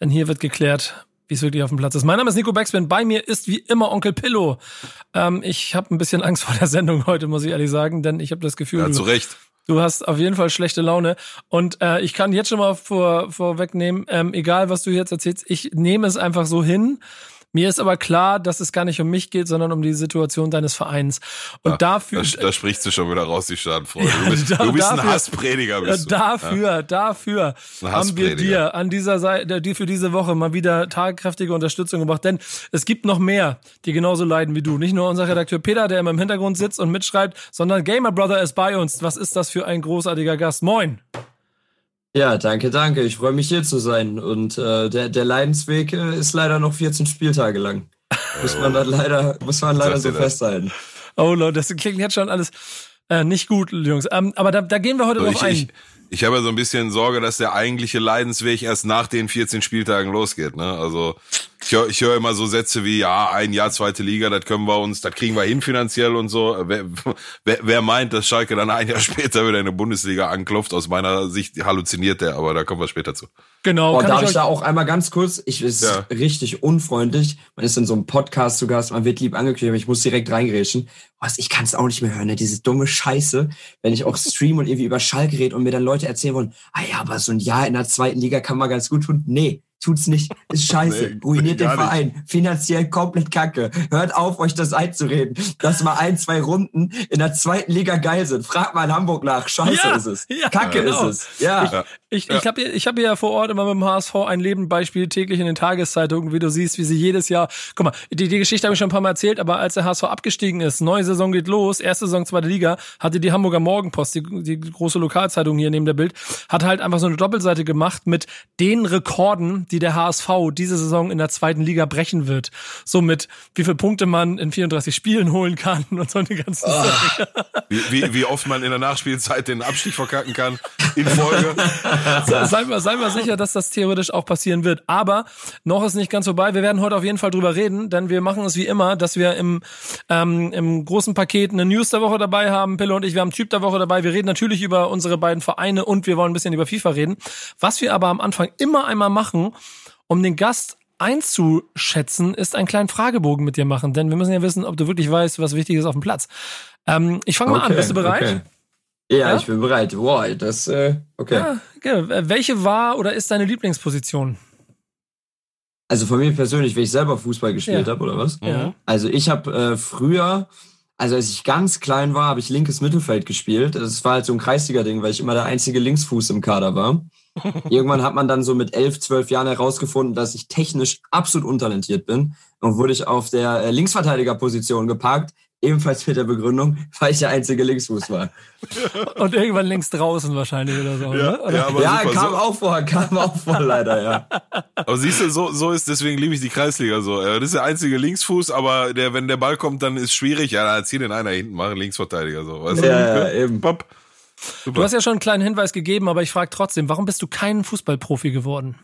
Denn hier wird geklärt, wie es wirklich auf dem Platz ist. Mein Name ist Nico Beckspin. Bei mir ist wie immer Onkel Pillow. Ähm, ich habe ein bisschen Angst vor der Sendung heute, muss ich ehrlich sagen, denn ich habe das Gefühl, Ja, du, zu Recht. du hast auf jeden Fall schlechte Laune. Und äh, ich kann jetzt schon mal vor, vorwegnehmen, ähm, egal was du jetzt erzählst, ich nehme es einfach so hin. Mir ist aber klar, dass es gar nicht um mich geht, sondern um die Situation deines Vereins. Und Ja, dafür, Da, da sprichst du schon wieder raus, die Schadenfreude. Ja, du bist, da- du bist ein dafür- Hassprediger. Ja, Bist du. dafür, dafür Ein haben wir Hassprediger. dir an dieser Seite, die für diese Woche mal wieder tagkräftige Unterstützung gebracht. Denn es gibt noch mehr, die genauso leiden wie du. Nicht nur unser Redakteur Peter, der immer im Hintergrund sitzt und mitschreibt, sondern Gamer Brother ist bei uns. Was ist das für ein großartiger Gast? Moin. Ja, danke, danke. Ich freue mich hier zu sein. Und äh, der, der Leidensweg äh, ist leider noch 14 Spieltage lang. Muss man dann leider, muss man leider so festhalten. Oh Leute, das klingt jetzt schon alles äh, nicht gut, Jungs. Ähm, aber da, da gehen wir heute So, drauf ich, ein. ich, ich habe ja so ein bisschen Sorge, dass der eigentliche Leidensweg erst nach den 14 Spieltagen losgeht. Ne? Also ich höre ich hör immer so Sätze wie, ja, ein Jahr zweite Liga, das können wir uns, das kriegen wir hin finanziell und so. Wer, wer, wer meint, dass Schalke dann ein Jahr später wieder in der Bundesliga anklopft, aus meiner Sicht halluziniert der, aber da kommen wir später zu. genau, Oh, darf ich ich da auch einmal ganz kurz? Ich ist Ja. richtig unfreundlich. Man ist in so einem Podcast zu Gast, man wird lieb angekündigt, aber ich muss direkt reingrätschen. Was, ich kann es auch nicht mehr hören, ne? Diese dumme Scheiße, wenn ich auch stream und irgendwie über Schalke rede und mir dann Leute erzählen wollen, ah ja, aber so ein Jahr in der zweiten Liga kann man ganz gut tun. Nee, tut's nicht. Ist scheiße. Nee, Ruiniert den gar nicht. Verein. Finanziell komplett kacke. Hört auf, euch das einzureden, dass mal ein, zwei Runden in der zweiten Liga geil sind. Fragt mal in Hamburg nach. Scheiße Ja, ist es. ja, Kacke genau. ist es. Ja. Ja. Ich, Ja. ich habe ich hab ja vor Ort immer mit dem HSV ein Lebenbeispiel täglich in den Tageszeitungen, wie du siehst, wie sie jedes Jahr. Guck mal, die, die Geschichte habe ich schon ein paar Mal erzählt, aber als der HSV abgestiegen ist, neue Saison geht los, erste Saison, zweite Liga, hatte die Hamburger Morgenpost, die, die große Lokalzeitung hier neben der Bild, hat halt einfach so eine Doppelseite gemacht mit den Rekorden, die der HSV diese Saison in der zweiten Liga brechen wird. So mit wie viele Punkte man in 34 Spielen holen kann und so eine ganzen Sachen. Wie, wie, wie oft man in der Nachspielzeit den Abstieg verkacken kann in Folge. sei, mal, sei mal sicher, dass das theoretisch auch passieren wird. Aber noch ist nicht ganz vorbei. Wir werden heute auf jeden Fall drüber reden, denn wir machen es wie immer, dass wir im, ähm, im großen Paket eine News der Woche dabei haben. Pille und ich, wir haben Typ der Woche dabei. Wir reden natürlich über unsere beiden Vereine und wir wollen ein bisschen über FIFA reden. Was wir aber am Anfang immer einmal machen, um den Gast einzuschätzen, ist einen kleinen Fragebogen mit dir machen. Denn wir müssen ja wissen, ob du wirklich weißt, was wichtig ist auf dem Platz. Ähm, ich fange mal an. Bist du bereit? Okay. Ja, Ja? ich bin bereit. Wow, das, äh, okay. Ja, okay. Welche war oder ist deine Lieblingsposition? Also von mir persönlich, wenn ich selber Fußball gespielt Ja. habe, oder was? Ja. Also ich habe äh, früher, also als ich ganz klein war, habe ich linkes Mittelfeld gespielt. Das war halt so ein Kreisliga-Ding, weil ich immer der einzige Linksfuß im Kader war. Irgendwann hat man dann so mit elf, zwölf Jahren herausgefunden, dass ich technisch absolut untalentiert bin. Und wurde ich auf der äh, Linksverteidigerposition geparkt, ebenfalls mit der Begründung, weil ich der einzige Linksfuß war. Und irgendwann links draußen wahrscheinlich oder so. Ja, ne? oder? ja, aber ja, super, kam so, auch vor, kam auch vor, leider, ja. aber siehst du, so, so ist, deswegen liebe ich die Kreisliga so. Ja, Das ist der einzige Linksfuß, aber der, wenn der Ball kommt, dann ist schwierig. Ja, dann zieh den einer hinten, mach einen Linksverteidiger so. Weißt du? Ja, ja, eben. Pop. Du Super. hast ja schon einen kleinen Hinweis gegeben, aber ich frage trotzdem, warum bist du kein Fußballprofi geworden?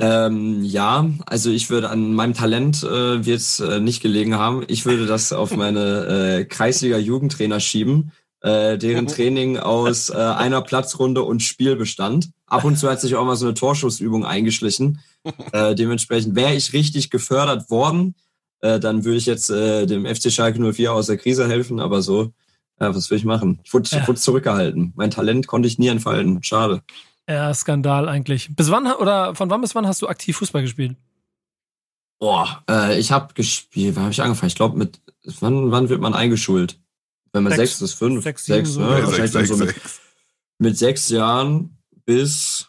Ähm, ja, also ich würde an meinem Talent äh, wird es äh, nicht gelegen haben. Ich würde das auf meine äh, Kreisliga-Jugendtrainer schieben, äh, deren Training aus äh, einer Platzrunde und Spiel bestand. Ab und zu hat sich auch mal so eine Torschussübung eingeschlichen. Äh, dementsprechend wäre ich richtig gefördert worden, äh, dann würde ich jetzt äh, dem FC Schalke 04 aus der Krise helfen, aber so, ja, was will ich machen? Ich wurde, Ja. wurde zurückgehalten. Mein Talent konnte ich nie entfalten. Schade. Ja, Skandal eigentlich. Bis wann oder von wann bis wann hast du aktiv Fußball gespielt? Boah, äh, ich habe gespielt, wann habe ich angefangen? Ich glaube, mit wann, wann wird man eingeschult? Wenn man Sechs- sechs, bis fünf, sechs, sechs, sieben, ne? so. Ja, sechs, dann so sechs, mit, sechs. mit sechs Jahren bis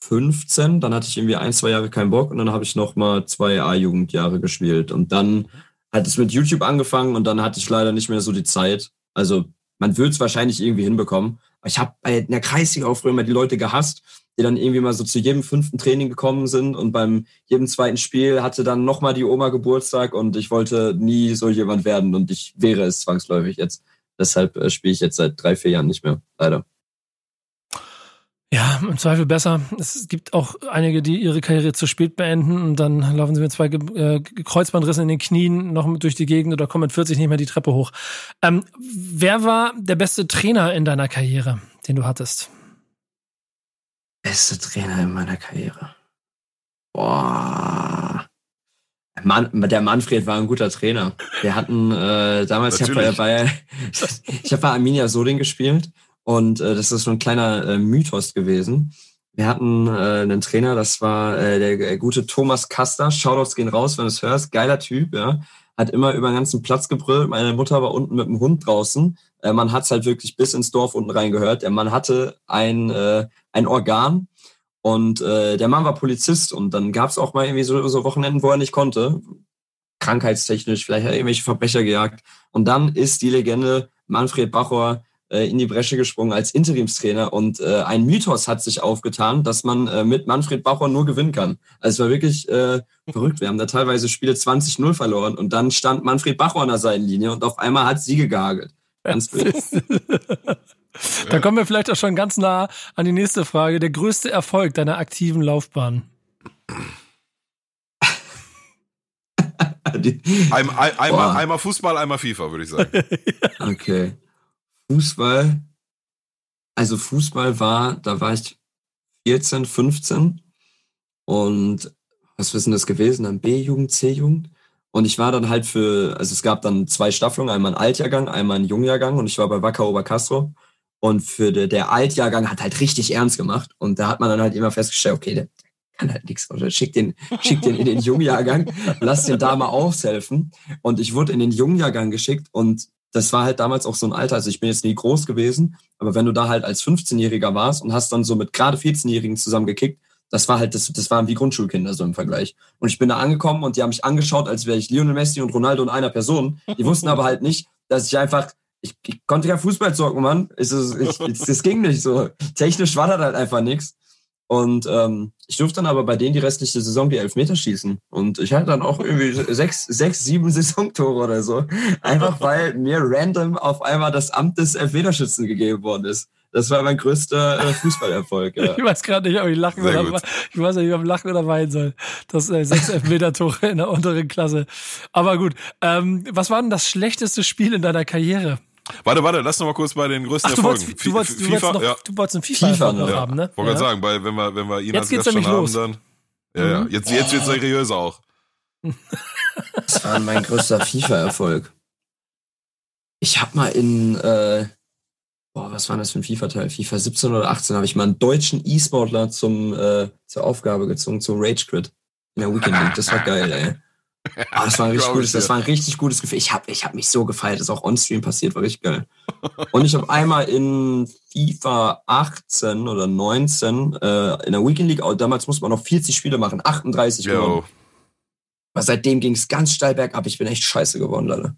15, dann hatte ich irgendwie ein, zwei Jahre keinen Bock und dann habe ich noch mal zwei A-Jugendjahre gespielt und dann hat es mit YouTube angefangen und dann hatte ich leider nicht mehr so die Zeit. Also man wird es wahrscheinlich irgendwie hinbekommen, Ich habe bei einer Kreisliga auch früher immer die Leute gehasst, die dann irgendwie mal so zu jedem fünften Training gekommen sind und beim jedem zweiten Spiel hatte dann nochmal die Oma Geburtstag und ich wollte nie so jemand werden und ich wäre es zwangsläufig jetzt. Deshalb äh, spiele ich jetzt seit drei, vier Jahren nicht mehr, leider. Ja, im Zweifel besser. Es gibt auch einige, die ihre Karriere zu spät beenden und dann laufen sie mit zwei äh, Kreuzbandrissen in den Knien noch durch die Gegend oder kommen mit 40 nicht mehr die Treppe hoch. Ähm, wer war der beste Trainer in deiner Karriere, den du hattest? Beste Trainer in meiner Karriere. Boah. Man, der Manfred war ein guter Trainer. Wir hatten äh, damals, Natürlich. ich habe bei, ich hab bei Arminia Soding gespielt und äh, das ist so ein kleiner äh, Mythos gewesen. Wir hatten äh, einen Trainer, das war äh, der äh, gute Thomas Kaster. Shoutouts gehen raus, wenn du es hörst. Geiler Typ, ja. Hat immer über den ganzen Platz gebrüllt. Meine Mutter war unten mit dem Hund draußen. Äh, man hat's halt wirklich bis ins Dorf unten reingehört. Der Mann hatte ein, äh, ein Organ und äh, der Mann war Polizist und dann gab's auch mal irgendwie so, so Wochenenden, wo er nicht konnte. Krankheitstechnisch, vielleicht hat er irgendwelche Verbrecher gejagt. Und dann ist die Legende Manfred Bachor in die Bresche gesprungen als Interimstrainer und äh, ein Mythos hat sich aufgetan, dass man äh, mit Manfred Bauer nur gewinnen kann. Also es war wirklich äh, verrückt. Wir haben da teilweise Spiele 20-0 verloren und dann stand Manfred Bauer an der Seitenlinie und auf einmal hat Siege gehagelt. Ganz wild. da kommen wir vielleicht auch schon ganz nah an die nächste Frage. Der größte Erfolg deiner aktiven Laufbahn? einmal, einmal, einmal Fußball, einmal FIFA, würde ich sagen. okay. Fußball, also Fußball war, da war ich 14, 15 und was ist denn das gewesen? Dann B-Jugend, C-Jugend. Und ich war dann halt für, also es gab dann zwei Staffelungen, einmal ein Altjahrgang, einmal ein Jungjahrgang und ich war bei Wacker Obercastro. Und für de, der Altjahrgang hat halt richtig ernst gemacht. Und da hat man dann halt immer festgestellt, okay, der kann halt nichts. Oder schick den, schick den in den Jungjahrgang, lass den da mal aushelfen. Und ich wurde in den Jungjahrgang geschickt und das war halt damals auch so ein Alter. Also ich bin jetzt nie groß gewesen, aber wenn du da halt als 15-Jähriger warst und hast dann so mit gerade 14-Jährigen zusammengekickt, das war halt, das, das waren wie Grundschulkinder so im Vergleich. Und ich bin da angekommen und die haben mich angeschaut, als wäre ich Lionel Messi und Ronaldo in einer Person. Die wussten aber halt nicht, dass ich einfach, ich, ich konnte ja Fußball zocken, Mann. Es, ich, das ging nicht so. Technisch war das halt einfach nichts. Und ähm, ich durfte dann aber bei denen die restliche Saison die Elfmeter schießen. Und ich hatte dann auch irgendwie sechs, sechs, sieben Saisontore oder so. Einfach weil mir random auf einmal das Amt des Elfmeterschützen gegeben worden ist. Das war mein größter äh, Fußballerfolg. Ja. Ich weiß gerade nicht, ob ich lachen oder ich weiß nicht, ob ich lachen oder weinen soll. Das äh, sechs Elfmeter-Tore in der unteren Klasse. Aber gut. Ähm, was war denn das schlechteste Spiel in deiner Karriere? Warte, warte, lass noch mal kurz bei den größten Ach, du Erfolgen. Wolltest, du, wolltest, du, wolltest noch, ja. du wolltest einen FIFA, FIFA noch haben, ne? Wollte ja. sagen, weil wenn wir, wenn wir ihn jetzt als Gast schon haben, dann. Ja, ja. Mhm. Jetzt, jetzt wird seriös auch. Das war mein größter FIFA-Erfolg. Ich hab mal in, äh, boah, was war das für ein FIFA-Teil? FIFA 17 oder 18 habe ich mal einen deutschen E-Sportler zum, äh, zur Aufgabe gezogen, zum Rage Quit in der Weekend League. Das war geil, ey. Ah, das war ein richtig gutes, das war ein richtig gutes Gefühl. Ich habe ich hab mich so gefeiert, das ist auch on-stream passiert, war richtig geil. Und ich habe einmal in FIFA 18 oder 19 äh, in der Weekend League, damals musste man noch 40 Spiele machen, 38 Yo. gewonnen. Aber seitdem ging es ganz steil bergab. Ich bin echt scheiße geworden, leider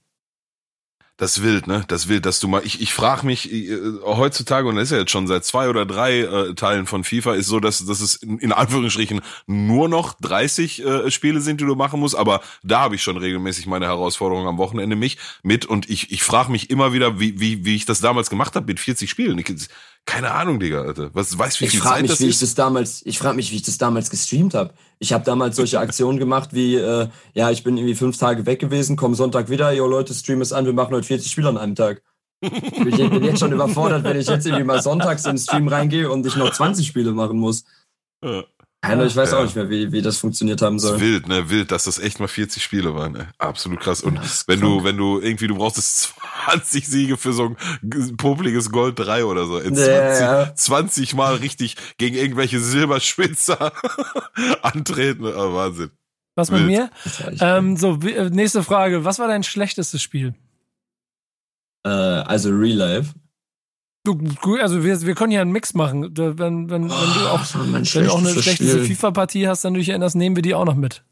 das wild, ne? Das wild, dass du mal. Ich, ich frage mich äh, heutzutage, und das ist ja jetzt schon seit zwei oder drei äh, Teilen von FIFA, ist so, dass, dass es in, in Anführungsstrichen nur noch 30 äh, Spiele sind, die du machen musst. Aber da habe ich schon regelmäßig meine Herausforderungen am Wochenende mich mit. Und ich, ich frage mich immer wieder, wie, wie, wie ich das damals gemacht habe mit 40 Spielen. Ich, keine Ahnung, Digga, Alter. Was weißt wie viel ich frag Zeit mich, das wie ist? Ich das damals, ich frage mich, wie ich das damals gestreamt habe. Ich habe damals solche Aktionen gemacht wie, äh, ja, ich bin irgendwie fünf Tage weg gewesen, komm Sonntag wieder, yo Leute, stream es an, wir machen heute 40 Spiele an einem Tag. Ich bin jetzt schon überfordert, wenn ich jetzt irgendwie mal sonntags in den Stream reingehe und ich noch 20 Spiele machen muss. Ja. Keiner, ich weiß ja. auch nicht mehr, wie, wie das funktioniert haben soll. Das ist wild, ne? Wild, dass das echt mal 40 Spiele waren, ne? Absolut krass. Und wenn krank. du, wenn du irgendwie, du brauchst es 20 Siege für so ein popliges Gold 3 oder so. In 20, ja. 20 Mal richtig gegen irgendwelche Silberspitzer antreten. Oh, Wahnsinn. Was mit mir? Ähm, so, äh, nächste Frage. Was war dein schlechtestes Spiel? Äh, also Real Life. Du, also wir, wir können ja einen Mix machen. Wenn, wenn, wenn du oh, auch, wenn du auch eine schlechteste FIFA-Partie hast, dann du dich erinnerst, nehmen wir die auch noch mit.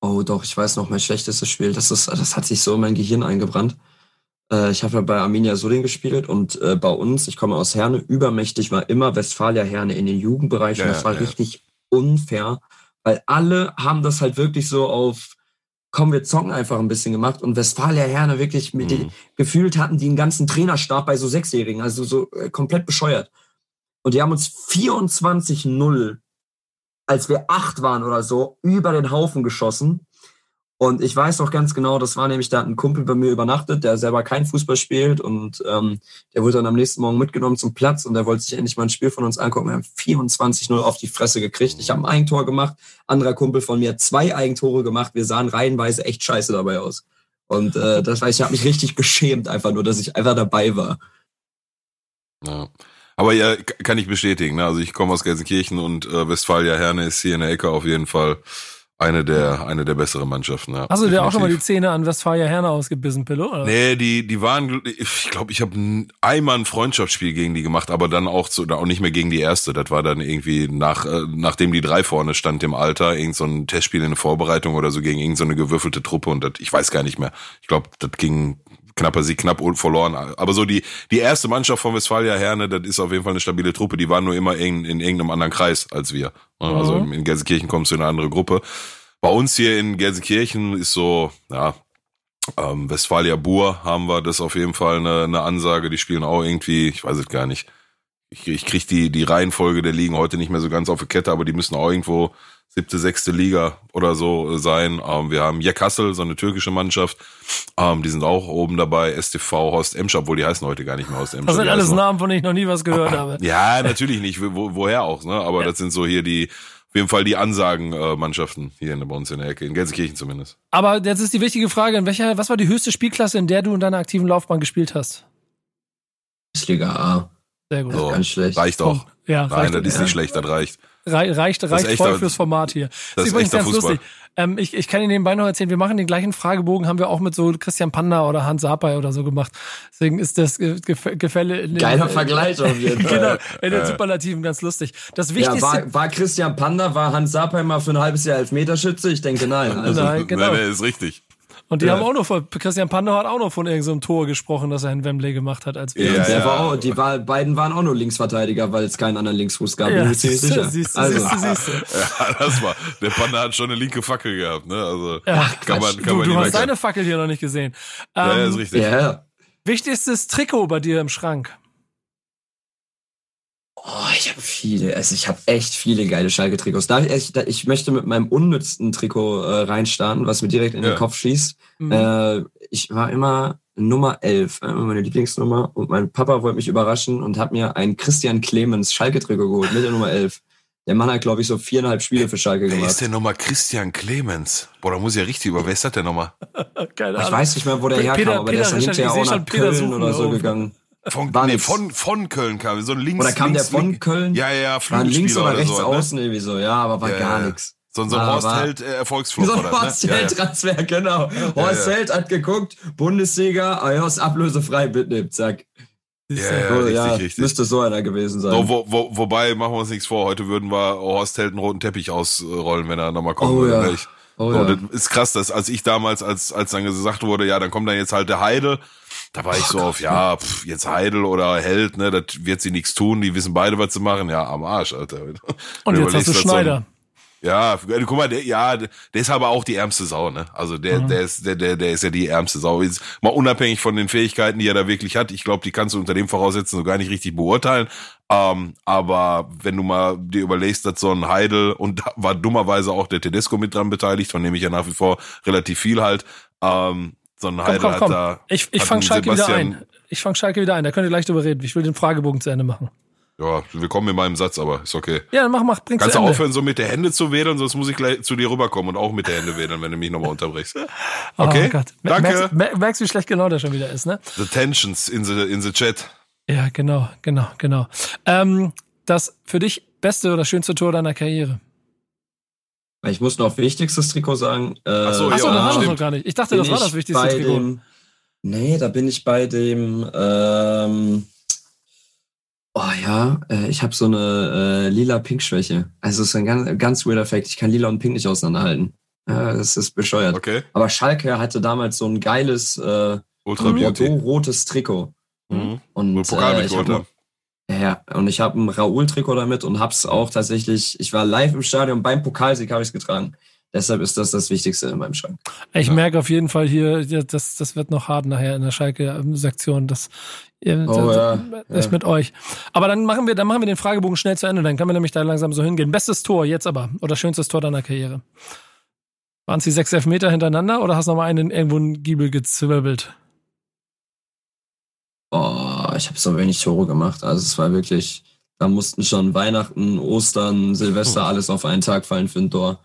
Oh doch, ich weiß noch, mein schlechtestes Spiel. Das, ist, das hat sich so in mein Gehirn eingebrannt. Äh, ich habe ja bei Arminia Solingen gespielt und äh, bei uns, ich komme aus Herne, übermächtig war immer Westfalia Herne in den Jugendbereichen. Ja, das war ja. richtig unfair, weil alle haben das halt wirklich so auf, komm, wir zocken einfach ein bisschen gemacht und Westfalia Herne wirklich mit Mhm. den, gefühlt hatten die einen ganzen Trainerstab bei so Sechsjährigen, also so äh, komplett bescheuert. Und die haben uns 24-0, als wir acht waren oder so, über den Haufen geschossen. Und ich weiß noch ganz genau, das war nämlich, da hat ein Kumpel bei mir übernachtet, der selber kein Fußball spielt und ähm, der wurde dann am nächsten Morgen mitgenommen zum Platz und der wollte sich endlich mal ein Spiel von uns angucken. Wir haben 24-0 auf die Fresse gekriegt. Ich habe ein Eigentor gemacht, anderer Kumpel von mir hat zwei Eigentore gemacht. Wir sahen reihenweise echt scheiße dabei aus. Und äh, das weiß ich, habe mich richtig geschämt, einfach nur, dass ich einfach dabei war. Ja. Aber ja, kann ich bestätigen. Ne? Also ich komme aus Gelsenkirchen und äh, Westfalia Herne ist hier in der Ecke auf jeden Fall eine der eine der besseren Mannschaften. Ja. Hast du dir auch schon mal die. Zähne an Westfalia Herne ausgebissen, Pillow? Oder? Nee, die, die waren, ich glaube, ich habe einmal ein Freundschaftsspiel gegen die gemacht, aber dann auch so, auch nicht mehr gegen die erste. Das war dann irgendwie nach, äh, nachdem die drei vorne stand im Alter, irgend so ein Testspiel in der Vorbereitung oder so gegen irgend so eine gewürfelte Truppe und das, ich weiß gar nicht mehr. Ich glaube, das ging knapper Sieg, knapp verloren. Aber so die, die erste Mannschaft von Westfalia Herne, das ist auf jeden Fall eine stabile Truppe. Die waren nur immer in, in irgendeinem anderen Kreis als wir. Also Mhm. in Gelsenkirchen kommst du in eine andere Gruppe. Bei uns hier in Gelsenkirchen ist so, ja, ähm, Westfalia Bur haben wir, das auf jeden Fall eine, eine Ansage. Die spielen auch irgendwie, ich weiß es gar nicht. Ich, ich krieg die, die Reihenfolge der Ligen heute nicht mehr so ganz auf die Kette, aber die müssen auch irgendwo siebte, sechste Liga oder so sein. Ähm, wir haben Jack Hassel, so eine türkische Mannschaft. Ähm, die sind auch oben dabei. STV Horst Emscher, obwohl die heißen heute gar nicht mehr Horst Emscher. Das sind alles Namen, von denen ich noch nie was gehört habe. ja, natürlich nicht. Wo, woher auch, ne? Aber das sind so hier die, auf jeden Fall die Ansagen-Mannschaften hier in, bei uns in der Ecke, in Gelsenkirchen zumindest. Aber jetzt ist die wichtige Frage, in welcher, was war die höchste Spielklasse, in der du in deiner aktiven Laufbahn gespielt hast? Liga A. Sehr gut. So, Ganz schlecht. reicht auch. Ja, Nein, reicht, das ist ja. nicht schlecht, das reicht. Rei- reicht, reicht voll fürs Format hier. das ist übrigens ganz Fußball. lustig. Ähm, ich, ich kann Ihnen nebenbei noch erzählen, wir machen den gleichen Fragebogen, haben wir auch mit so Christian Panda oder Hans Sapai oder so gemacht. Deswegen ist das Ge- Gef- Gefälle in den, Geiler Vergleich auf jeden Genau, Fall. in den Superlativen ganz lustig. Das Wichtigste. Ja, war, war Christian Panda, war Hans Sapai mal für ein halbes Jahr Elfmeterschütze? Ich denke nein. Also, Nein, genau. Nee, ist richtig. Und die Ja. haben auch noch von, Christian Panda hat auch noch von irgendeinem so einem Tor gesprochen, das er in Wembley gemacht hat als wir. Ja, der ja. war auch, die war, beiden waren auch nur Linksverteidiger, weil es keinen anderen Linksfuß gab. Ja, siehst du, sicher. siehst du, also, siehst du. Ja, das war. Der Panda hat schon eine linke Fackel gehabt, ne? Also Ja, kann man, kann du man du hast deine Fackel hier noch nicht gesehen. Ja, ja, Ähm, ist richtig. ja. wichtigstes Trikot bei dir im Schrank. Oh, ich habe viele, also ich habe echt viele geile Schalke-Trikots. Darf ich, echt- ich möchte mit meinem unnützten Trikot äh, reinstarten, was mir direkt in Ja. den Kopf schießt. Mhm. Äh, ich war immer Nummer 11, äh, meine Lieblingsnummer. Und mein Papa wollte mich überraschen und hat mir ein Christian Clemens Schalke-Trikot geholt mit der Nummer 11. Der Mann hat, glaube ich, so viereinhalb Spiele für Schalke Wer gemacht. ist denn nochmal Christian Clemens? Boah, da muss ich ja richtig über. Wer ist das denn nochmal? Keine Ich Ahnung. weiß nicht mehr, wo der Peter- herkam, aber der ist Peter dann hinterher ich auch nach Peter Köln oder so auf. gegangen. Von, War nee, von, von Köln kam. So ein links. Oder kam links, der von Köln? Ja, ja, War links Flügelspieler oder rechts so, ne? außen irgendwie so, ja, aber war Ja, gar ja. nichts. So, so ein Horst war- Held äh, Erfolgsflug. So ein Horst ne? Ja, ja. Held-Transfer, genau. Horst ja. Held hat geguckt, Bundesliga, Ayos ablösefrei mitnimmt, zack. Ja, So, ja, richtig, richtig. Müsste so einer gewesen sein. So, wo, wo, wobei, machen wir uns nichts vor, heute würden wir Horst Held einen roten Teppich ausrollen, wenn er nochmal kommen Oh würde. ja. ne? Oh, so, ja. das ist krass, dass als ich damals, als, als dann gesagt wurde, ja, dann kommt dann jetzt halt der Heidel, da war ich so auf, ja, pff, jetzt Heidel oder Held, ne, das wird sie nichts tun, die wissen beide, was sie machen, ja, am Arsch, Alter. Und jetzt hast du so Schneider. Ja, guck mal, der, ja, der ist aber auch die ärmste Sau, ne? Also der, Mhm. der ist, der, der, der ist ja die ärmste Sau. Jetzt mal unabhängig von den Fähigkeiten, die er da wirklich hat. Ich glaube, die kannst du unter dem Voraussetzen so gar nicht richtig beurteilen. Ähm, aber wenn du mal dir überlegst, dass so ein Heidel und da war dummerweise auch der Tedesco mit dran beteiligt, von dem ich ja nach wie vor relativ viel halt. Ähm, so ein Komm, komm, komm. da. Ich, ich fange Schalke wieder Sebastian- ein. Ich fange Schalke wieder ein. Da könnt ihr gleich drüber reden. Ich will den Fragebogen zu Ende machen. Ja, wir kommen in meinem Satz, aber ist okay. Ja, dann mach, mach, bring's Kannst du aufhören, so mit der Hände zu wedeln, sonst muss ich gleich zu dir rüberkommen und auch mit der Hände wedeln, wenn du mich nochmal unterbrichst. Oh Okay, Gott. danke. Merkst, mer- merkst, wie schlecht genau der schon wieder ist, ne? The tensions in the, in the chat. Ja, genau, genau, genau. Ähm, das für dich beste oder schönste Tor deiner Karriere? Ich muss noch wichtigstes Trikot sagen. Äh, Ach so, Achso, ja, das war das noch gar nicht. Ich dachte, bin das war das wichtigste Trikot. Dem, nee, da bin ich bei dem, ähm, oh ja, äh, ich habe so eine äh, lila-pink-Schwäche. Also es ist ein ganz, ganz weirder Effekt. Ich kann lila und pink nicht auseinanderhalten. Ja, das ist bescheuert. Okay. Aber Schalke hatte damals so ein geiles, äh. Bordeaux-rotes Trikot. Mhm. Und Wo Pokal äh, ich hab. Ja, und ich habe ein Raoul-Trikot damit und hab's auch tatsächlich, ich war live im Stadion, beim Pokalsieg habe ich es getragen. Deshalb ist das das Wichtigste in meinem Schrank. Ich Ja. merke auf jeden Fall hier, das, das wird noch hart nachher in der Schalke-Sektion. Das, ihr- Oh, das ja, ist ja. mit euch. Aber dann machen wir, dann machen wir den Fragebogen schnell zu Ende. Dann können wir nämlich da langsam so hingehen. Bestes Tor jetzt aber oder schönstes Tor deiner Karriere. Waren es die sechs Elfmeter hintereinander oder hast du noch mal einen irgendwo einen Giebel gezwirbelt? Oh, ich habe so wenig Tore gemacht. Also es war wirklich, da mussten schon Weihnachten, Ostern, Silvester alles auf einen Tag fallen für ein Tor.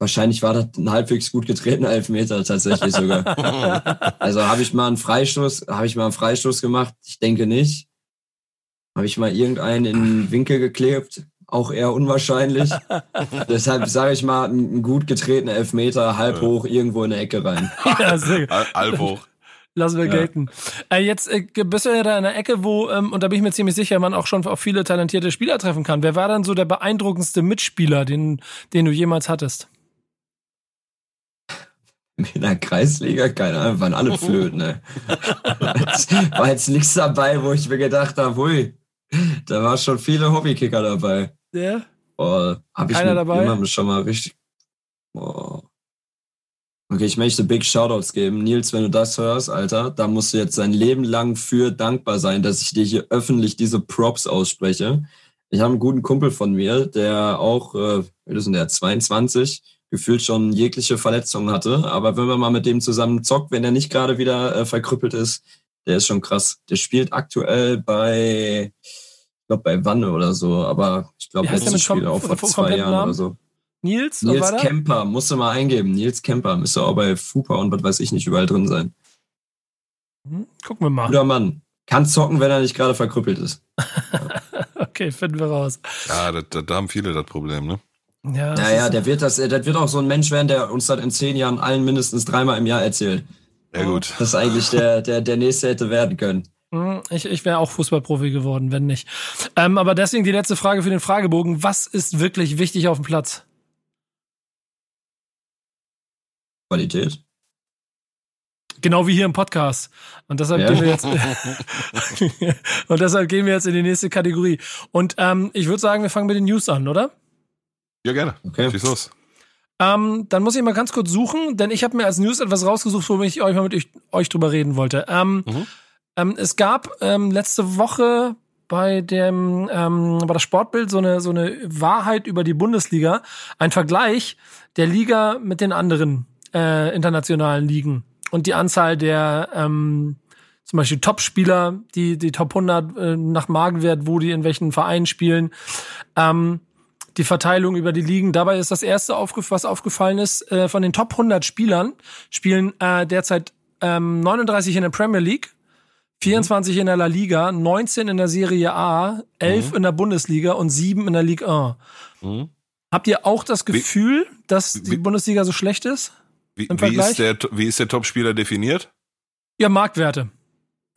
Wahrscheinlich war das ein halbwegs gut getretener Elfmeter tatsächlich sogar. Also habe ich mal einen Freistoß, habe ich mal einen Freistoß gemacht? Ich denke nicht. Habe ich mal irgendeinen in den Winkel geklebt? Auch eher unwahrscheinlich. Deshalb sage ich mal, ein gut getretener Elfmeter, halb hoch, irgendwo in der Ecke rein. ja, Alp hoch. Lassen wir Ja. gelten. Äh, jetzt äh, bist du ja da in einer Ecke, wo, ähm, und da bin ich mir ziemlich sicher, man auch schon auf viele talentierte Spieler treffen kann. Wer war dann so der beeindruckendste Mitspieler, den, den du jemals hattest? In der Kreisliga, keine Ahnung, waren alle Flöten, ne? War jetzt nichts dabei, wo ich mir gedacht habe, hui, da war schon viele Hobbykicker dabei. Der? Oh, hab ich Keiner mit dabei? jemandem schon mal richtig. Oh. Okay, ich möchte Big Shoutouts geben. Nils, wenn du das hörst, Alter, da musst du jetzt dein Leben lang für dankbar sein, dass ich dir hier öffentlich diese Props ausspreche. Ich habe einen guten Kumpel von mir, der auch, äh, wie ist denn der, 22, gefühlt schon jegliche Verletzungen hatte. Aber wenn man mal mit dem zusammen zockt, wenn er nicht gerade wieder äh, verkrüppelt ist, der ist schon krass. Der spielt aktuell bei, ich glaube bei Wanne oder so, aber ich glaube letztes Spiel auch vor zwei Jahren Namen? oder so. Nils? Nils? Kemper, musst du mal eingeben. Nils Kemper, müsste auch bei FUPA und was weiß ich nicht überall drin sein. Hm, Gucken wir mal. Guter Mann. Kann zocken, wenn er nicht gerade verkrüppelt ist. Okay, finden wir raus. Ja, da, da, da haben viele das Problem, ne? Ja, das Naja, ist- der wird das, das wird auch so ein Mensch werden, der uns das in zehn Jahren allen mindestens dreimal im Jahr erzählt. Ja, gut. Das ist eigentlich der, der, der nächste hätte werden können. Hm, Ich, ich wäre auch Fußballprofi geworden, wenn nicht. Ähm, aber deswegen die letzte Frage für den Fragebogen. Was ist wirklich wichtig auf dem Platz? Qualität. Genau wie hier im Podcast. Und deshalb Ja. gehen wir jetzt und deshalb gehen wir jetzt in die nächste Kategorie. Und ähm, ich würde sagen, wir fangen mit den News an, oder? Ja, gerne. Okay. Schieß los. Ähm, dann muss ich mal ganz kurz suchen, denn ich habe mir als News etwas rausgesucht, worüber ich euch mal mit euch, euch drüber reden wollte. Ähm, Mhm. ähm, es gab ähm, letzte Woche bei dem ähm, bei der Sportbild so eine so eine Wahrheit über die Bundesliga, ein Vergleich der Liga mit den anderen äh, internationalen Ligen und die Anzahl der ähm, zum Beispiel Top-Spieler, die die Top 100 äh, nach Magenwert, wo die in welchen Vereinen spielen. Ähm, die Verteilung über die Ligen. Dabei ist das erste, aufgef was aufgefallen ist, äh, von den Top 100 Spielern spielen äh, derzeit ähm, 39 in der Premier League, 24 in der La Liga, 19 in der Serie A, 11 in der Bundesliga und 7 in der Ligue 1. Mhm. Habt ihr auch das Gefühl, dass die Bundesliga so schlecht ist? Wie, wie, ist der, wie ist der Topspieler definiert? Ja, Marktwerte.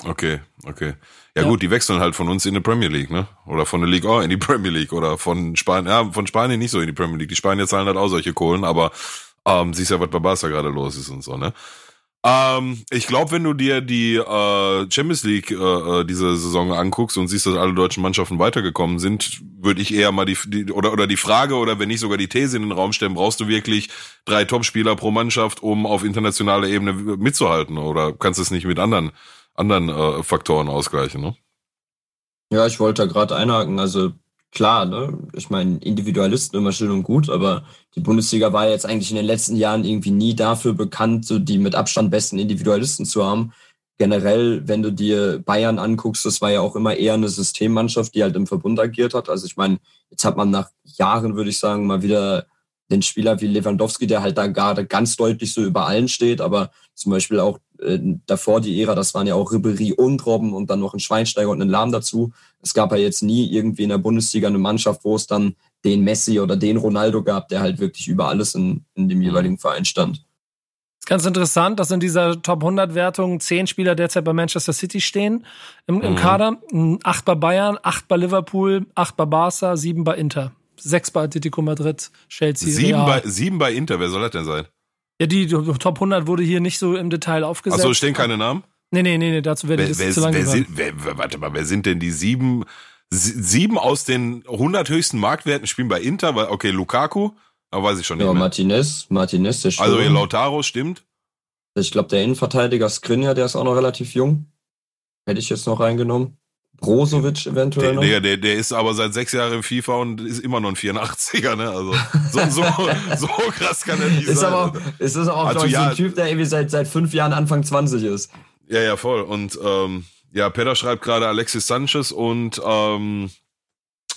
Okay, okay. Ja, Ja. gut, die wechseln halt von uns in die Premier League, ne? Oder von der Ligue A in die Premier League oder von Spanien, ja, von Spanien nicht so in die Premier League. Die Spanier zahlen halt auch solche Kohlen, aber ähm, siehst ja, was bei Barca gerade los ist und so, ne? Ähm, ich glaube, wenn du dir die äh, Champions League äh, äh, diese Saison anguckst und siehst, dass alle deutschen Mannschaften weitergekommen sind, würde ich eher mal die, die oder oder die Frage oder wenn nicht sogar die These in den Raum stellen, brauchst du wirklich drei Topspieler pro Mannschaft, um auf internationaler Ebene mitzuhalten oder kannst du es nicht mit anderen anderen äh, Faktoren ausgleichen, ne? Ja, ich wollte da gerade einhaken. Also klar, ne? Ich meine, Individualisten immer schön und gut, aber die Bundesliga war jetzt eigentlich in den letzten Jahren irgendwie nie dafür bekannt, so die mit Abstand besten Individualisten zu haben. Generell, wenn du dir Bayern anguckst, das war ja auch immer eher eine Systemmannschaft, die halt im Verbund agiert hat. Also ich meine, jetzt hat man nach Jahren, würde ich sagen, mal wieder den Spieler wie Lewandowski, der halt da gerade ganz deutlich so über allen steht, aber zum Beispiel auch äh, davor die Ära, das waren ja auch Ribery und Robben und dann noch ein Schweinsteiger und einen Lahm dazu. Es gab ja jetzt nie irgendwie in der Bundesliga eine Mannschaft, wo es dann den Messi oder den Ronaldo gab, der halt wirklich über alles in, in dem jeweiligen Verein stand. ist ganz interessant, dass in dieser Top 100 Wertung zehn Spieler derzeit bei Manchester City stehen im, im Mhm. Kader. Acht bei Bayern, acht bei Liverpool, acht bei Barca, sieben bei Inter. Sechs bei Atletico Madrid, Chelsea, Sieben Real. bei, sieben bei Inter, wer soll das denn sein? Ja, die Top 100 wurde hier nicht so im Detail aufgesetzt. Achso, stehen keine Namen? Nee, nee, nee, nee dazu werde ich das zu lange wer, sagen. sind, wer, warte mal, wer sind denn die sieben, sie- sieben aus den 100 höchsten Marktwerten spielen bei Inter? Weil, okay, Lukaku, aber weiß ich schon nicht Ja, mehr. Martinez, Martinez, der Also Stürmer. ihr Lautaro stimmt. Ich glaube, der Innenverteidiger Skriniar, der ist auch noch relativ jung. Hätte ich jetzt noch reingenommen. Brozovic eventuell Der, noch. der, der, der ist aber seit sechs Jahren im FIFA und ist immer noch ein 84er, ne? Also so, so, so krass kann er nicht ist sein. aber auch, ist das auch Also ich, so ja. ein Typ, der irgendwie seit, seit fünf Jahren Anfang 20 ist. Ja, ja, voll. Und ähm, ja, Peter schreibt gerade Alexis Sanchez und ähm,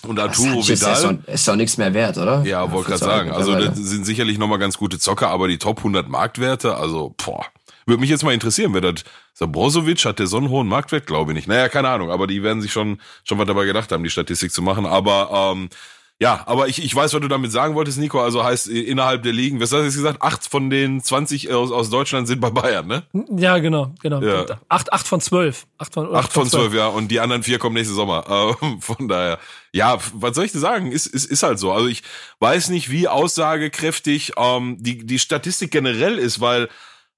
und Arturo Sanchez Vidal. Ist doch, ist doch nichts mehr wert, oder? Ja, wollte gerade sagen. Also das sind sicherlich nochmal ganz gute Zocker, aber die Top 100 Marktwerte, also boah, würde mich jetzt mal interessieren, wer das, so Brozovic hat der so einen hohen Marktwert, glaube ich nicht. Naja, keine Ahnung, aber die werden sich schon schon was dabei gedacht haben, die Statistik zu machen. Aber ähm, ja, aber ich, ich weiß, was du damit sagen wolltest, Nico. Also heißt äh, innerhalb der Ligen, was hast du jetzt gesagt? Acht von den 20 aus, aus Deutschland sind bei Bayern, ne? Ja, genau, genau. Ja. Acht, acht von zwölf. Acht von, oder Acht von zwölf, ja. Und die anderen vier kommen nächste Sommer. Ähm, von daher, ja, was soll ich dir sagen? Ist, ist, ist halt so. Also ich weiß nicht, wie aussagekräftig ähm, die, die Statistik generell ist, weil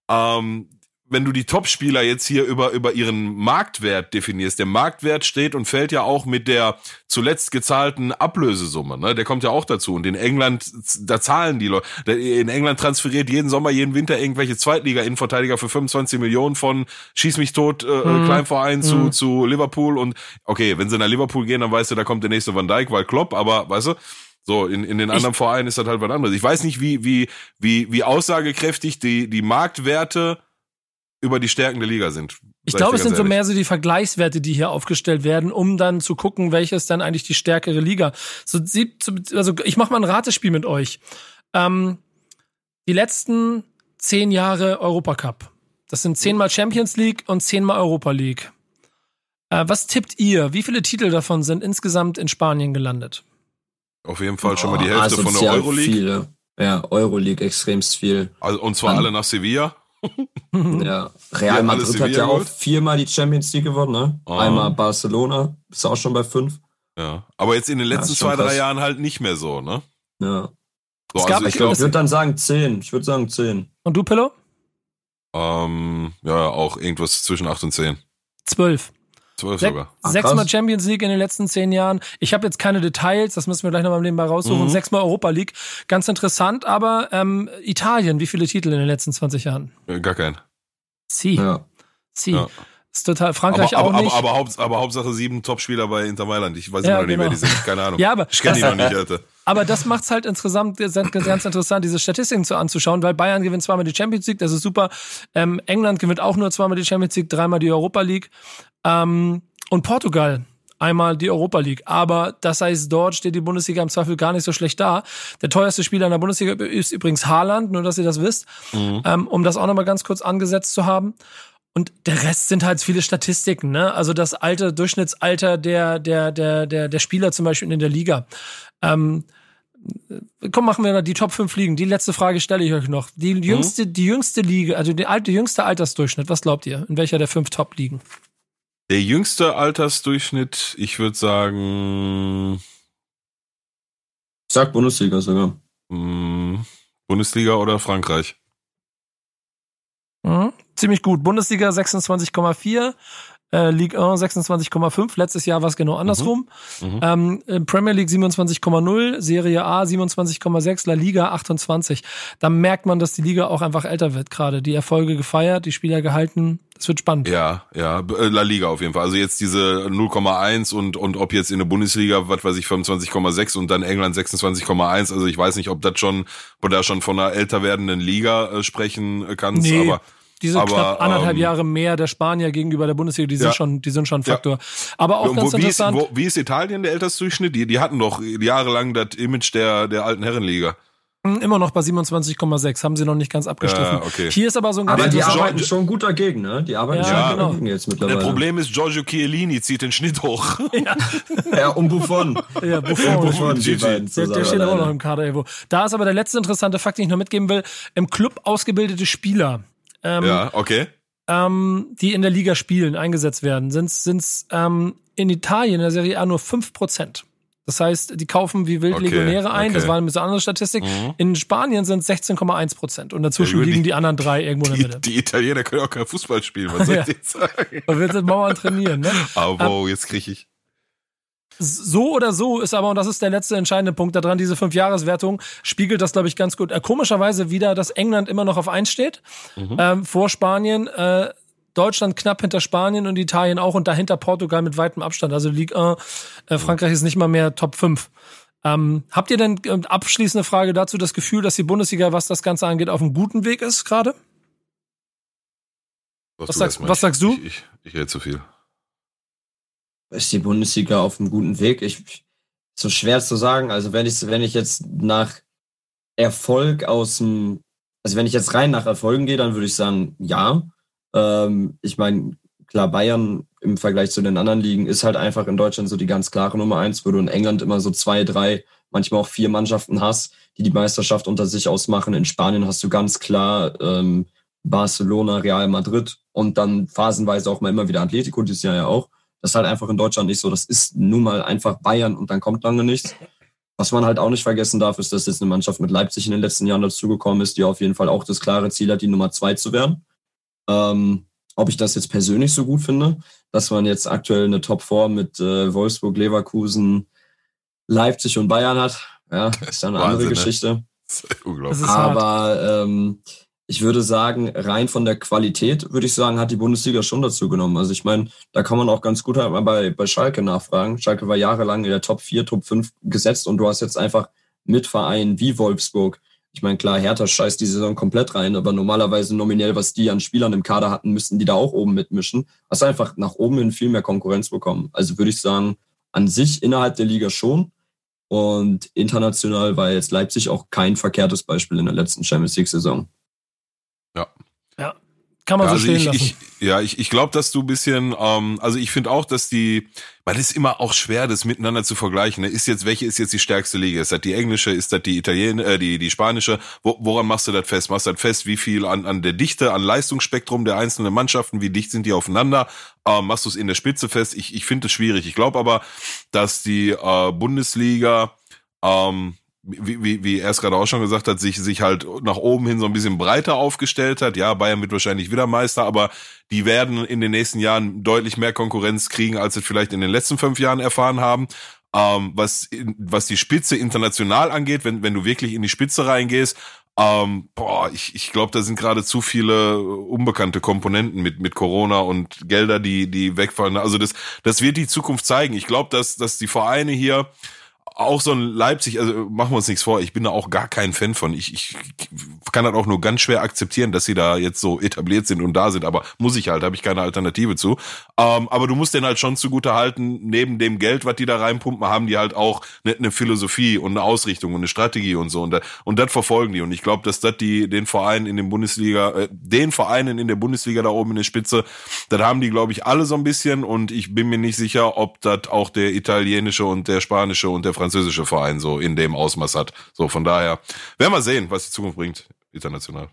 ähm, wenn du die Topspieler jetzt hier über, über ihren Marktwert definierst, der Marktwert steht und fällt ja auch mit der zuletzt gezahlten Ablösesumme, ne? Der kommt ja auch dazu. Und in England, da zahlen die Leute. In England transferiert jeden Sommer, jeden Winter irgendwelche Zweitliga-Innenverteidiger für 25 Millionen von Schieß mich tot, äh, Mhm. Kleinverein zu, Mhm. zu Liverpool. Und okay, wenn sie nach Liverpool gehen, dann weißt du, da kommt der nächste Van Dijk, weil Klopp, aber weißt du, so, in, in den anderen Vereinen ist das halt was anderes. Ich weiß nicht, wie, wie, wie, wie aussagekräftig die, die Marktwerte über die Stärken der Liga sind. Ich glaube, es sind ganz so ehrlich. mehr so die Vergleichswerte, die hier aufgestellt werden, um dann zu gucken, welches dann eigentlich die stärkere Liga. So, sie- also ich mache mal ein Ratespiel mit euch. Ähm, die letzten zehn Jahre Europacup. Das sind zehnmal Champions League und zehnmal Europa League. Äh, was tippt ihr? Wie viele Titel davon sind insgesamt in Spanien gelandet? Auf jeden Fall schon mal die Oh, Hälfte von der Euroleague. Viele. Ja, Euroleague extremst viel. Also, und zwar Dann- alle nach Sevilla. Ja. Real Madrid hat ja auch viermal die Champions League gewonnen, ne? Ah. Einmal Barcelona, ist auch schon bei fünf. Ja. Aber jetzt in den letzten schon zwei, drei krass. Jahren halt nicht mehr so, ne? Ja. So, Es gab- also ich Ich glaube, würde dann sagen zehn. Ich würde sagen zehn. Und du, Pillow? ähm, ja, auch irgendwas zwischen acht und zehn. Zwölf. Zwölf Sech, sogar. Ah, sechsmal. Champions League in den letzten zehn Jahren. Ich habe jetzt keine Details, das müssen wir gleich nochmal nebenbei raussuchen. Mhm. Sechsmal Europa League. Ganz interessant, aber ähm, Italien, wie viele Titel in den letzten 20 Jahren? Äh, Gar kein. Sie. Ja. Sie. Ja. Ist total. Frankreich aber, auch aber, nicht. Aber, aber, Haupt, aber Hauptsache sieben Topspieler bei Inter Mailand. Ich weiß Ja, immer noch nicht, wer genau. die sind. Keine Ahnung. ja, aber Ich kenne die das, noch nicht, Alter. aber das macht's halt insgesamt ganz, ganz interessant, diese Statistiken zu anzuschauen, weil Bayern gewinnt zweimal die Champions League, das ist super. Ähm, England gewinnt auch nur zweimal die Champions League, dreimal die Europa League. Ähm, und Portugal einmal die Europa League. Aber das heißt, dort steht die Bundesliga im Zweifel gar nicht so schlecht da. Der teuerste Spieler in der Bundesliga ist übrigens Haaland, nur dass ihr das wisst, Mhm. ähm, um das auch nochmal ganz kurz angesetzt zu haben. Und der Rest sind halt viele Statistiken, ne? Also das alte Durchschnittsalter der, der, der, der, der Spieler zum Beispiel in der Liga. Ähm, komm, machen wir da die Top 5 Ligen. Die letzte Frage stelle ich euch noch. Die jüngste, die jüngste Liga, also der alte, jüngste Altersdurchschnitt, was glaubt ihr? In welcher der fünf Top liegen? Der jüngste Altersdurchschnitt, ich würde sagen, Ich sag Bundesliga sogar. mh, Bundesliga oder Frankreich. Mhm. Ziemlich gut. Bundesliga 26,4, äh, Ligue 1 26,5. Letztes Jahr war es genau andersrum. Mhm. Ähm, äh, Premier League 27,0, Serie A 27,6, La Liga 28. Da merkt man, dass die Liga auch einfach älter wird gerade. Die Erfolge gefeiert, die Spieler gehalten. Es wird spannend. Ja, ja, äh, La Liga auf jeden Fall. Also jetzt diese 0,1 und, und ob jetzt in der Bundesliga, was weiß ich, 25,6 und dann England 26,1. Also ich weiß nicht, ob das schon, ob da schon von einer älter werdenden Liga äh, sprechen kannst, Nee. aber Diese Aber, knapp anderthalb ähm, Jahre mehr der Spanier gegenüber der Bundesliga, die sind Ja. schon, die sind schon ein Ja. Faktor. Aber auch Wo- ganz wie, ist, interessant. wo, wie ist Italien der Altersdurchschnitt? Die, die hatten doch jahrelang das Image der, der alten Herrenliga. Hm, Immer noch bei 27,6, haben sie noch nicht ganz abgestriffen. Ja, okay. Hier ist aber so ein ganz Aber die arbeiten schon gut dagegen, ne? Die arbeiten Ja, schon gut genau. dagegen jetzt Das mittlerweile. Problem ist, Giorgio Chiellini zieht den Schnitt hoch. Ja, um Buffon. Ja, Buffon. Buffon, die beiden Der, der steht auch noch im Kader irgendwo. Da ist aber der letzte interessante Fakt, den ich noch mitgeben will. Im Club ausgebildete Spieler, ähm, Ja, okay. ähm, die in der Liga spielen, eingesetzt werden, sind es ähm, in Italien in der Serie A nur 5%. Das heißt, die kaufen wie wild Okay, Legionäre ein. Das okay. war eine bisschen andere Statistik. Mhm. In Spanien sind es 16,1 Prozent. Und dazwischen Ja, liegen die- die anderen drei irgendwo in der Die, Mitte. die Italiener können auch kein Fußball spielen, was soll Ja. ich jetzt sagen? Man wird Mauern trainieren, ne? Aber wow, jetzt krieg ich. So oder so ist aber, und das ist der letzte entscheidende Punkt daran, diese Fünfjahreswertung spiegelt das, glaube ich, ganz gut. Äh, komischerweise wieder, dass England immer noch auf eins steht, ähm, vor Spanien, äh, Deutschland knapp hinter Spanien und Italien auch und dahinter Portugal mit weitem Abstand. Also Ligue 1, äh, Frankreich ist nicht mal mehr Top 5. Ähm, habt ihr denn äh, abschließende Frage dazu das Gefühl, dass die Bundesliga, was das Ganze angeht, auf einem guten Weg ist gerade? Was, Was was sagst du? Ich, ich, ich rede zu viel. Ist die Bundesliga auf einem guten Weg? Ich, so schwer zu sagen. Also wenn ich, wenn ich jetzt nach Erfolg aus dem, also wenn ich jetzt rein nach Erfolgen gehe, dann würde ich sagen, ja. Ähm, ich meine, klar, Bayern im Vergleich zu den anderen Ligen ist halt einfach in Deutschland so die ganz klare Nummer eins, wo du in England immer so zwei, drei, manchmal auch vier Mannschaften hast, die die Meisterschaft unter sich ausmachen. In Spanien hast du ganz klar ähm, Barcelona, Real Madrid und dann phasenweise auch mal immer wieder Atletico, dieses Jahr ja auch. Das ist halt einfach in Deutschland nicht so. Das ist nun mal einfach Bayern und dann kommt lange nichts. Was man halt auch nicht vergessen darf, ist, dass jetzt eine Mannschaft mit Leipzig in den letzten Jahren dazugekommen ist, die auf jeden Fall auch das klare Ziel hat, die Nummer zwei zu werden. Ähm, ob ich das jetzt persönlich so gut finde, dass man jetzt aktuell eine Top 4 mit äh, Wolfsburg, Leverkusen, Leipzig und Bayern hat, ja, ist dann eine Wahnsinn, andere ne? Geschichte. Das ist Das unglaublich. Aber ähm, ich würde sagen, rein von der Qualität, würde ich sagen, hat die Bundesliga schon dazu genommen. Also ich meine, da kann man auch ganz gut halt bei, bei Schalke nachfragen. Schalke war jahrelang in der Top 4, Top 5 gesetzt und du hast jetzt einfach mit Vereinen wie Wolfsburg. Ich meine, klar, Hertha scheißt die Saison komplett rein, aber normalerweise nominell, was die an Spielern im Kader hatten, müssten die da auch oben mitmischen. Hast einfach nach oben hin viel mehr Konkurrenz bekommen. Also würde ich sagen, an sich innerhalb der Liga schon. Und international war jetzt Leipzig auch kein verkehrtes Beispiel in der letzten Champions League-Saison. Kann man Ja, so also stehen ich, lassen. ich, ja, ich, ich glaube, dass du ein bisschen, ähm, also ich finde auch, dass die, weil es ist immer auch schwer, das miteinander zu vergleichen. Ne? Ist jetzt, welche ist jetzt die stärkste Liga? Ist das die englische? Ist das die italienische, äh, die, die spanische? Wo, woran machst du das fest? Machst du das fest, wie viel an, an der Dichte, an Leistungsspektrum der einzelnen Mannschaften, wie dicht sind die aufeinander? Ähm, machst du es in der Spitze fest? Ich, ich finde es schwierig. Ich glaube aber, dass die äh, Bundesliga, ähm, wie, wie, wie er es gerade auch schon gesagt hat, sich, sich halt nach oben hin so ein bisschen breiter aufgestellt hat. Ja, Bayern wird wahrscheinlich wieder Meister, aber die werden in den nächsten Jahren deutlich mehr Konkurrenz kriegen, als sie vielleicht in den letzten fünf Jahren erfahren haben. Ähm, was, was die Spitze international angeht, wenn, wenn du wirklich in die Spitze reingehst, ähm, boah, ich, ich glaube, da sind gerade zu viele unbekannte Komponenten mit, mit Corona und Gelder, die, die wegfallen. Also das, das wird die Zukunft zeigen. Ich glaube, dass, dass die Vereine hier auch so ein Leipzig, also machen wir uns nichts vor, ich bin da auch gar kein Fan von. Ich, ich kann das auch nur ganz schwer akzeptieren, dass sie da jetzt so etabliert sind und da sind, aber muss ich halt, habe ich keine Alternative zu. Ähm, aber du musst den halt schon zugute halten, neben dem Geld, was die da reinpumpen, haben die halt auch eine, eine Philosophie und eine Ausrichtung und eine Strategie und so. Und, da, und das verfolgen die. Und ich glaube, dass das die den Vereinen in den Bundesliga, äh, den Vereinen in der Bundesliga da oben in der Spitze, das haben die, glaube ich, alle so ein bisschen. Und ich bin mir nicht sicher, ob das auch der italienische und der spanische und der französische Verein so in dem Ausmaß hat. So, von daher werden wir sehen, was die Zukunft bringt, international.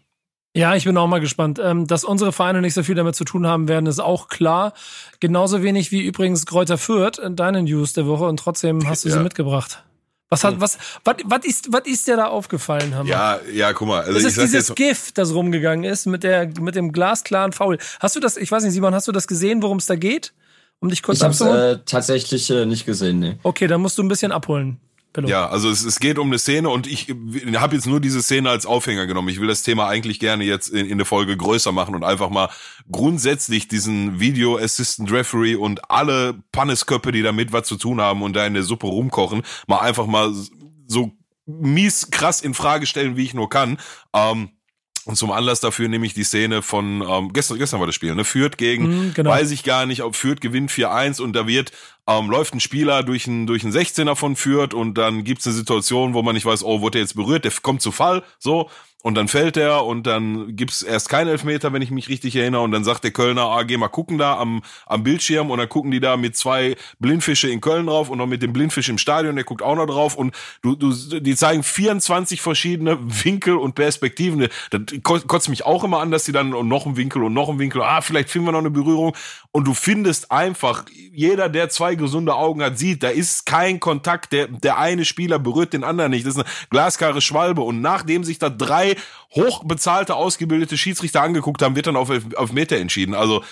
Ja, ich bin auch mal gespannt. Ähm, dass unsere Vereine nicht so viel damit zu tun haben werden, ist auch klar. Genauso wenig wie übrigens Kräuter Fürth in deinen News der Woche und trotzdem hast du sie Ja. mitgebracht. Was hat, was, was, was ist, was ist dir da aufgefallen, Hammer? Ja, ja, guck mal. Also ist sag dieses jetzt, Gift, das rumgegangen ist mit der, mit dem glasklaren Foul. Hast du das, ich weiß nicht, Simon, hast du das gesehen, worum es da geht? Um dich kurz Ich habe es abzuholen? äh, tatsächlich äh, nicht gesehen, nee. Okay, dann musst du ein bisschen abholen. Bello. Ja, also es, es geht um eine Szene und ich habe jetzt nur diese Szene als Aufhänger genommen. Ich will das Thema eigentlich gerne jetzt in, in der Folge größer machen und einfach mal grundsätzlich diesen Video Assistant Referee und alle Pannesköpfe, die damit was zu tun haben und da in der Suppe rumkochen, mal einfach mal so mies krass in Frage stellen, wie ich nur kann. Ähm, und zum Anlass dafür nehme ich die Szene von ähm, gestern, gestern war das Spiel, ne? Führt gegen, Mhm, genau. weiß ich gar nicht, ob Fürth gewinnt 4-1 und da wird ähm, läuft ein Spieler durch einen durch einen 16er von Fürth und dann gibt's eine Situation, wo man nicht weiß, oh, wurde er jetzt berührt, der kommt zu Fall, so und dann fällt er und dann gibt's erst keinen Elfmeter, wenn ich mich richtig erinnere. Und dann sagt der Kölner, ah, geh mal gucken da am, am Bildschirm und dann gucken die da mit zwei Blindfische in Köln drauf und noch mit dem Blindfisch im Stadion, der guckt auch noch drauf und du, du, die zeigen 24 verschiedene Winkel und Perspektiven. Das kotzt mich auch immer an, dass die dann noch einen Winkel und noch einen Winkel, ah, vielleicht finden wir noch eine Berührung. Und du findest einfach, jeder, der zwei gesunde Augen hat, sieht, da ist kein Kontakt. Der, der eine Spieler berührt den anderen nicht. Das ist eine glasklare Schwalbe. Und nachdem sich da drei hochbezahlte, ausgebildete Schiedsrichter angeguckt haben, wird dann auf, auf Meter entschieden. Also,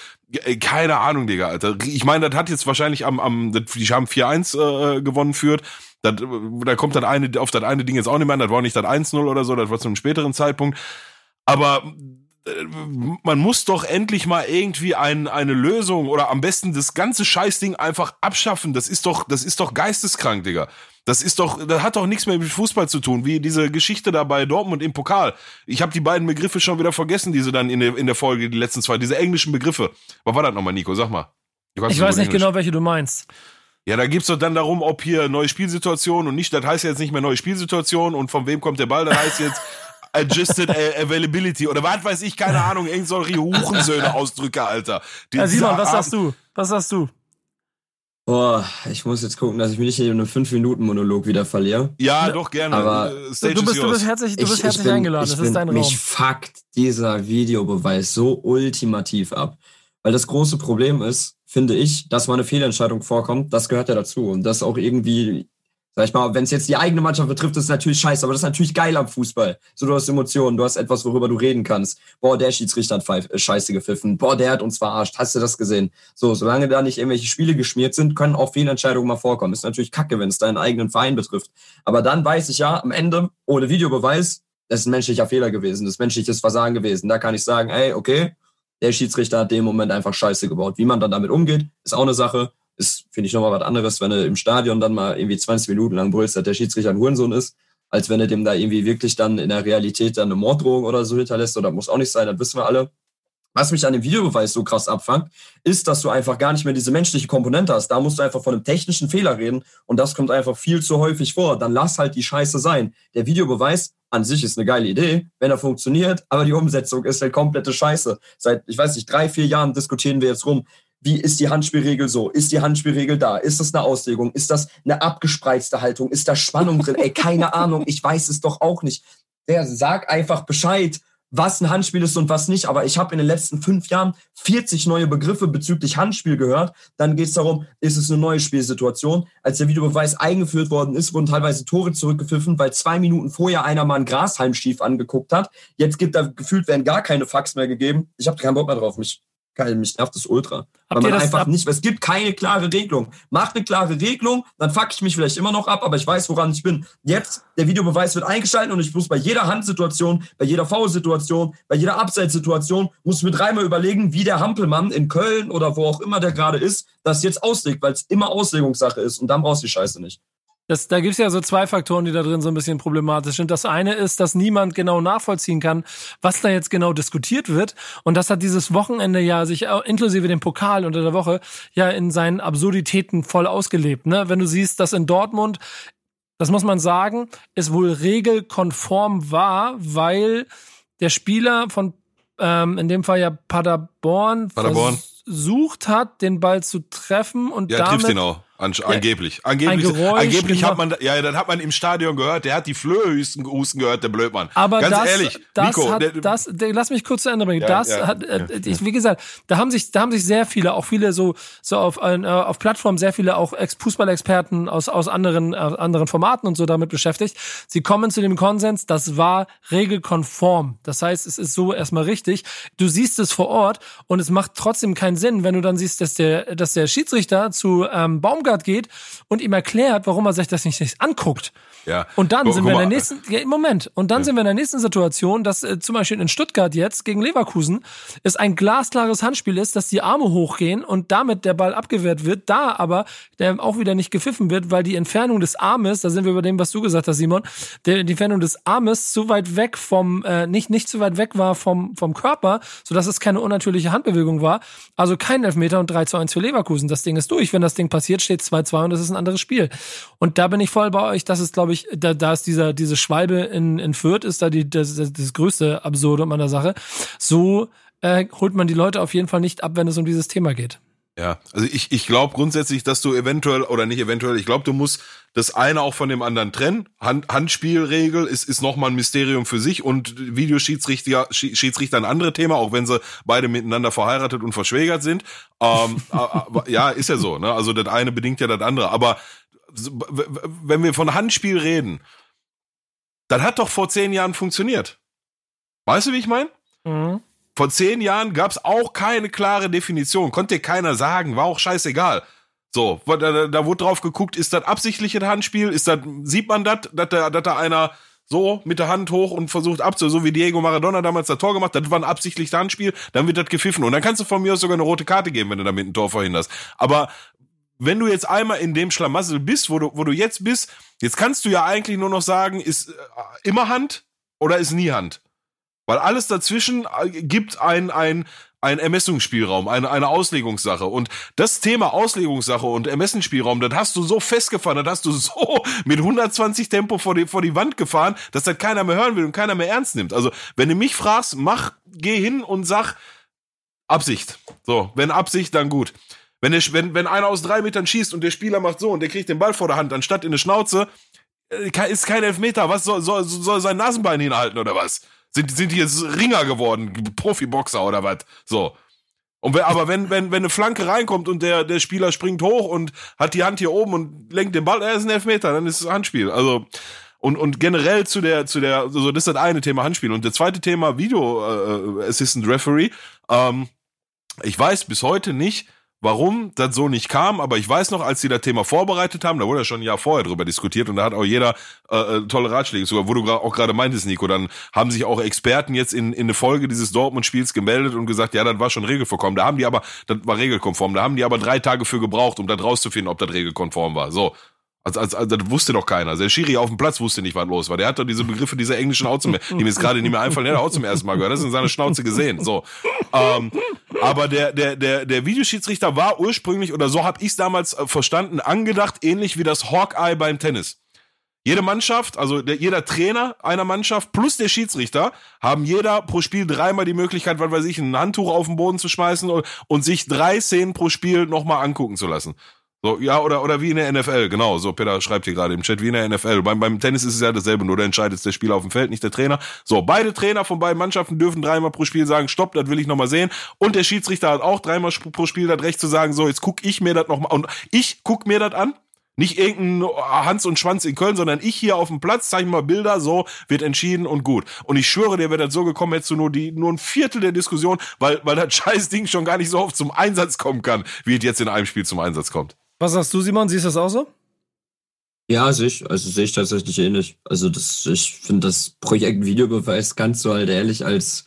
äh, keine Ahnung, Digga, Alter. Ich meine, das hat jetzt wahrscheinlich am, am die haben 4-1 äh, gewonnen führt. Das, da kommt das eine, auf das eine Ding jetzt auch nicht mehr an. Das war nicht das 1-0 oder so, das war zu einem späteren Zeitpunkt. Aber äh, man muss doch endlich mal irgendwie ein, eine Lösung oder am besten das ganze Scheißding einfach abschaffen. Das ist doch, das ist doch geisteskrank, Digga. Das ist doch, das hat doch nichts mehr mit Fußball zu tun, wie diese Geschichte da bei Dortmund im Pokal. Ich habe die beiden Begriffe schon wieder vergessen, diese dann in der, in der Folge, die letzten zwei, diese englischen Begriffe. Was war das nochmal, Nico? Sag mal. Ich, ich weiß nicht Englisch. genau, welche du meinst. Ja, da geht's doch dann darum, ob hier neue Spielsituation und nicht, das heißt jetzt nicht mehr neue Spielsituation und von wem kommt der Ball, das heißt jetzt Adjusted Availability oder was weiß ich, keine Ahnung, irgend solche Hurensöhne-Ausdrücke, Alter. Die ja, Simon, was sagst du? Was sagst du? Boah, ich muss jetzt gucken, dass ich mich nicht in einem 5-Minuten-Monolog wieder verliere. Ja, doch, gerne. Aber äh, Stage du, bist, du bist herzlich, du bist ich, herzlich ich bin, eingeladen, das ist dein Raum. Mich fuckt dieser Videobeweis so ultimativ ab. Weil das große Problem ist, finde ich, dass mal eine Fehlentscheidung vorkommt, das gehört ja dazu. Und das auch irgendwie Sag ich mal, wenn es jetzt die eigene Mannschaft betrifft, ist es natürlich scheiße, aber das ist natürlich geil am Fußball. So, du hast Emotionen, du hast etwas, worüber du reden kannst. Boah, der Schiedsrichter hat pfeif, äh, scheiße gepfiffen. Boah, der hat uns verarscht. Hast du das gesehen? So, solange da nicht irgendwelche Spiele geschmiert sind, können auch Fehlentscheidungen mal vorkommen. Ist natürlich kacke, wenn es deinen eigenen Verein betrifft. Aber dann weiß ich ja, am Ende, ohne Videobeweis, das ist ein menschlicher Fehler gewesen, das ist menschliches Versagen gewesen. Da kann ich sagen, ey, okay, der Schiedsrichter hat dem Moment einfach scheiße gebaut. Wie man dann damit umgeht, ist auch eine Sache ist, finde ich, nochmal was anderes, wenn du im Stadion dann mal irgendwie 20 Minuten lang brüllst, dass der Schiedsrichter ein Hurensohn ist, als wenn er dem da irgendwie wirklich dann in der Realität dann eine Morddrohung oder so hinterlässt. Oder muss auch nicht sein, das wissen wir alle. Was mich an dem Videobeweis so krass abfangt, ist, dass du einfach gar nicht mehr diese menschliche Komponente hast. Da musst du einfach von einem technischen Fehler reden und das kommt einfach viel zu häufig vor. Dann lass halt die Scheiße sein. Der Videobeweis an sich ist eine geile Idee, wenn er funktioniert, aber die Umsetzung ist halt komplette Scheiße. Seit, ich weiß nicht, drei, vier Jahren diskutieren wir jetzt rum, wie ist die Handspielregel so? Ist die Handspielregel da? Ist das eine Auslegung? Ist das eine abgespreizte Haltung? Ist da Spannung drin? Ey, keine Ahnung, ich weiß es doch auch nicht. Der sag einfach Bescheid, was ein Handspiel ist und was nicht. Aber ich habe in den letzten fünf Jahren 40 neue Begriffe bezüglich Handspiel gehört. Dann geht es darum, ist es eine neue Spielsituation? Als der Videobeweis eingeführt worden ist, wurden teilweise Tore zurückgepfiffen, weil zwei Minuten vorher einer mal einen Grashalm schief angeguckt hat. Jetzt gibt er gefühlt werden gar keine Fax mehr gegeben. Ich habe keinen Bock mehr drauf. Mich Geil, mich nervt das ultra. Habt weil man einfach nicht, es gibt keine klare Regelung. Macht eine klare Regelung, dann fuck ich mich vielleicht immer noch ab, aber ich weiß, woran ich bin. Jetzt, der Videobeweis wird eingeschaltet und ich muss bei jeder Handsituation, bei jeder Foul-Situation, bei jeder Abseitssituation, muss mir dreimal überlegen, wie der Hampelmann in Köln oder wo auch immer der gerade ist, das jetzt auslegt, weil es immer Auslegungssache ist und dann brauchst du die Scheiße nicht. Das, da gibt's ja so zwei Faktoren, die da drin so ein bisschen problematisch sind. Das eine ist, dass niemand genau nachvollziehen kann, was da jetzt genau diskutiert wird. Und das hat dieses Wochenende ja sich inklusive dem Pokal unter der Woche ja in seinen Absurditäten voll ausgelebt. Ne? Wenn du siehst, dass in Dortmund, das muss man sagen, es wohl regelkonform war, weil der Spieler von ähm, in dem Fall ja Paderborn, Paderborn. Versucht hat, den Ball zu treffen und ja, damit ihn auch. An, angeblich. Angeblich, angeblich hat man, ja, dann hat man im Stadion gehört, der hat die Flöhe husten, gehört, der Blödmann. Aber Ganz das, ehrlich, das Nico, hat, der, das, der, lass mich kurz zu Ende bringen. Ja, das ja, hat, äh, ich, wie gesagt, da haben sich, da haben sich sehr viele, auch viele so, so auf, äh, auf Plattformen sehr viele auch Fußballexperten aus, aus anderen, äh, anderen Formaten und so damit beschäftigt. Sie kommen zu dem Konsens, das war regelkonform. Das heißt, es ist so erstmal richtig. Du siehst es vor Ort und es macht trotzdem keinen Sinn, wenn du dann siehst, dass der, dass der Schiedsrichter zu ähm, Baumgart geht und ihm erklärt, warum er sich das nicht anguckt. Ja. Und dann oh, sind wir in der nächsten, ja, Moment, und dann ja. sind wir in der nächsten Situation, dass äh, zum Beispiel in Stuttgart jetzt gegen Leverkusen es ein glasklares Handspiel ist, dass die Arme hochgehen und damit der Ball abgewehrt wird, da aber der auch wieder nicht gepfiffen wird, weil die Entfernung des Armes, da sind wir bei dem, was du gesagt hast, Simon, der, die Entfernung des Armes zu weit weg vom, äh, nicht, nicht zu weit weg war vom, vom Körper, sodass es keine unnatürliche Handbewegung war, Also kein Elfmeter und 3 zu 1 für Leverkusen. Das Ding ist durch. Wenn das Ding passiert, steht 2-2 und es ist ein anderes Spiel. Und da bin ich voll bei euch. Das ist, glaube ich, da, da ist dieser, diese Schwalbe in, in Fürth, ist da die, das, das, das größte Absurdum an der Sache. So äh, holt man die Leute auf jeden Fall nicht ab, wenn es um dieses Thema geht. Ja, also ich, ich glaube grundsätzlich, dass du eventuell oder nicht eventuell, ich glaube, du musst das eine auch von dem anderen trennen. Hand, Handspielregel ist, ist nochmal ein Mysterium für sich und Videoschiedsrichter Schiedsrichter ein anderes Thema, auch wenn sie beide miteinander verheiratet und verschwägert sind. Ähm, ja, ist ja so. Ne? Also das eine bedingt ja das andere. Aber wenn wir von Handspiel reden, dann hat doch vor zehn Jahren funktioniert. Weißt du, wie ich meine? Mhm. Vor zehn Jahren gab es auch keine klare Definition. Konnte keiner sagen, war auch scheißegal. So, da, da wurde drauf geguckt, ist das absichtliches Handspiel? Ist das, sieht man das, dass da, dass da einer so mit der Hand hoch und versucht abzu, so wie Diego Maradona damals das Tor gemacht, das war ein absichtliches Handspiel, dann wird das gepfiffen. Und dann kannst du von mir aus sogar eine rote Karte geben, wenn du damit ein Tor verhinderst. Aber wenn du jetzt einmal in dem Schlamassel bist, wo du, wo du jetzt bist, jetzt kannst du ja eigentlich nur noch sagen, ist äh, immer Hand oder ist nie Hand. Weil alles dazwischen äh, gibt ein, ein, ein Ermessungsspielraum, eine, eine Auslegungssache. Und das Thema Auslegungssache und Ermessensspielraum, das hast du so festgefahren, das hast du so mit 120 Tempo vor die, vor die Wand gefahren, dass das keiner mehr hören will und keiner mehr ernst nimmt. Also, wenn du mich fragst, mach, geh hin und sag Absicht. So, wenn Absicht, dann gut. Wenn, der, wenn, wenn einer aus drei Metern schießt und der Spieler macht so und der kriegt den Ball vor der Hand, anstatt in eine Schnauze, äh, ist kein Elfmeter. Was soll, soll, soll sein Nasenbein hinhalten oder was? Sind, sind die jetzt Ringer geworden, Profiboxer oder was? So. Und wenn, aber wenn, wenn, wenn eine Flanke reinkommt und der, der Spieler springt hoch und hat die Hand hier oben und lenkt den Ball, er ist ein Elfmeter, dann ist es Handspiel. Also, und, und generell zu der, zu der, also das ist das eine Thema Handspiel. Und das zweite Thema Video äh, Assistant Referee. Ähm, ich weiß bis heute nicht, warum das so nicht kam, aber ich weiß noch, als sie das Thema vorbereitet haben, da wurde ja schon ein Jahr vorher drüber diskutiert und da hat auch jeder äh, äh tolle Ratschläge, sogar wo du auch gerade meintest, Nico, dann haben sich auch Experten jetzt in, in eine Folge dieses Dortmund-Spiels gemeldet und gesagt, ja, das war schon regelkonform. Da haben die aber, das war regelkonform, da haben die aber drei Tage für gebraucht, um das rauszufinden, ob das regelkonform war. So, also, also, also, das wusste doch keiner. Der Schiri auf dem Platz wusste nicht, was los war. Der hat doch diese Begriffe dieser englischen auch zum, die mir jetzt gerade nicht mehr einfallen, der hat auch zum ersten Mal gehört. Das ist in seiner Schnauze gesehen. So. Ähm, aber der, der, der, der Videoschiedsrichter war ursprünglich, oder so habe ich es damals äh, verstanden, angedacht, ähnlich wie das Hawkeye beim Tennis. Jede Mannschaft, also der, jeder Trainer einer Mannschaft plus der Schiedsrichter haben jeder pro Spiel dreimal die Möglichkeit, was weiß ich, ein Handtuch auf den Boden zu schmeißen und, und sich drei Szenen pro Spiel nochmal angucken zu lassen. So, ja, oder, oder wie in der NFL, genau. So, Peter schreibt hier gerade im Chat, wie in der NFL. Beim, beim Tennis ist es ja dasselbe, nur da entscheidet der Spieler auf dem Feld, nicht der Trainer. So, beide Trainer von beiden Mannschaften dürfen dreimal pro Spiel sagen, stopp, das will ich nochmal sehen. Und der Schiedsrichter hat auch dreimal pro Spiel das Recht zu sagen, so, jetzt guck ich mir das nochmal, und ich guck mir das an. Nicht irgendein Hans und Schwanz in Köln, sondern ich hier auf dem Platz, zeige mal Bilder, so wird entschieden und gut. Und ich schwöre dir, wäre das so gekommen, hättest du nur die, nur ein Viertel der Diskussion, weil, weil das scheiß Ding schon gar nicht so oft zum Einsatz kommen kann, wie es jetzt in einem Spiel zum Einsatz kommt. Was sagst du, Simon? Siehst du das auch so? Ja, sehe ich, also sehe ich tatsächlich ähnlich. Also das, ich finde das Projekt Videobeweis kannst du halt ehrlich als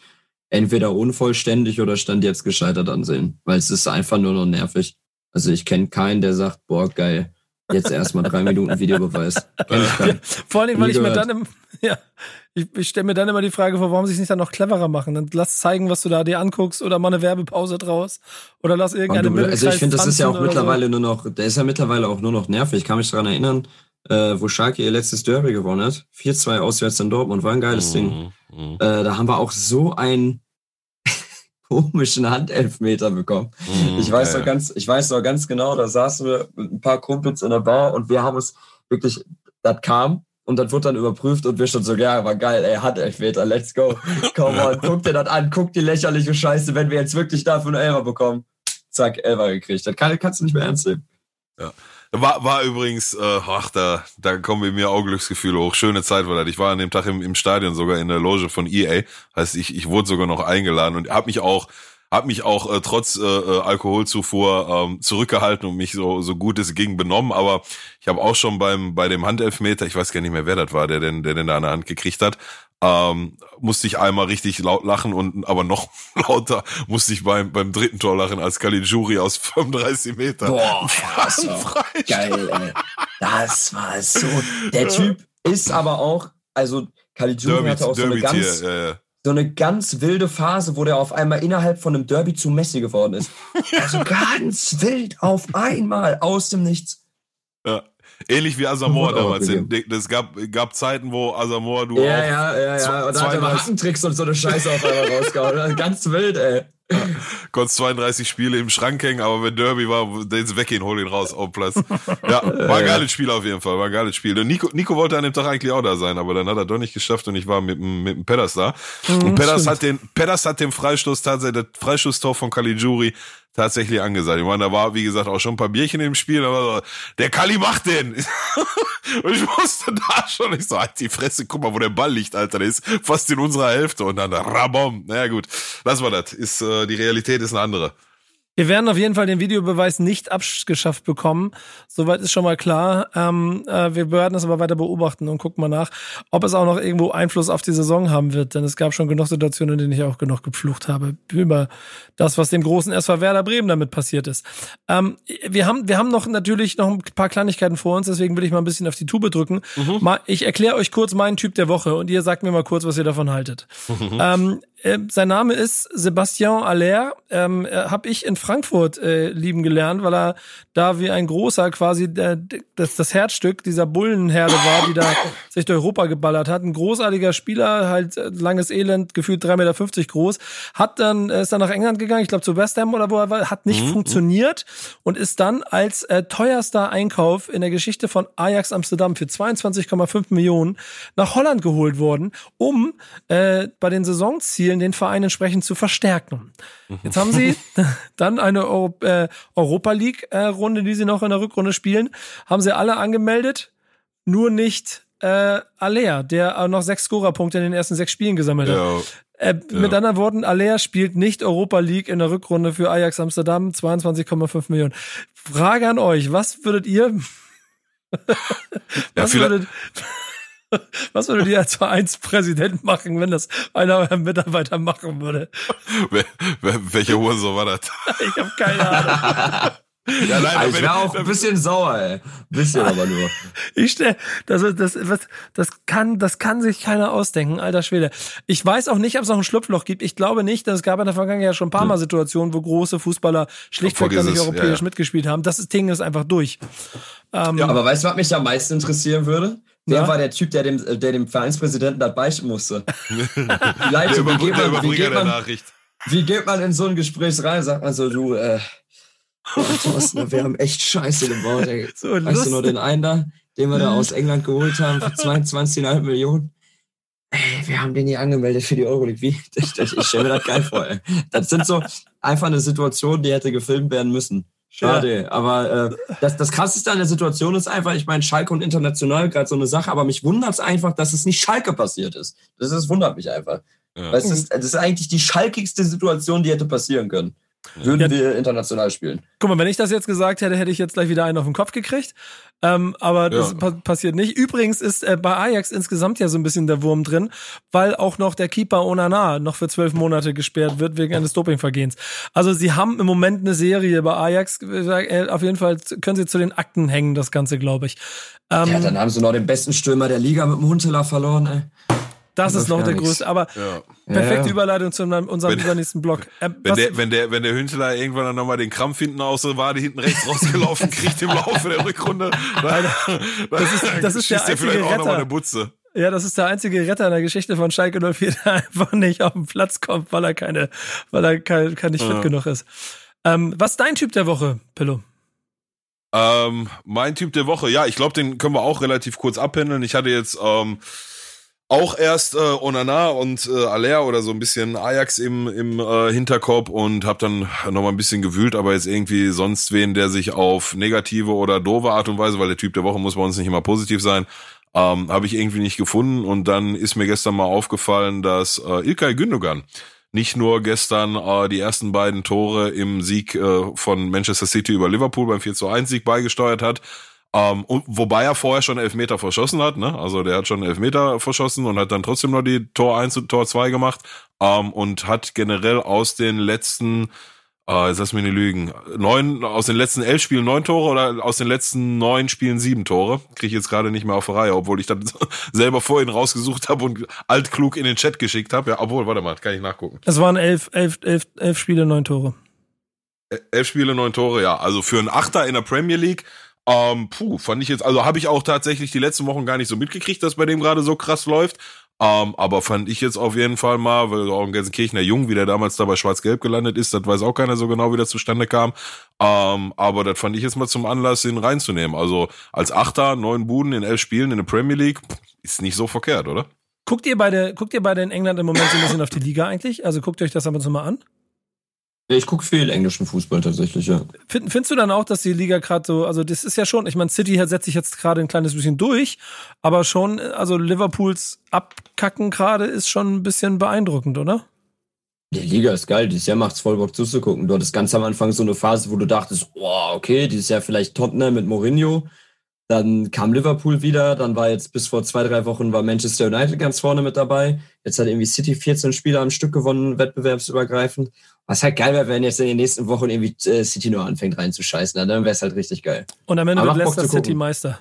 entweder unvollständig oder stand jetzt gescheitert ansehen, weil es ist einfach nur noch nervig. Also ich kenne keinen, der sagt, boah, geil, jetzt erstmal drei Minuten Videobeweis. Vor allem, weil ich mir dann im, ja, ich, ich stelle mir dann immer die Frage vor, warum sie es nicht dann noch cleverer machen. Dann lass zeigen, was du da dir anguckst oder mal eine Werbepause draus oder lass irgendeine du, Also ich finde, das ist ja auch mittlerweile so. nur noch, der ist ja mittlerweile auch nur noch nervig. Ich kann mich daran erinnern, äh, wo Schalke ihr letztes Derby gewonnen hat. 4-2 auswärts in Dortmund, war ein geiles mhm. Ding. Mhm. Äh, da haben wir auch so einen komischen Handelfmeter bekommen. Mhm, ich weiß okay. doch ganz, ich weiß doch ganz genau, da saßen wir mit ein paar Kumpels in der Bar und wir haben uns wirklich, das kam und das wurde dann überprüft und wir schon so, ja, war geil, ey, hat Elfmeter, let's go. Komm on, guck dir das an, guck die lächerliche Scheiße, wenn wir jetzt wirklich dafür einen Elfer bekommen. Zack, Elfer gekriegt. Das kann, kannst du nicht mehr ernst nehmen. Ja. War, war übrigens, äh, ach, da, da kommen mir auch Glücksgefühle hoch. Schöne Zeit war das. Ich war an dem Tag im, im Stadion sogar in der Loge von EA. Heißt, ich, ich wurde sogar noch eingeladen und habe mich auch habe mich auch äh, trotz äh, äh, Alkoholzufuhr ähm, zurückgehalten und mich so so gut es ging benommen, aber ich habe auch schon beim bei dem Handelfmeter, ich weiß gar nicht mehr, wer das war, der denn der denn da der Hand gekriegt hat, ähm, musste ich einmal richtig laut lachen und aber noch lauter musste ich beim beim dritten Tor lachen als Caligiuri aus 35 Meter. Boah, das war geil, ey. Das war so. Der Typ ist aber auch, also Caligiuri hatte auch so eine ganz, ja, ja so eine ganz wilde Phase, wo der auf einmal innerhalb von einem Derby zu Messi geworden ist. Also ganz wild auf einmal aus dem Nichts. Ja. Ähnlich wie Asamoah damals. Es gab, gab Zeiten, wo Asamoah du Ja, auch ja, ja, ja. Und da hat er mal 32 Hackentricks und so eine Scheiße auf einmal rausgehauen. Ganz wild, ey. konntest 32 Spiele im Schrank hängen, aber wenn Derby war, den weggehen, hol ihn raus auf den Platz. Ja, war ein geiles Spiel auf jeden Fall, war ein geiles Spiel. Und Nico, Nico wollte an dem Tag eigentlich auch da sein, aber dann hat er doch nicht geschafft und ich war mit, dem- mit dem Pedders da. Und Pedders hat den, Pedders hat den Freistoß tatsächlich, das Freistoßtor von Caligiuri tatsächlich angesagt. Ich meine, da war, wie gesagt, auch schon ein paar Bierchen im Spiel, aber so, der Kali macht den. und ich wusste da schon, ich so, halt die Fresse, guck mal, wo der Ball liegt, Alter, der ist fast in unserer Hälfte und dann rabom. Naja, gut, lass mal das. Ist, äh, die Realität ist eine andere. Wir werden auf jeden Fall den Videobeweis nicht abgeschafft bekommen. Soweit ist schon mal klar. Ähm, äh, wir werden es aber weiter beobachten und gucken mal nach, ob es auch noch irgendwo Einfluss auf die Saison haben wird. Denn es gab schon genug Situationen, in denen ich auch genug gepflucht habe über das, was dem großen SV Werder Bremen damit passiert ist. Ähm, wir haben, wir haben noch natürlich noch ein paar Kleinigkeiten vor uns, deswegen will ich mal ein bisschen auf die Tube drücken. Mal, ich erkläre euch kurz meinen Typ der Woche und ihr sagt mir mal kurz, was ihr davon haltet. Ähm, äh, sein Name ist Sebastian Aller. Ähm, äh, Habe ich in Frankfurt äh, lieben gelernt, weil er da wie ein großer quasi äh, das, das Herzstück dieser Bullenherde war, die da sich durch Europa geballert hat. Ein großartiger Spieler, halt äh, langes Elend, gefühlt 3,50 Meter groß. Hat dann, äh, ist dann nach England gegangen, ich glaube zu West Ham oder wo er war, hat nicht funktioniert und ist dann als äh, teuerster Einkauf in der Geschichte von Ajax Amsterdam für 22,5 Millionen nach Holland geholt worden, um äh, bei den Saisonzielen den Verein entsprechend zu verstärken. Jetzt haben sie dann eine äh, Europa League Runde, die sie noch in der Rückrunde spielen, haben sie alle angemeldet, nur nicht äh, Alea, der noch sechs Scorerpunkte in den ersten sechs Spielen gesammelt hat. Ja, Äh, Mit anderen Worten, Alea spielt nicht Europa League in der Rückrunde für Ajax Amsterdam, 22,5 Millionen. Frage an euch, was würdet ihr, was, vielleicht- würdet, was würdet ihr als Vereinspräsident machen, wenn das einer eurer Mitarbeiter machen würde? Wer, wer, welche Hurensohn war das? Ich habe keine Ahnung. Ja, leider, Also ich wäre auch ein bisschen sauer, ey. Ein bisschen aber nur. Ich stell, das, das, was, das kann, das kann sich keiner ausdenken, alter Schwede. Ich weiß auch nicht, ob es noch ein Schlupfloch gibt. Ich glaube nicht, denn es gab in der Vergangenheit ja schon ein paar Mal Situationen, wo große Fußballer schlichtweg dann nicht europäisch ja, ja. mitgespielt haben. Das Ding ist einfach durch. Ähm, Ja, aber weißt du, was mich am meisten interessieren würde? Wer Ja. war der Typ, der dem, der dem Vereinspräsidenten das beichten musste? der, Leute, wie Überbr geht, der man, wie, geht der man, Nachricht. wie geht man in so ein Gespräch rein? Sagt man so, du, äh, Thorsten, wir haben echt Scheiße gebaut, ey. So weißt du nur den einen da, den wir da aus England geholt haben für 22,5 Millionen? Ey, wir haben den hier angemeldet für die Euroleague. Wie? Ich, ich, ich stelle mir das geil vor, ey. Das sind so einfach eine Situation, die hätte gefilmt werden müssen. Schade, aber äh, das, das Krasseste an der Situation ist einfach, ich meine, Schalke und International gerade so eine Sache, aber mich wundert es einfach, dass es nicht Schalke passiert ist. Das, das wundert mich einfach. Ja. Weil es ist, das ist eigentlich die schalkigste Situation, die hätte passieren können. Würden Ja. wir international spielen. Guck mal, wenn ich das jetzt gesagt hätte, hätte ich jetzt gleich wieder einen auf den Kopf gekriegt. Ähm, aber das Ja. pa passiert nicht. Übrigens ist äh, bei Ajax insgesamt ja so ein bisschen der Wurm drin, weil auch noch der Keeper Onana noch für zwölf Monate gesperrt wird wegen eines Dopingvergehens. Also sie haben im Moment eine Serie bei Ajax. Äh, Auf jeden Fall können sie zu den Akten hängen, das Ganze, glaube ich. Ähm, Ja, dann haben sie noch den besten Stürmer der Liga mit dem Huntelaar verloren, ey. das ist läuft noch der größte. Aber Ja. Perfekte Ja. Überleitung zu unserem Wenn- übernächsten Block. Äh, Wenn der, wenn der, wenn der Hünteler irgendwann dann nochmal den Krampf hinten aus der Wade hinten rechts rausgelaufen kriegt im Laufe der Rückrunde, dann, Das ist- das ist der der einzige vielleicht auch nochmal Retter. eine Butze. Ja, das ist der einzige Retter in der Geschichte von Schalke 04, der einfach nicht auf den Platz kommt, weil er keine, weil er kein, kein nicht fit Ja. genug ist. Ähm, was ist dein Typ der Woche, Pillow? Ähm, mein Typ der Woche, ja, ich glaube, den können wir auch relativ kurz abhandeln. Ich hatte jetzt ähm, auch erst äh, Onana und äh, Aller oder so ein bisschen Ajax im, im äh, Hinterkopf und habe dann nochmal ein bisschen gewühlt, aber jetzt irgendwie sonst wen, der sich auf negative oder doofe Art und Weise, weil der Typ der Woche muss bei uns nicht immer positiv sein, ähm, habe ich irgendwie nicht gefunden. Und dann ist mir gestern mal aufgefallen, dass äh, Ilkay Gündogan nicht nur gestern äh, die ersten beiden Tore im Sieg äh, von Manchester City über Liverpool beim 4 zu 1 Sieg beigesteuert hat, ähm, und, wobei er vorher schon Elfmeter verschossen hat, ne? Also der hat schon Elfmeter verschossen und hat dann trotzdem noch die Tor 1 und Tor 2 gemacht ähm, und hat generell aus den letzten Ah, jetzt lass mich nicht lügen. Neun, aus den letzten elf Spielen neun Tore oder aus den letzten neun Spielen sieben Tore? Kriege ich jetzt gerade nicht mehr auf der Reihe, obwohl ich das selber vorhin rausgesucht habe und altklug in den Chat geschickt habe. Ja, obwohl, warte mal, kann ich nachgucken. Es waren elf, elf, elf, elf Spiele, neun Tore. Elf Spiele, neun Tore, ja. Also für einen Achter in der Premier League, ähm, puh, fand ich jetzt, also habe ich auch tatsächlich die letzten Wochen gar nicht so mitgekriegt, dass bei dem gerade so krass läuft. Ähm, aber fand ich jetzt auf jeden Fall mal, weil auch ein Gelsenkirchener Jung, wie der damals da bei Schwarz-Gelb gelandet ist, das weiß auch keiner so genau, wie das zustande kam. Ähm, aber das fand ich jetzt mal zum Anlass, ihn reinzunehmen. Also als Achter, neun Buden in elf Spielen in der Premier League, ist nicht so verkehrt, oder? Guckt ihr beide, guckt ihr beide in England im Moment so ein bisschen auf die Liga eigentlich? Also guckt euch das aber so mal an? Ich gucke viel englischen Fußball tatsächlich, ja. Find, findest du dann auch, dass die Liga gerade so, also das ist ja schon, ich meine, City setzt sich jetzt gerade ein kleines bisschen durch, aber schon, also Liverpools Abkacken gerade ist schon ein bisschen beeindruckend, oder? Die Liga ist geil, dieses Jahr macht's voll Bock zuzugucken. Du hattest ganz am Anfang so eine Phase, wo du dachtest, oh, okay, dieses Jahr vielleicht Tottenham mit Mourinho. Dann kam Liverpool wieder, dann war jetzt bis vor zwei, drei Wochen war Manchester United ganz vorne mit dabei. Jetzt hat irgendwie City 14 Spieler am Stück gewonnen, wettbewerbsübergreifend. Was halt geil wäre, wenn jetzt in den nächsten Wochen irgendwie äh, City nur anfängt reinzuscheißen. Dann wäre es halt richtig geil. Und am Ende wird Leicester City Meister.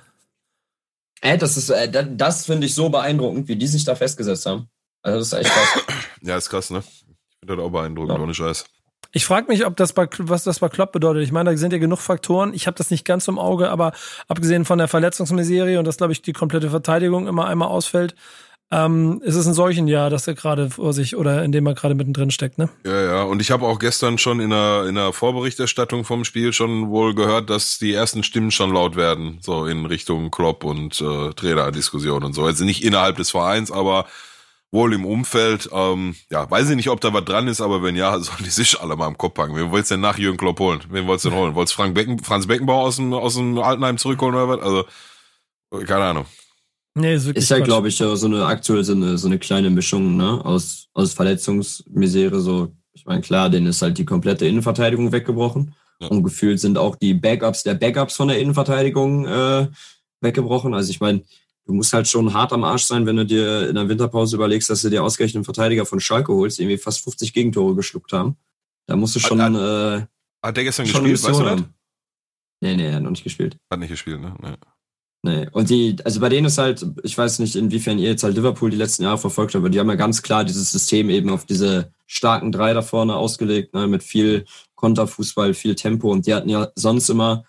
Ey, das ist, äh, das, das finde ich so beeindruckend, wie die sich da festgesetzt haben. Also das ist echt krass. ja, ist krass, ne? Ich finde das auch beeindruckend, ja. ohne Scheiß. Ich frage mich, ob das bei, was das bei Klopp bedeutet. Ich meine, da sind ja genug Faktoren. Ich habe das nicht ganz im Auge, aber abgesehen von der Verletzungsmiserie und dass, glaube ich, die komplette Verteidigung immer einmal ausfällt, ähm, ist es ein solchen Jahr, dass er gerade vor sich oder in dem er gerade mittendrin steckt, ne? Ja, ja. Und ich habe auch gestern schon in der, in der Vorberichterstattung vom Spiel schon wohl gehört, dass die ersten Stimmen schon laut werden, so in Richtung Klopp und äh, Trainerdiskussion und so. Also nicht innerhalb des Vereins, aber wohl im Umfeld. Ähm, ja, weiß ich nicht, ob da was dran ist, aber wenn ja, sollen die sich alle mal im Kopf packen. Wen wollt's denn nach Jürgen Klopp holen? Wen wollt's denn holen? Wollt's Frank Becken, Franz Beckenbauer aus dem, aus dem Altenheim zurückholen oder was? Also, keine Ahnung. Nee, ist, ist ja, glaube ich, so eine aktuell so eine, so eine kleine Mischung, ne, aus, aus Verletzungsmisere, so, ich meine, klar, denen ist halt die komplette Innenverteidigung weggebrochen. Ja. Und gefühlt sind auch die Backups der Backups von der Innenverteidigung äh, weggebrochen. Also ich meine, du musst halt schon hart am Arsch sein, wenn du dir in der Winterpause überlegst, dass du dir ausgerechnet einen Verteidiger von Schalke holst, die irgendwie fast 50 Gegentore geschluckt haben. Da musst du schon. Hat, äh, hat der gestern gespielt, weißt du das? Nee, nee, er hat noch nicht gespielt. Hat nicht gespielt, ne? Nee. Nee. Und die, also bei denen ist halt, ich weiß nicht, inwiefern ihr jetzt halt Liverpool die letzten Jahre verfolgt habt, aber die haben ja ganz klar dieses System eben auf diese starken drei da vorne ausgelegt, ne, mit viel Konterfußball, viel Tempo. Und die hatten ja sonst immer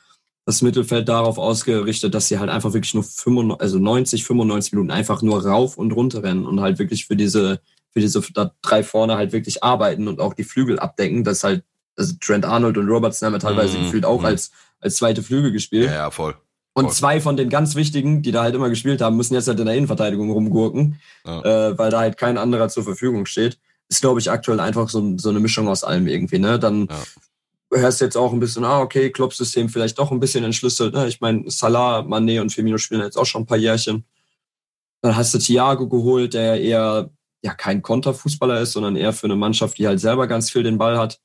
das Mittelfeld darauf ausgerichtet, dass sie halt einfach wirklich nur 95, also 90, 95 Minuten einfach nur rauf und runter rennen und halt wirklich für diese, für diese drei vorne halt wirklich arbeiten und auch die Flügel abdecken. Das halt, also Trent Arnold und Robertson haben teilweise mhm. gefühlt auch mhm. als, als zweite Flügel gespielt. Ja, ja, voll. Und zwei von den ganz wichtigen, die da halt immer gespielt haben, müssen jetzt halt in der Innenverteidigung rumgurken, ja. äh, weil da halt kein anderer zur Verfügung steht. Ist, glaube ich, aktuell einfach so, so eine Mischung aus allem irgendwie. Ne? Dann ja hörst jetzt auch ein bisschen, ah, okay, Klopp-System vielleicht doch ein bisschen entschlüsselt. Ne? Ich meine, Salah, Mané und Firmino spielen jetzt auch schon ein paar Jährchen. Dann hast du Thiago geholt, der eher ja kein Konterfußballer ist, sondern eher für eine Mannschaft, die halt selber ganz viel den Ball hat.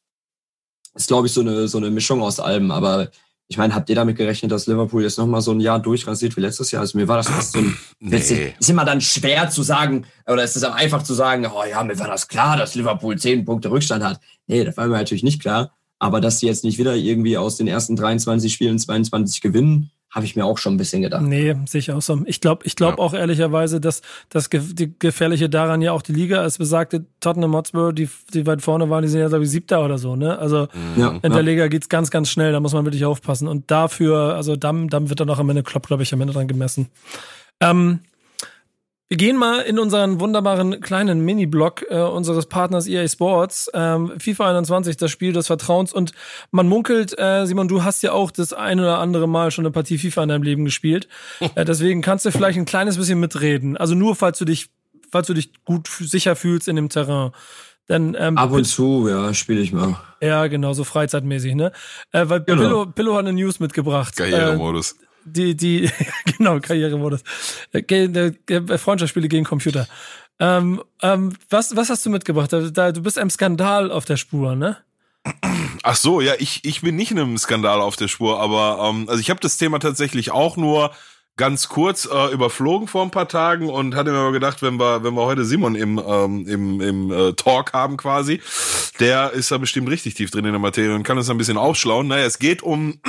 Ist, glaube ich, so eine, so eine Mischung aus allem. Aber ich meine, habt ihr damit gerechnet, dass Liverpool jetzt nochmal so ein Jahr durchrasiert wie letztes Jahr? Also mir war das fast so ein. nee. Ist immer dann schwer zu sagen, oder ist es einfach zu sagen, oh ja, mir war das klar, dass Liverpool zehn Punkte Rückstand hat. Nee, das war mir natürlich nicht klar. Aber dass sie jetzt nicht wieder irgendwie aus den ersten 23 Spielen 22 gewinnen, habe ich mir auch schon ein bisschen gedacht. Nee, sicher auch so. Ich glaube ich glaub ja. auch ehrlicherweise, dass das die Gefährliche daran ja auch die Liga, als besagte Tottenham Hotspur, die, die weit vorne waren, die sind ja, glaube ich, siebter oder so. Ne? Also ja, in der Liga geht's ganz, ganz schnell, da muss man wirklich aufpassen. Und dafür, also dann, dann wird dann auch am Ende Klopp, glaube ich, am Ende dran gemessen. Ähm, wir gehen mal in unseren wunderbaren kleinen Mini-Blog äh, unseres Partners EA Sports. Ähm, FIFA 21, das Spiel des Vertrauens. Und man munkelt, äh, Simon, du hast ja auch das ein oder andere Mal schon eine Partie FIFA in deinem Leben gespielt. Äh, deswegen kannst du vielleicht ein kleines bisschen mitreden. Also nur, falls du dich, falls du dich gut sicher fühlst in dem Terrain. Denn, ähm, Ab und zu, ja, spiele ich mal. Ja, genau, so freizeitmäßig, ne? Äh, weil genau. Pillow, Pillow hat eine News mitgebracht. Karrieremodus. Äh, die, die, genau, Karrieremodus. Freundschaftsspiele gegen Computer. Ähm, ähm, was, was hast du mitgebracht? Da, du bist einem Skandal auf der Spur, ne? Ach so, ja, ich, ich bin nicht einem Skandal auf der Spur, aber ähm, also ich habe das Thema tatsächlich auch nur ganz kurz äh, überflogen vor ein paar Tagen und hatte mir mal gedacht, wenn wir, wenn wir heute Simon im, ähm, im, im äh, Talk haben quasi, der ist da bestimmt richtig tief drin in der Materie und kann uns ein bisschen aufschlauen. Naja, es geht um,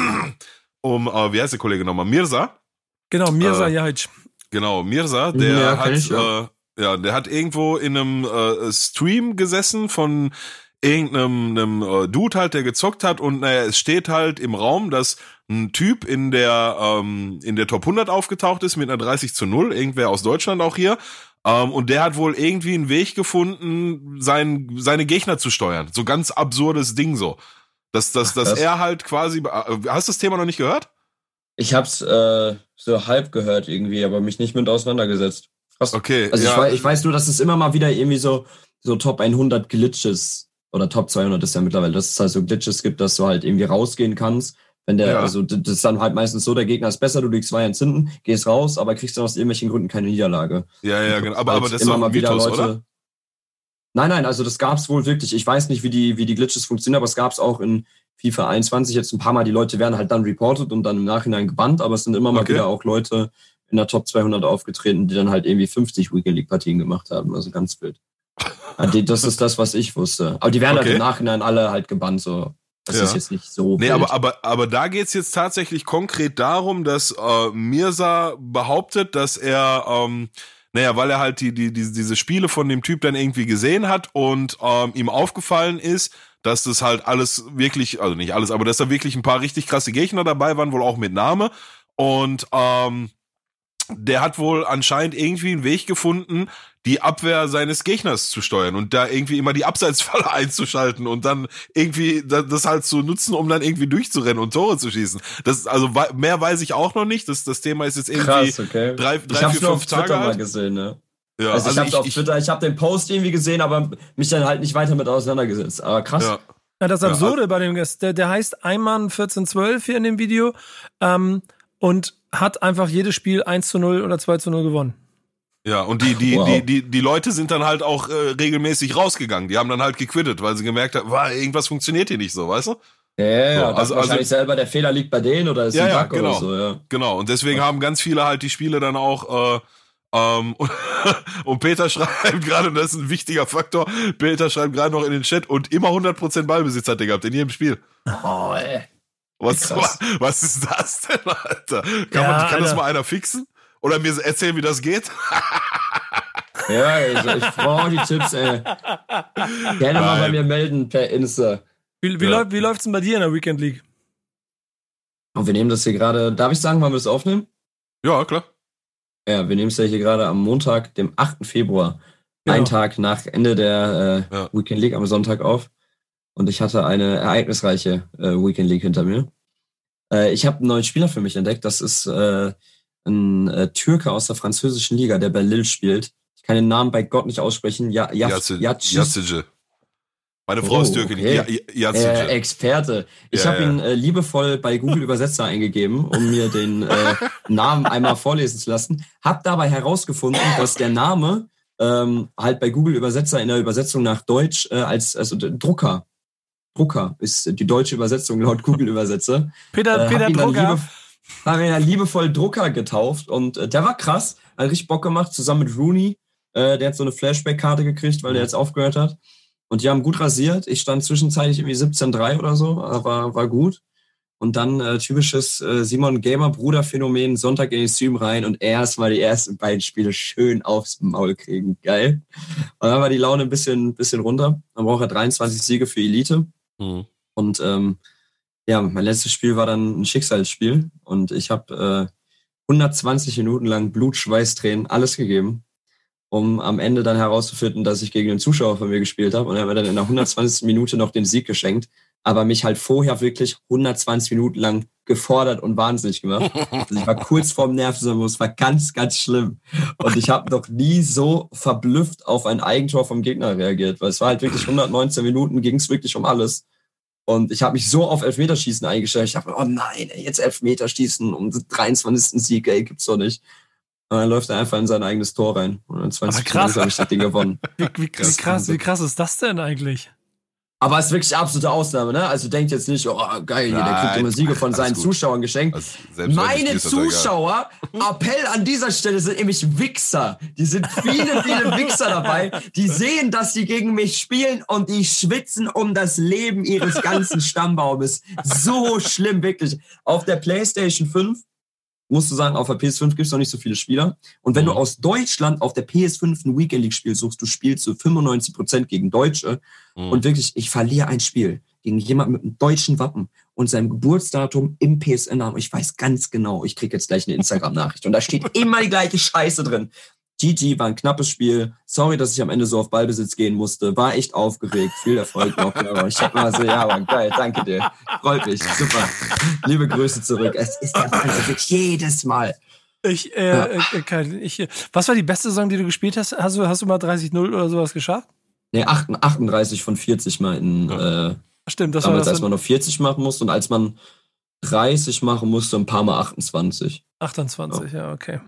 um äh, wie heißt der Kollege nochmal? Mirza. Genau, Mirza äh, Jahic. Genau, Mirza, der ja, hat, ich, ja. Äh, ja, der hat irgendwo in einem äh, Stream gesessen von irgendeinem einem, äh, Dude halt, der gezockt hat und naja, es steht halt im Raum, dass ein Typ in der ähm, in der Top 100 aufgetaucht ist mit einer 30 zu 0, irgendwer aus Deutschland auch hier. Ähm, und der hat wohl irgendwie einen Weg gefunden, sein, seine Gegner zu steuern. So ganz absurdes Ding so. Dass, dass, dass er halt quasi. Äh, hast du das Thema noch nicht gehört? Ich hab's äh, so halb gehört irgendwie, aber mich nicht mit auseinandergesetzt. Krass. Okay. Also ja. ich, weiß, ich weiß nur, dass es immer mal wieder irgendwie so, so Top 100 Glitches oder Top 200 ist ja mittlerweile, dass es halt so Glitches gibt, dass du halt irgendwie rausgehen kannst. Wenn der, ja. also das ist dann halt meistens so, der Gegner ist besser, du liegst zwei hinten, gehst raus, aber kriegst dann aus irgendwelchen Gründen keine Niederlage. Ja, ja, genau. Aber, halt aber das immer ist mal wieder Mythos, Leute. Oder? Nein, nein, also das gab's wohl wirklich. Ich weiß nicht, wie die, wie die Glitches funktionieren, aber es gab's auch in FIFA 21 jetzt ein paar Mal. Die Leute werden halt dann reported und dann im Nachhinein gebannt, aber es sind immer mal okay. wieder auch Leute in der Top 200 aufgetreten, die dann halt irgendwie 50 Weekend League Partien gemacht haben. Also ganz wild. Das ist das, was ich wusste. Aber die werden halt okay. halt im Nachhinein alle halt gebannt, so. Das ja. ist jetzt nicht so. Nee, aber, aber, aber da geht's jetzt tatsächlich konkret darum, dass äh, Mirza behauptet, dass er, ähm, naja, weil er halt die, die, die, diese Spiele von dem Typ dann irgendwie gesehen hat und ähm, ihm aufgefallen ist, dass das halt alles wirklich, also nicht alles, aber dass da wirklich ein paar richtig krasse Gegner dabei waren, wohl auch mit Name. Und ähm, der hat wohl anscheinend irgendwie einen Weg gefunden, die Abwehr seines Gegners zu steuern und da irgendwie immer die Abseitsfalle einzuschalten und dann irgendwie das halt zu nutzen, um dann irgendwie durchzurennen und Tore zu schießen. Das also mehr weiß ich auch noch nicht. Das, das Thema ist jetzt irgendwie Krass, okay. drei, drei vier, fünf Tage alt. Mal gesehen, ne? Ja, also, also ich habe auf Twitter, ich habe den Post irgendwie gesehen, aber mich dann halt nicht weiter mit auseinandergesetzt. Aber krass. Ja. Ja, das Absurde ja, bei dem Gast, der, der heißt Einmann 1412 hier in dem Video ähm, und hat einfach jedes Spiel 1 zu 0 oder 2 zu 0 gewonnen. Ja, und die, die, wow. die, die, die Leute sind dann halt auch äh, regelmäßig rausgegangen. Die haben dann halt gequittet, weil sie gemerkt haben, wow, irgendwas funktioniert hier nicht so, weißt du? Ja, ja, ja. Also, wahrscheinlich also, selber der Fehler liegt bei denen oder ist ja, ein Bug ja, genau, oder so, ja. Genau, und deswegen ja. haben ganz viele halt die Spiele dann auch, äh, ähm, und, und Peter schreibt gerade, und das ist ein wichtiger Faktor, Peter schreibt gerade noch in den Chat und immer 100% Ballbesitz hat der gehabt in jedem Spiel. Oh, ey. Was, was, was ist das denn, Alter? Kann, ja, man, kann das mal einer fixen? Oder mir erzählen, wie das geht? ja, ich, ich brauche die Tipps, ey. Gerne mal bei mir melden per Insta. Wie, wie, ja. läuft, wie läuft's denn bei dir in der Weekend League? Und wir nehmen das hier gerade, darf ich sagen, wann wir es aufnehmen? Ja, klar. Ja, wir nehmen es ja hier gerade am Montag, dem 8. Februar, genau. einen Tag nach Ende der äh, ja. Weekend League am Sonntag auf. Und ich hatte eine ereignisreiche äh, Weekend League hinter mir. Äh, ich habe einen neuen Spieler für mich entdeckt. Das ist äh, ein äh, Türke aus der französischen Liga, der bei Lille spielt. Ich kann den Namen bei Gott nicht aussprechen. Ja, ja, Yacic. Meine Frau oh, ist Türkin. Okay. Ja, äh, Experte. Ich ja, habe ja. ihn äh, liebevoll bei Google Übersetzer eingegeben, um mir den äh, Namen einmal vorlesen zu lassen. Hab dabei herausgefunden, dass der Name ähm, halt bei Google Übersetzer in der Übersetzung nach Deutsch äh, als also Drucker Drucker ist die deutsche Übersetzung laut Google Übersetzer. Peter, äh, Peter Drucker. Liebe, haben ihn ja liebevoll Drucker getauft und äh, der war krass, hat richtig Bock gemacht, zusammen mit Rooney. Äh, der hat so eine Flashback-Karte gekriegt, weil der jetzt aufgehört hat. Und die haben gut rasiert. Ich stand zwischenzeitlich irgendwie 17-3 oder so, aber war gut. Und dann äh, typisches äh, Simon Gamer Bruder Phänomen, Sonntag in den Stream rein und erstmal die ersten beiden Spiele schön aufs Maul kriegen. Geil. Und dann war die Laune ein bisschen, bisschen runter. Dann braucht er 23 Siege für Elite. Mhm. Und ähm, ja, mein letztes Spiel war dann ein Schicksalsspiel und ich habe äh, 120 Minuten lang Blut, Schweiß, Tränen, alles gegeben, um am Ende dann herauszufinden, dass ich gegen einen Zuschauer von mir gespielt habe und er hat mir dann in der 120. Minute noch den Sieg geschenkt, aber mich halt vorher wirklich 120 Minuten lang gefordert und wahnsinnig gemacht. Also ich war kurz vorm Nervenzusammenbruch, es war ganz, ganz schlimm. Und ich habe noch nie so verblüfft auf ein Eigentor vom Gegner reagiert, weil es war halt wirklich 119 Minuten, ging es wirklich um alles. Und ich habe mich so auf Elfmeterschießen eingestellt. Ich dachte, oh nein, ey, jetzt Elfmeterschießen um den 23. Sieg, ey, gibt's doch nicht. Und dann läuft er einfach in sein eigenes Tor rein. Und dann 20 krass. habe ich das Ding gewonnen. Wie, wie, krass. wie, krass, wie krass ist das denn eigentlich? Aber es ist wirklich absolute Ausnahme, ne? Also denkt jetzt nicht, oh geil, hier, der kriegt immer Siege von seinen Zuschauern geschenkt. Also, Meine Zuschauer, Appell an dieser Stelle, sind nämlich Wichser. Die sind viele, viele Wichser dabei. Die sehen, dass sie gegen mich spielen und die schwitzen um das Leben ihres ganzen Stammbaumes. So schlimm, wirklich. Auf der PlayStation 5 musst du sagen, auf der PS5 gibt es noch nicht so viele Spieler. Und wenn mhm. du aus Deutschland auf der PS5 ein Weekend League Spiel suchst, du spielst zu so 95 Prozent gegen Deutsche. Mhm. Und wirklich, ich verliere ein Spiel gegen jemanden mit einem deutschen Wappen und seinem Geburtsdatum im PSN-Namen. Ich weiß ganz genau, ich kriege jetzt gleich eine Instagram-Nachricht. Und da steht immer die gleiche Scheiße drin. GG war ein knappes Spiel. Sorry, dass ich am Ende so auf Ballbesitz gehen musste. War echt aufgeregt. Viel Erfolg noch. Aber ich hab mal so, ja, war geil. Danke dir. Freut mich. Super. Liebe Grüße zurück. Es ist der Wahnsinn. Jedes Mal. Ich, äh, ja. äh, ich, was war die beste Saison, die du gespielt hast? Hast du, hast du mal 30-0 oder sowas geschafft? Nee, 38 von 40 mal in, äh, Stimmt, das damals, war das als man noch 40 machen musste und als man 30 machen musste, ein paar mal 28. 28, ja, ja okay.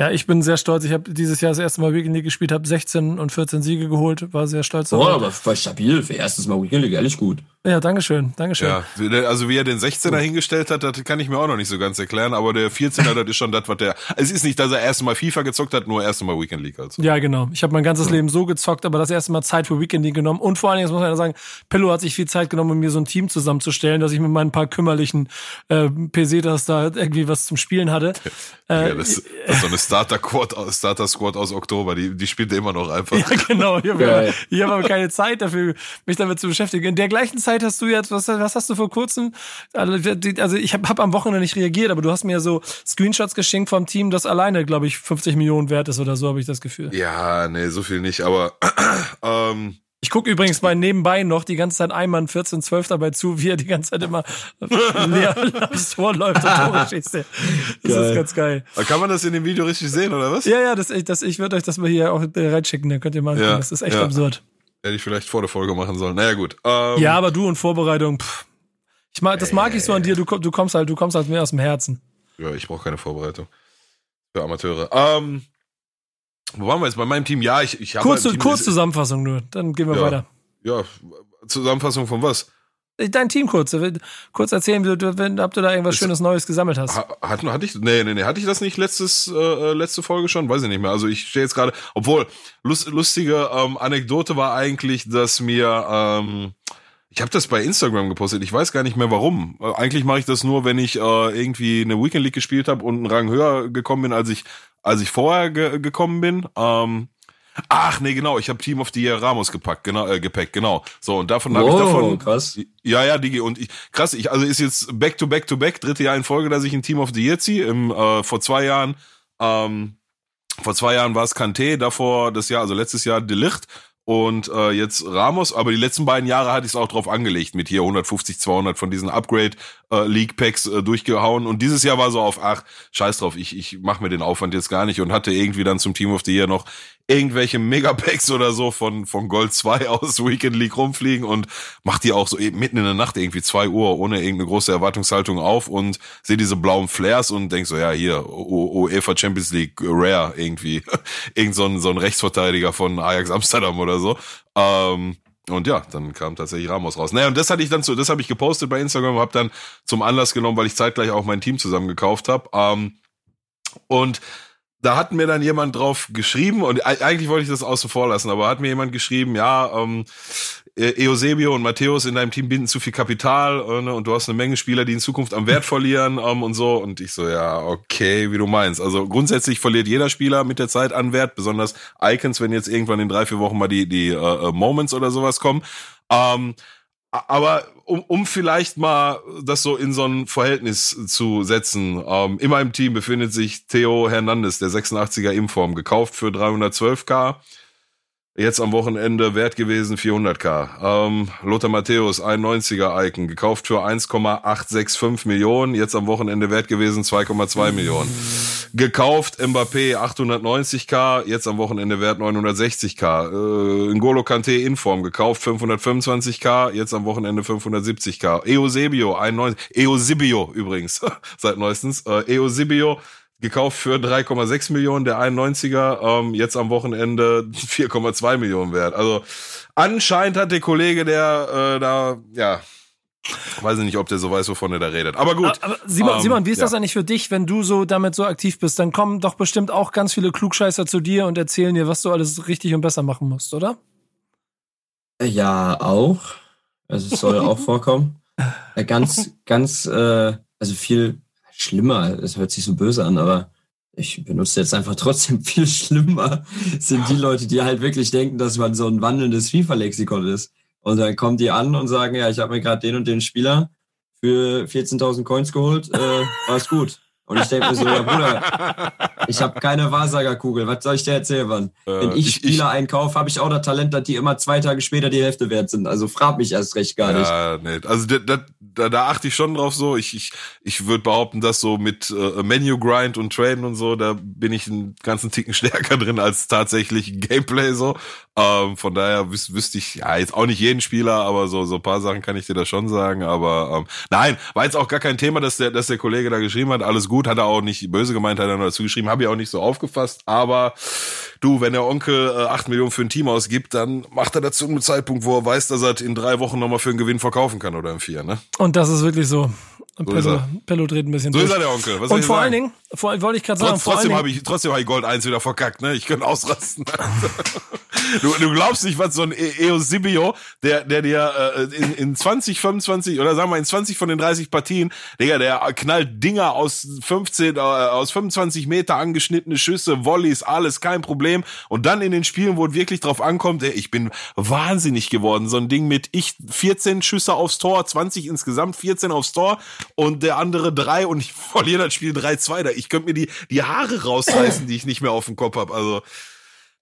Ja, ich bin sehr stolz. Ich habe dieses Jahr das erste Mal Weekend League gespielt, habe 16 und 14 Siege geholt, war sehr stolz. Oh, aber war stabil für erstes Mal Weekend League, ehrlich gut. Ja, Dankeschön, Dankeschön. Ja, also wie er den 16er hingestellt hat, das kann ich mir auch noch nicht so ganz erklären, aber der 14er, das ist schon das, was der, es ist nicht, dass er erste Mal FIFA gezockt hat, nur erste Mal Weekend League also. Ja, genau. Ich habe mein ganzes ja. Leben so gezockt, aber das erste Mal Zeit für Weekend League genommen und vor allen Dingen, das muss man ja sagen, Pillow hat sich viel Zeit genommen, um mir so ein Team zusammenzustellen, dass ich mit meinen paar kümmerlichen äh, PCs da irgendwie was zum Spielen hatte. Ja, äh, das, das ist so eine Starter Squad, Starter Squad aus Oktober, die, die spielt immer noch einfach. Ja, genau. Ich habe hab aber keine Zeit dafür, mich damit zu beschäftigen. In der gleichen Zeit hast du jetzt was was hast du vor kurzem? Also ich habe hab am Wochenende nicht reagiert, aber du hast mir so Screenshots geschenkt vom Team, das alleine, glaube ich, 50 Millionen wert ist oder so, habe ich das Gefühl. Ja, nee, so viel nicht, aber ähm, ich gucke übrigens bei nebenbei noch die ganze Zeit Eimann 14, 12 dabei zu, wie er die ganze Zeit immer leer aufs Tor läuft und Tore schießt. Das geil. ist ganz geil. Kann man das in dem Video richtig sehen, oder was? Ja, ja, das, das, ich würde euch das mal hier auch reinschicken, dann könnt ihr mal ja, Das ist echt ja. absurd. Hätte ich vielleicht vor der Folge machen sollen. Naja, gut. Ähm, ja, aber du und Vorbereitung, pff. Ich mag, das mag ich so an dir, du, du kommst halt, du kommst halt mehr aus dem Herzen. Ja, ich brauche keine Vorbereitung. Für Amateure. Ähm, wo waren wir jetzt? Bei meinem Team? Ja, ich, ich habe. Kurz, kurz Zusammenfassung nur, dann gehen wir ja, weiter. Ja, Zusammenfassung von was? Dein Team kurz. Kurz erzählen, ob du da irgendwas Schönes Neues gesammelt hast. Hat, hatte ich, nee, nee, nee, hatte ich das nicht letztes, äh, letzte Folge schon? Weiß ich nicht mehr. Also ich stehe jetzt gerade, obwohl, lust, lustige ähm, Anekdote war eigentlich, dass mir, ähm, ich habe das bei Instagram gepostet. Ich weiß gar nicht mehr warum. Äh, eigentlich mache ich das nur, wenn ich äh, irgendwie eine Weekend League gespielt habe und einen Rang höher gekommen bin, als ich als ich vorher ge gekommen bin. Ähm, Ach, nee, genau, ich habe Team of the Year Ramos gepackt, genau, äh, gepackt, genau. So, und davon habe ich davon. krass. Ja, ja, Digi, und ich, krass, ich, also ist jetzt back to back to back, dritte Jahr in Folge, dass ich ein Team of the Year ziehe. Im, äh, vor zwei Jahren, ähm, vor zwei Jahren war es Kanté, davor das Jahr, also letztes Jahr Delicht und äh, jetzt Ramos, aber die letzten beiden Jahre hatte ich es auch drauf angelegt, mit hier 150, 200 von diesen Upgrade äh, League Packs äh, durchgehauen und dieses Jahr war so auf, ach, scheiß drauf, ich, ich mach mir den Aufwand jetzt gar nicht und hatte irgendwie dann zum Team of the Year noch irgendwelche Megapacks oder so von, von Gold 2 aus Weekend League rumfliegen und mach die auch so eben mitten in der Nacht irgendwie zwei Uhr ohne irgendeine große Erwartungshaltung auf und sehe diese blauen Flares und denk so, ja, hier, UEFA Champions League Rare irgendwie. Irgend so ein, so ein Rechtsverteidiger von Ajax Amsterdam oder so. Ähm, und ja, dann kam tatsächlich Ramos raus. Naja, und das hatte ich dann so, das habe ich gepostet bei Instagram, habe dann zum Anlass genommen, weil ich zeitgleich auch mein Team zusammen gekauft habe. Ähm, und da hat mir dann jemand drauf geschrieben und eigentlich wollte ich das außen vor lassen, aber hat mir jemand geschrieben, ja, ähm, e-, Eusebio und Matthäus in deinem Team binden zu viel Kapital äh, ne, und du hast eine Menge Spieler, die in Zukunft am Wert verlieren ähm, und so. Und ich so, ja, okay, wie du meinst. Also grundsätzlich verliert jeder Spieler mit der Zeit an Wert, besonders Icons, wenn jetzt irgendwann in drei, vier Wochen mal die, die äh, äh Moments oder sowas kommen. Ähm, aber um, um vielleicht mal das so in so ein Verhältnis zu setzen, ähm, in meinem Team befindet sich Theo Hernandez, der 86er Inform, gekauft für 312k. Jetzt am Wochenende wert gewesen 400k. Ähm, Lothar Matthäus, 91er Icon, gekauft für 1,865 Millionen. Jetzt am Wochenende wert gewesen 2,2 Millionen. Gekauft Mbappé 890k, jetzt am Wochenende wert 960k. Äh, N'Golo Kante Inform gekauft 525k, jetzt am Wochenende 570k. Eusebio 91, Eusebio übrigens, seit neuestens. Äh, Eusebio gekauft für 3,6 Millionen, der 91er, ähm, jetzt am Wochenende 4,2 Millionen wert. Also anscheinend hat der Kollege, der äh, da, ja, weiß ich nicht, ob der so weiß, wovon er da redet. Aber gut. Aber Simon, Ähm, Simon wie ist ja. das eigentlich für dich, wenn du so damit so aktiv bist? Dann kommen doch bestimmt auch ganz viele Klugscheißer zu dir und erzählen dir, was du alles richtig und besser machen musst, oder? Ja, auch. Also es soll auch vorkommen. Äh, Ganz, ganz, äh, also viel schlimmer. Es hört sich so böse an, aber ich benutze jetzt einfach trotzdem viel schlimmer. Sind die Leute, die halt wirklich denken, dass man so ein wandelndes FIFA-Lexikon ist. Und dann kommen die an und sagen, ja, ich habe mir gerade den und den Spieler für 14.000 Coins geholt, äh, war's gut. Und ich denke mir so, ja Bruder, ich habe keine Wahrsagerkugel, was soll ich dir erzählen, Mann? Wenn Äh, ich ich- Spieler einkaufe, habe ich auch das Talent, dass die immer zwei Tage später die Hälfte wert sind. Also frag mich erst recht gar nicht. Ja, nee. Also da, da, da, achte ich schon drauf so. Ich, ich, ich würde behaupten, dass so mit äh, Menu-Grind und Traden und so, da bin ich einen ganzen Ticken stärker drin als tatsächlich Gameplay so. Ähm, von daher wüs wüsste ich, ja, jetzt auch nicht jeden Spieler, aber so, so paar Sachen kann ich dir da schon sagen. Aber ähm, nein, war jetzt auch gar kein Thema, dass der, dass der Kollege da geschrieben hat. Alles gut, hat er auch nicht böse gemeint, hat er nur dazu geschrieben, habe ich auch nicht so aufgefasst. Aber du, wenn der Onkel äh, 8 Millionen für ein Team ausgibt, dann macht er dazu einen Zeitpunkt, wo er weiß, dass er in drei Wochen nochmal für einen Gewinn verkaufen kann oder in vier, ne? Und das ist wirklich so. Ist Pello. Pello dreht ein bisschen So durch. ist er, der Onkel. Was und vor allen Dingen, vor, wollte ich gerade sagen, Trotz, vor trotzdem habe ich, trotzdem habe ich Gold 1 wieder verkackt, ne? Ich könnte ausrasten. du, du glaubst nicht, was so ein E- Eusebio, der, der dir äh, in, in 20, 25 oder sagen wir in 20 von den 30 Partien, Digga, der knallt Dinger aus 15, äh, aus 25 Meter angeschnittene Schüsse, Volleys, alles, kein Problem. Und dann in den Spielen, wo es wirklich drauf ankommt, ey, ich bin wahnsinnig geworden. So ein Ding mit ich 14 Schüsse aufs Tor, 20 insgesamt, 14 aufs Tor und der andere drei und ich verliere das Spiel 3-2. Da Ich könnte mir die, die Haare rausreißen, die ich nicht mehr auf dem Kopf habe. Also,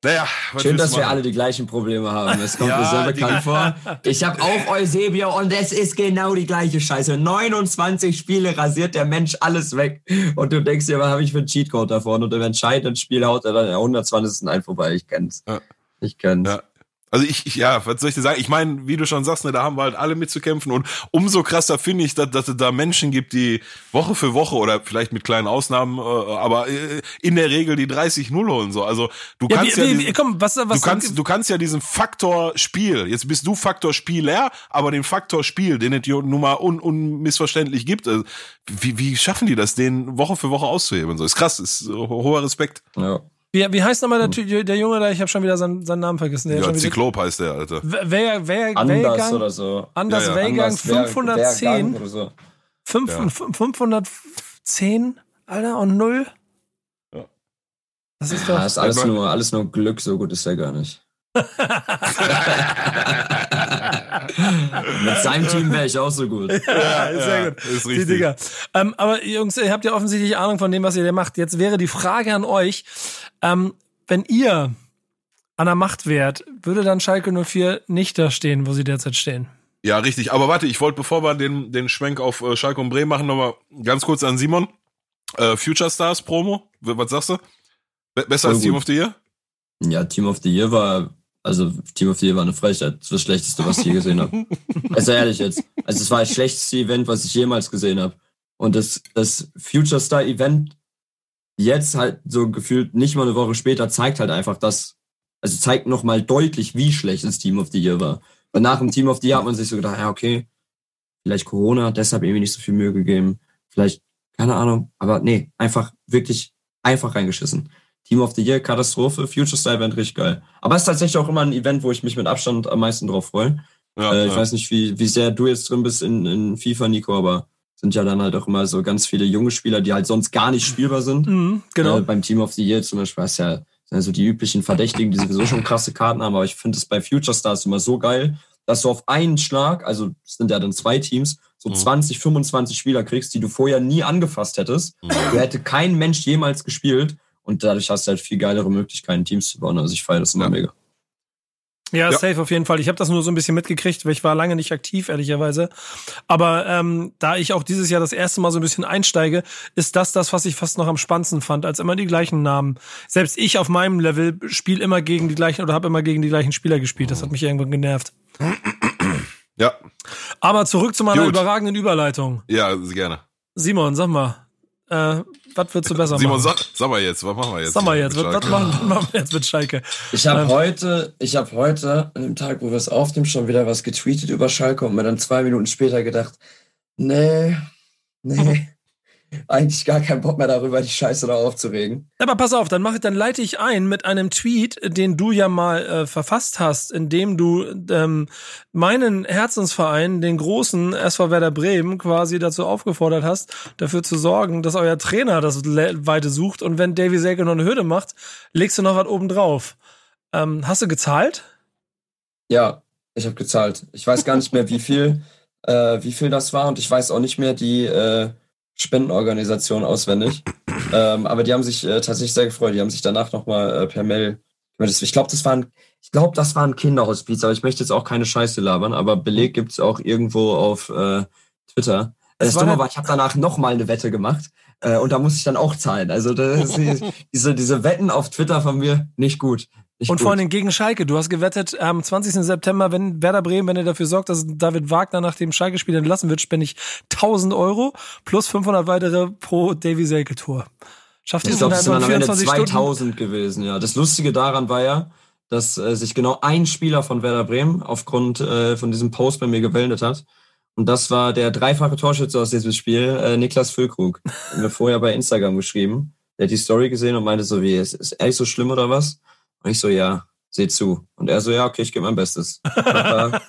naja, Schön, dass wir alle die gleichen Probleme haben. Es kommt Ja, mir sehr bekannt vor. Ich habe auch Eusebio und es ist genau die gleiche Scheiße. 29 Spiele rasiert der Mensch alles weg. Und du denkst dir, was habe ich für einen Cheatcode da vorne? Und im entscheidenden Spiel haut er dann der 120. ein vorbei. Ich kenn's. Ja. Ich kenn's. Ja. Also ich, ich, ja, was soll ich dir sagen? Ich meine, wie du schon sagst, ne, da haben wir halt alle mitzukämpfen und umso krasser finde ich, dass, dass es da Menschen gibt, die Woche für Woche oder vielleicht mit kleinen Ausnahmen, äh, aber äh, in der Regel die 30-0 holen so. Also du ja, kannst wie, ja, wie, diesen- komm, was, was, du kannst, du kannst ja diesen Faktor Spiel, jetzt bist du Faktor Spieler, aber den Faktor Spiel, den es nun mal un, unmissverständlich gibt, also, wie, wie schaffen die das, den Woche für Woche auszuheben? So ist krass, ist hoher Respekt. Ja. Wie, wie heißt nochmal der, Ty- der Junge da? Ich habe schon wieder seinen, seinen Namen vergessen. Der Ja, schon wieder, Zyklop heißt der, Alter. wer, wer, Anders Wehrgang, oder so. Anders Ja, ja. Wehrgang Anders Wer- 510. Wehrgang Oder so. Fünf, Ja. fünf- 510, Alter, und null. Ja. Das ist Ja, doch. ist alles Wenn man- nur, alles nur Glück, so gut ist er gar nicht. Mit seinem Team wäre ich auch so gut. Ja, ist sehr Ja, gut. ist Die richtig. Digga. Ähm, aber Jungs, ihr habt ja offensichtlich Ahnung von dem, was ihr da macht. Jetzt wäre die Frage an euch, ähm, wenn ihr an der Macht wärt, würde dann Schalke 04 nicht da stehen, wo sie derzeit stehen? Ja, richtig. Aber warte, ich wollte, bevor wir den, den Schwenk auf äh, Schalke und Bremen machen, nochmal ganz kurz an Simon. Äh, Future Stars Promo, was sagst du? Be besser Voll als Team gut. of the Year? Ja, Team of the Year war, also Team of the Year war eine Frechheit. Das war das Schlechteste, was ich je gesehen habe. Also ehrlich jetzt. Also es war das schlechteste Event, was ich jemals gesehen habe. Und das, das Future Star Event jetzt halt so gefühlt nicht mal eine Woche später zeigt halt einfach, dass, also zeigt nochmal deutlich, wie schlecht das Team of the Year war. Und nach dem Team of the Year hat man sich so gedacht, ja, okay, vielleicht Corona, deshalb irgendwie nicht so viel Mühe gegeben. Vielleicht, keine Ahnung. Aber nee, einfach wirklich einfach reingeschissen. Team of the Year, Katastrophe, Future Star Event, richtig geil. Aber es ist tatsächlich auch immer ein Event, wo ich mich mit Abstand am meisten drauf freue. Ja, Äh, ich ja. weiß nicht, wie, wie sehr du jetzt drin bist in, in FIFA, Nico, aber sind ja dann halt auch immer so ganz viele junge Spieler, die halt sonst gar nicht spielbar sind. Mhm, genau. Äh, beim Team of the Year zum Beispiel hast du ja sind ja so die üblichen Verdächtigen, die sowieso schon krasse Karten haben, aber ich finde es bei Future Stars immer so geil, dass du auf einen Schlag, also es sind ja dann zwei Teams, so Mhm. 20, 25 Spieler kriegst, die du vorher nie angefasst hättest. Mhm. Du hätte kein Mensch jemals gespielt und dadurch hast du halt viel geilere Möglichkeiten, Teams zu bauen. Also ich feiere das immer Ja. mega. Ja, Ja. safe auf jeden Fall. Ich habe das nur so ein bisschen mitgekriegt, weil ich war lange nicht aktiv, ehrlicherweise. Aber ähm, da ich auch dieses Jahr das erste Mal so ein bisschen einsteige, ist das das, was ich fast noch am spannendsten fand, als immer die gleichen Namen. Selbst ich auf meinem Level spiele immer gegen die gleichen oder habe immer gegen die gleichen Spieler gespielt. Das hat mich irgendwann genervt. ja, Aber zurück zu meiner Gut. überragenden Überleitung. ja, gerne. Simon, sag mal, Äh, was würdest du besser Simon, machen? sag, sag mal jetzt, was machen wir jetzt? Sag mal jetzt, was, was, machen, was machen wir jetzt mit Schalke? Ich habe Ähm. heute, ich habe heute an dem Tag, wo wir es aufnehmen, schon wieder was getweetet über Schalke und mir dann zwei Minuten später gedacht, nee, nee, eigentlich gar keinen Bock mehr darüber, die Scheiße da aufzuregen. Aber pass auf, dann, mach, ich- dann leite ich ein mit einem Tweet, den du ja mal äh, verfasst hast, in dem du ähm, meinen Herzensverein, den großen SV Werder Bremen, quasi dazu aufgefordert hast, dafür zu sorgen, dass euer Trainer das Le Weite sucht und wenn Davy Selke noch eine Hürde macht, legst du noch was oben drauf. Ähm, hast du gezahlt? Ja, ich habe gezahlt. Ich weiß gar nicht mehr, wie viel, äh, wie viel das war und ich weiß auch nicht mehr die äh, Spendenorganisation auswendig. ähm, aber die haben sich äh, tatsächlich sehr gefreut. Die haben sich danach nochmal äh, per Mail. Ich glaube, das waren, ich glaube, das war ein Kinderhospiz, aber ich möchte jetzt auch keine Scheiße labern, aber Beleg gibt's auch irgendwo auf äh, Twitter. Das Das war Dumme der- war, ich habe danach nochmal eine Wette gemacht äh, und da musste ich dann auch zahlen. Also das, diese, diese Wetten auf Twitter von mir nicht gut. Nicht Und gut. vor Dingen gegen Schalke. Du hast gewettet, am 20. September, wenn Werder Bremen, wenn er dafür sorgt, dass David Wagner nach dem Schalke-Spiel entlassen wird, spende ich 1000 Euro plus 500 weitere pro Davy Selke Tour. Schafft ihr es sind innerhalb von am Ende 24 Stunden? 2000 gewesen, ja. Das Lustige daran war ja, dass äh, sich genau ein Spieler von Werder Bremen aufgrund äh, von diesem Post bei mir gemeldet hat. Und das war der dreifache Torschütze aus diesem Spiel, äh, Niklas Füllkrug. Hat mir vorher bei Instagram geschrieben. Der hat die Story gesehen und meinte so, wie, ist, ist ehrlich so schlimm oder was? Und ich so, ja, seh zu. Und er so, ja, okay, ich gebe mein Bestes. War,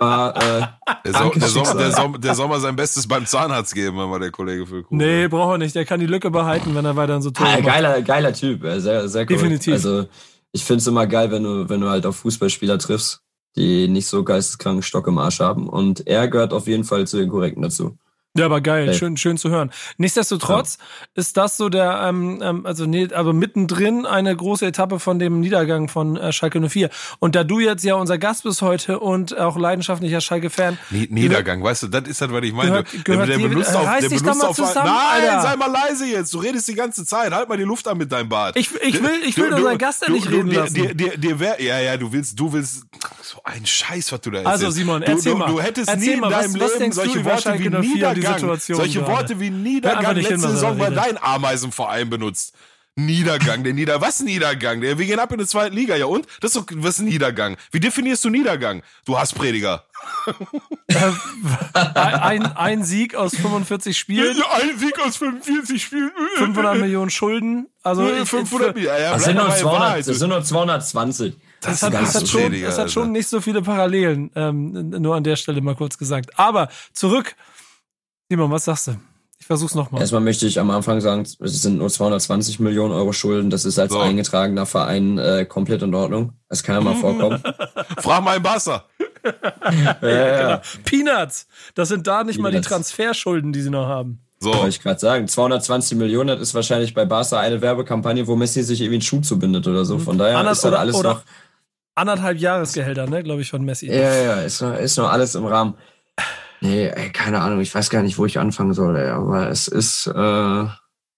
war, äh, Der, so, der, Sommer, der, Sommer, der soll mal sein Bestes beim Zahnarzt geben, wenn mal der Kollege für Nee, braucht er nicht. Der kann die Lücke behalten, wenn er weiter so Tore Ah, geiler, geiler Typ, sehr, sehr cool. Definitiv. Also ich find's immer geil, wenn du, wenn du halt auf Fußballspieler triffst, die nicht so geisteskranken Stock im Arsch haben. Und er gehört auf jeden Fall zu den Korrekten dazu. Ja, aber geil, Ey. schön, schön zu hören. Nichtsdestotrotz ist das so der, ähm, ähm, also nee, aber mittendrin eine große Etappe von dem Niedergang von äh, Schalke 04. Und da du jetzt ja unser Gast bist heute und auch leidenschaftlicher Schalke-Fan, Nie- Niedergang, weißt du, das ist das, was ich meine. Gehört- gehört der, dir- benutzt auf, reiß der dich doch benutzt auf, zusammen, Nein, Alter. sei mal leise jetzt. Du redest die ganze Zeit. Halt mal die Luft an mit deinem Bart. Ich- ich will- ich will unseren Gast ja nicht reden dir, lassen. Dir, dir, dir wär, ja, ja, du willst, du willst, so ein Scheiß, was du da Also, erzählst. Simon, du, erzähl du, mal. Du hättest Erzähl nie in mal, was- deinem was Leben du solche Worte wie 04 und die Niedergang, Situation solche gerade? Worte wie Niedergang hin, letzte er Saison bei deinem Ameisenverein benutzt. Niedergang, der Nieder, was Niedergang? Der, wir gehen ab in die zweite Liga, ja und? Das ist doch, was ist Niedergang? Wie definierst du Niedergang? Du Hassprediger. ein, ein Sieg aus 45 Spielen, Ein Sieg aus 45 Spielen. 500 Millionen Schulden, also ich- 500 ja, ja, Das sind nur, dabei, 200, Wahrheit. das sind nur 220. Das ist hat, das hat, schon, das hat schon nicht so viele Parallelen, ähm, nur an der Stelle mal kurz gesagt. Aber zurück. Simon, was sagst du? Ich versuch's nochmal. Erstmal möchte ich am Anfang sagen, es sind nur 220 Millionen Euro Schulden. Das ist als So. eingetragener Verein äh, komplett in Ordnung. Das kann ja mal vorkommen. Frag mal im Barca. ja, ja, ja. Peanuts! Das sind da nicht mal die Peanuts. Transferschulden, die sie noch haben. So. Wollte ich gerade sagen. 220 Millionen, das ist wahrscheinlich bei Barca eine Werbekampagne, wo Messi sich irgendwie einen Schuh zubindet oder so. Von daher Anderth- ist das oder- alles oder- noch. Anderthalb Jahresgehälter, ne, glaube ich, von Messi. Ja, ja, ja, ist noch, ist noch alles im Rahmen. Nee, ey, keine Ahnung, ich weiß gar nicht, wo ich anfangen soll, ey, aber es ist, äh,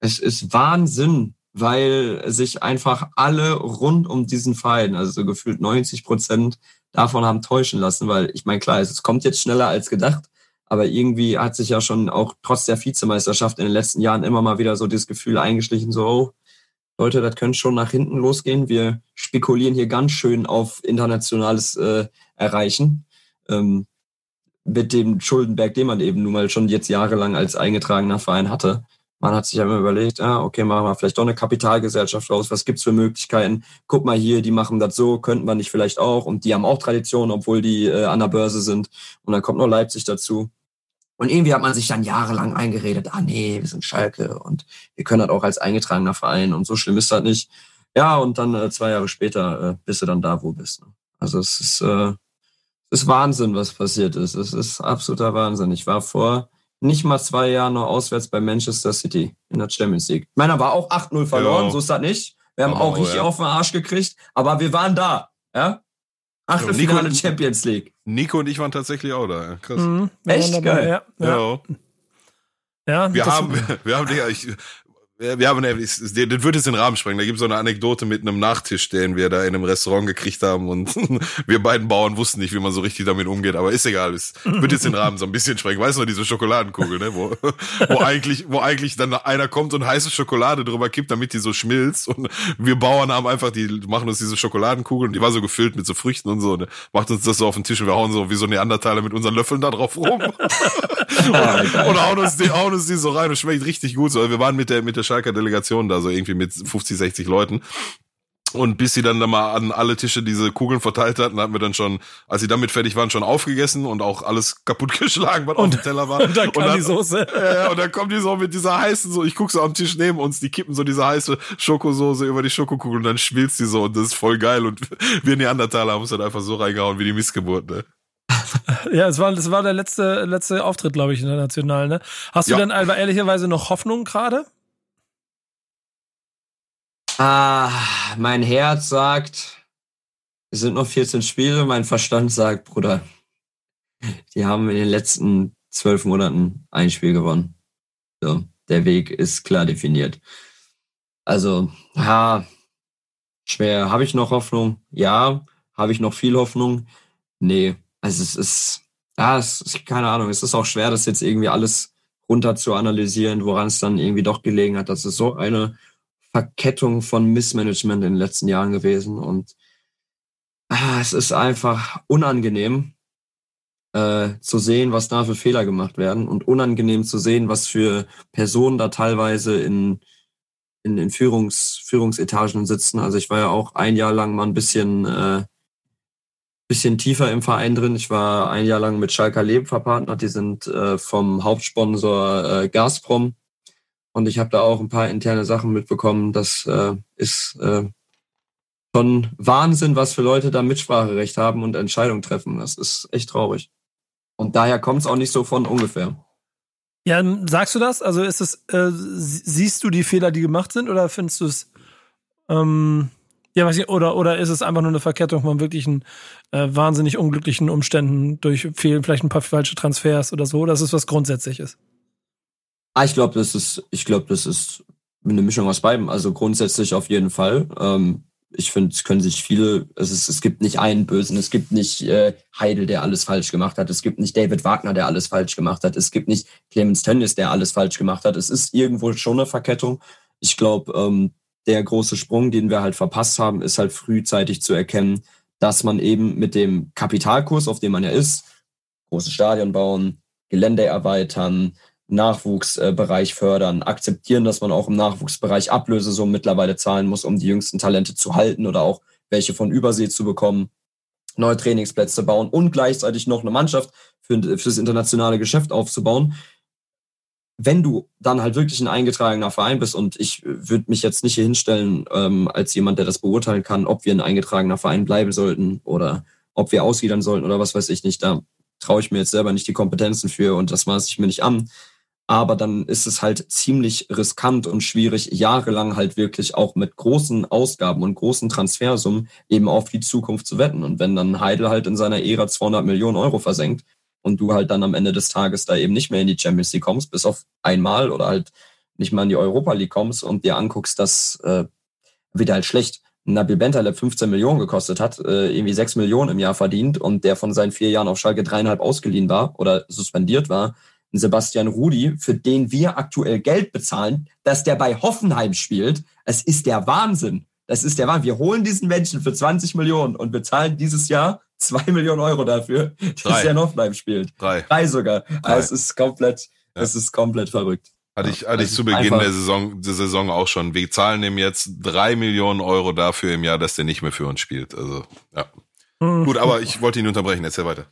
es ist Wahnsinn, weil sich einfach alle rund um diesen Verein, also so gefühlt 90 Prozent davon haben täuschen lassen, weil ich meine, klar, es kommt jetzt schneller als gedacht, aber irgendwie hat sich ja schon auch trotz der Vizemeisterschaft in den letzten Jahren immer mal wieder so dieses Gefühl eingeschlichen, so, oh, Leute, das könnte schon nach hinten losgehen. Wir spekulieren hier ganz schön auf internationales äh, Erreichen. Ähm, mit dem Schuldenberg, den man eben nun mal schon jetzt jahrelang als eingetragener Verein hatte. Man hat sich ja immer überlegt, ah, okay, machen wir vielleicht doch eine Kapitalgesellschaft raus. Was gibt's für Möglichkeiten? Guck mal hier, die machen das so, könnten wir nicht vielleicht auch. Und die haben auch Tradition, obwohl die äh, an der Börse sind. Und dann kommt noch Leipzig dazu. Und irgendwie hat man sich dann jahrelang eingeredet, ah nee, wir sind Schalke und wir können das auch als eingetragener Verein und so schlimm ist das nicht. Ja, und dann äh, zwei Jahre später äh, bist du dann da, wo bist. Ne? Also es ist, äh, es ist Wahnsinn, was passiert ist. Es ist absoluter Wahnsinn. Ich war vor nicht mal zwei Jahren noch auswärts bei Manchester City in der Champions League. Ich meine, da war auch 8-0 verloren, Ja. so ist das nicht. Wir haben Aber auch richtig ja. auf den Arsch gekriegt, aber wir waren da. Ja? Achtelfinale Nico- Champions League. Nico und ich waren tatsächlich auch da. ja. Krass. Mhm, Echt dabei, geil. Ja, ja. Ja. ja Wir haben, wir haben, Digga, ich, wir haben, das wird jetzt den Rahmen sprengen. Da gibt es so eine Anekdote mit einem Nachtisch, den wir da in einem Restaurant gekriegt haben und wir beiden Bauern wussten nicht, wie man so richtig damit umgeht, aber ist egal. Es wird jetzt den Rahmen so ein bisschen sprengen. Weißt du noch, diese Schokoladenkugel, ne? wo, wo eigentlich, wo eigentlich dann einer kommt und heiße Schokolade drüber kippt, damit die so schmilzt und wir Bauern haben einfach, die machen uns diese Schokoladenkugel und die war so gefüllt mit so Früchten und so und macht uns das so auf den Tisch und wir hauen so wie so Neandertaler mit unseren Löffeln da drauf rum und, und hauen uns die, hauen uns die so rein und schmeckt richtig gut. So, wir waren mit der, mit der Schalker Delegation da so irgendwie mit 50, 60 Leuten. Und bis sie dann da mal an alle Tische diese Kugeln verteilt hatten, hatten wir dann schon, als sie damit fertig waren, schon aufgegessen und auch alles kaputtgeschlagen, was und, auf dem Teller war. Und dann dann, die Soße. Ja, und dann kommen die so mit dieser heißen, so, ich guck so am Tisch neben uns, die kippen so diese heiße Schokosoße über die Schokokugel und dann schmilzt die so und das ist voll geil. Und wir Neandertaler haben uns dann einfach so reingehauen wie die Missgeburt, ne? ja, es war, das war der letzte, letzte Auftritt, glaube ich, international, ne? Hast du ja. denn aber ehrlicherweise noch Hoffnung gerade? Ah, mein Herz sagt, es sind noch 14 Spiele. Mein Verstand sagt, Bruder, die haben in den letzten zwölf Monaten ein Spiel gewonnen. So, der Weg ist klar definiert. Also, ja, schwer. Habe ich noch Hoffnung? Ja. Habe ich noch viel Hoffnung? Nee. Also es ist, ja, es ist, keine Ahnung, es ist auch schwer, das jetzt irgendwie alles runter zu analysieren, woran es dann irgendwie doch gelegen hat. Das ist so eine Verkettung von Missmanagement in den letzten Jahren gewesen und ah, es ist einfach unangenehm äh, zu sehen, was da für Fehler gemacht werden und unangenehm zu sehen, was für Personen da teilweise in, in, in Führungs, Führungsetagen sitzen. Also ich war ja auch ein Jahr lang mal ein bisschen, äh, bisschen tiefer im Verein drin. Ich war ein Jahr lang mit Schalker Leben verpartnert. Die sind äh, vom Hauptsponsor äh, Gazprom und ich habe da auch ein paar interne Sachen mitbekommen. Das äh, ist äh, schon Wahnsinn, was für Leute da Mitspracherecht haben und Entscheidungen treffen. Das ist echt traurig. Und daher kommt es auch nicht so von ungefähr. Ja, sagst du das? Also ist es, äh, siehst du die Fehler, die gemacht sind, oder findest du es, ähm, ja, weiß ich, oder, oder ist es einfach nur eine Verkettung von wirklichen äh, wahnsinnig unglücklichen Umständen durch fehlen vielleicht ein paar falsche Transfers oder so? Das ist was Grundsätzliches. Ah, ich glaube, das ist, ich glaube, das ist eine Mischung aus beidem. Also grundsätzlich auf jeden Fall. Ähm, ich finde, es können sich viele, es, ist, es gibt nicht einen Bösen, es gibt nicht äh, Heidel, der alles falsch gemacht hat, es gibt nicht David Wagner, der alles falsch gemacht hat, es gibt nicht Clemens Tönnies, der alles falsch gemacht hat. Es ist irgendwo schon eine Verkettung. Ich glaube, ähm, der große Sprung, den wir halt verpasst haben, ist halt frühzeitig zu erkennen, dass man eben mit dem Kapitalkurs, auf dem man ja ist, große Stadion bauen, Gelände erweitern, Nachwuchsbereich fördern, akzeptieren, dass man auch im Nachwuchsbereich Ablösesummen mittlerweile zahlen muss, um die jüngsten Talente zu halten oder auch welche von Übersee zu bekommen, neue Trainingsplätze bauen und gleichzeitig noch eine Mannschaft für, für das internationale Geschäft aufzubauen. Wenn du dann halt wirklich ein eingetragener Verein bist und ich würde mich jetzt nicht hier hinstellen ähm, als jemand, der das beurteilen kann, ob wir ein eingetragener Verein bleiben sollten oder ob wir ausgliedern sollten oder was weiß ich nicht, da traue ich mir jetzt selber nicht die Kompetenzen für und das maße ich mir nicht an aber dann ist es halt ziemlich riskant und schwierig, jahrelang halt wirklich auch mit großen Ausgaben und großen Transfersummen eben auf die Zukunft zu wetten. Und wenn dann Heidel halt in seiner Ära 200 Millionen Euro versenkt und du halt dann am Ende des Tages da eben nicht mehr in die Champions League kommst, bis auf einmal oder halt nicht mal in die Europa League kommst und dir anguckst, dass äh, wieder halt schlecht. Nabil Bentaleb 15 Millionen gekostet hat, äh, irgendwie 6 Millionen im Jahr verdient und der von seinen vier Jahren auf Schalke dreieinhalb ausgeliehen war oder suspendiert war, Sebastian Rudi, für den wir aktuell Geld bezahlen, dass der bei Hoffenheim spielt. Es ist der Wahnsinn. Das ist der Wahnsinn. Wir holen diesen Menschen für 20 Millionen und bezahlen dieses Jahr zwei Millionen Euro dafür, dass er in Hoffenheim spielt. Drei. Drei sogar. Drei. Also es ist komplett, ja. es ist komplett verrückt. Hatte ich, hatte ich zu Beginn der Saison, der Saison auch schon. Wir zahlen ihm jetzt drei Millionen Euro dafür im Jahr, dass der nicht mehr für uns spielt. Also, ja. Mhm. Gut, aber ich wollte ihn unterbrechen. Erzähl weiter.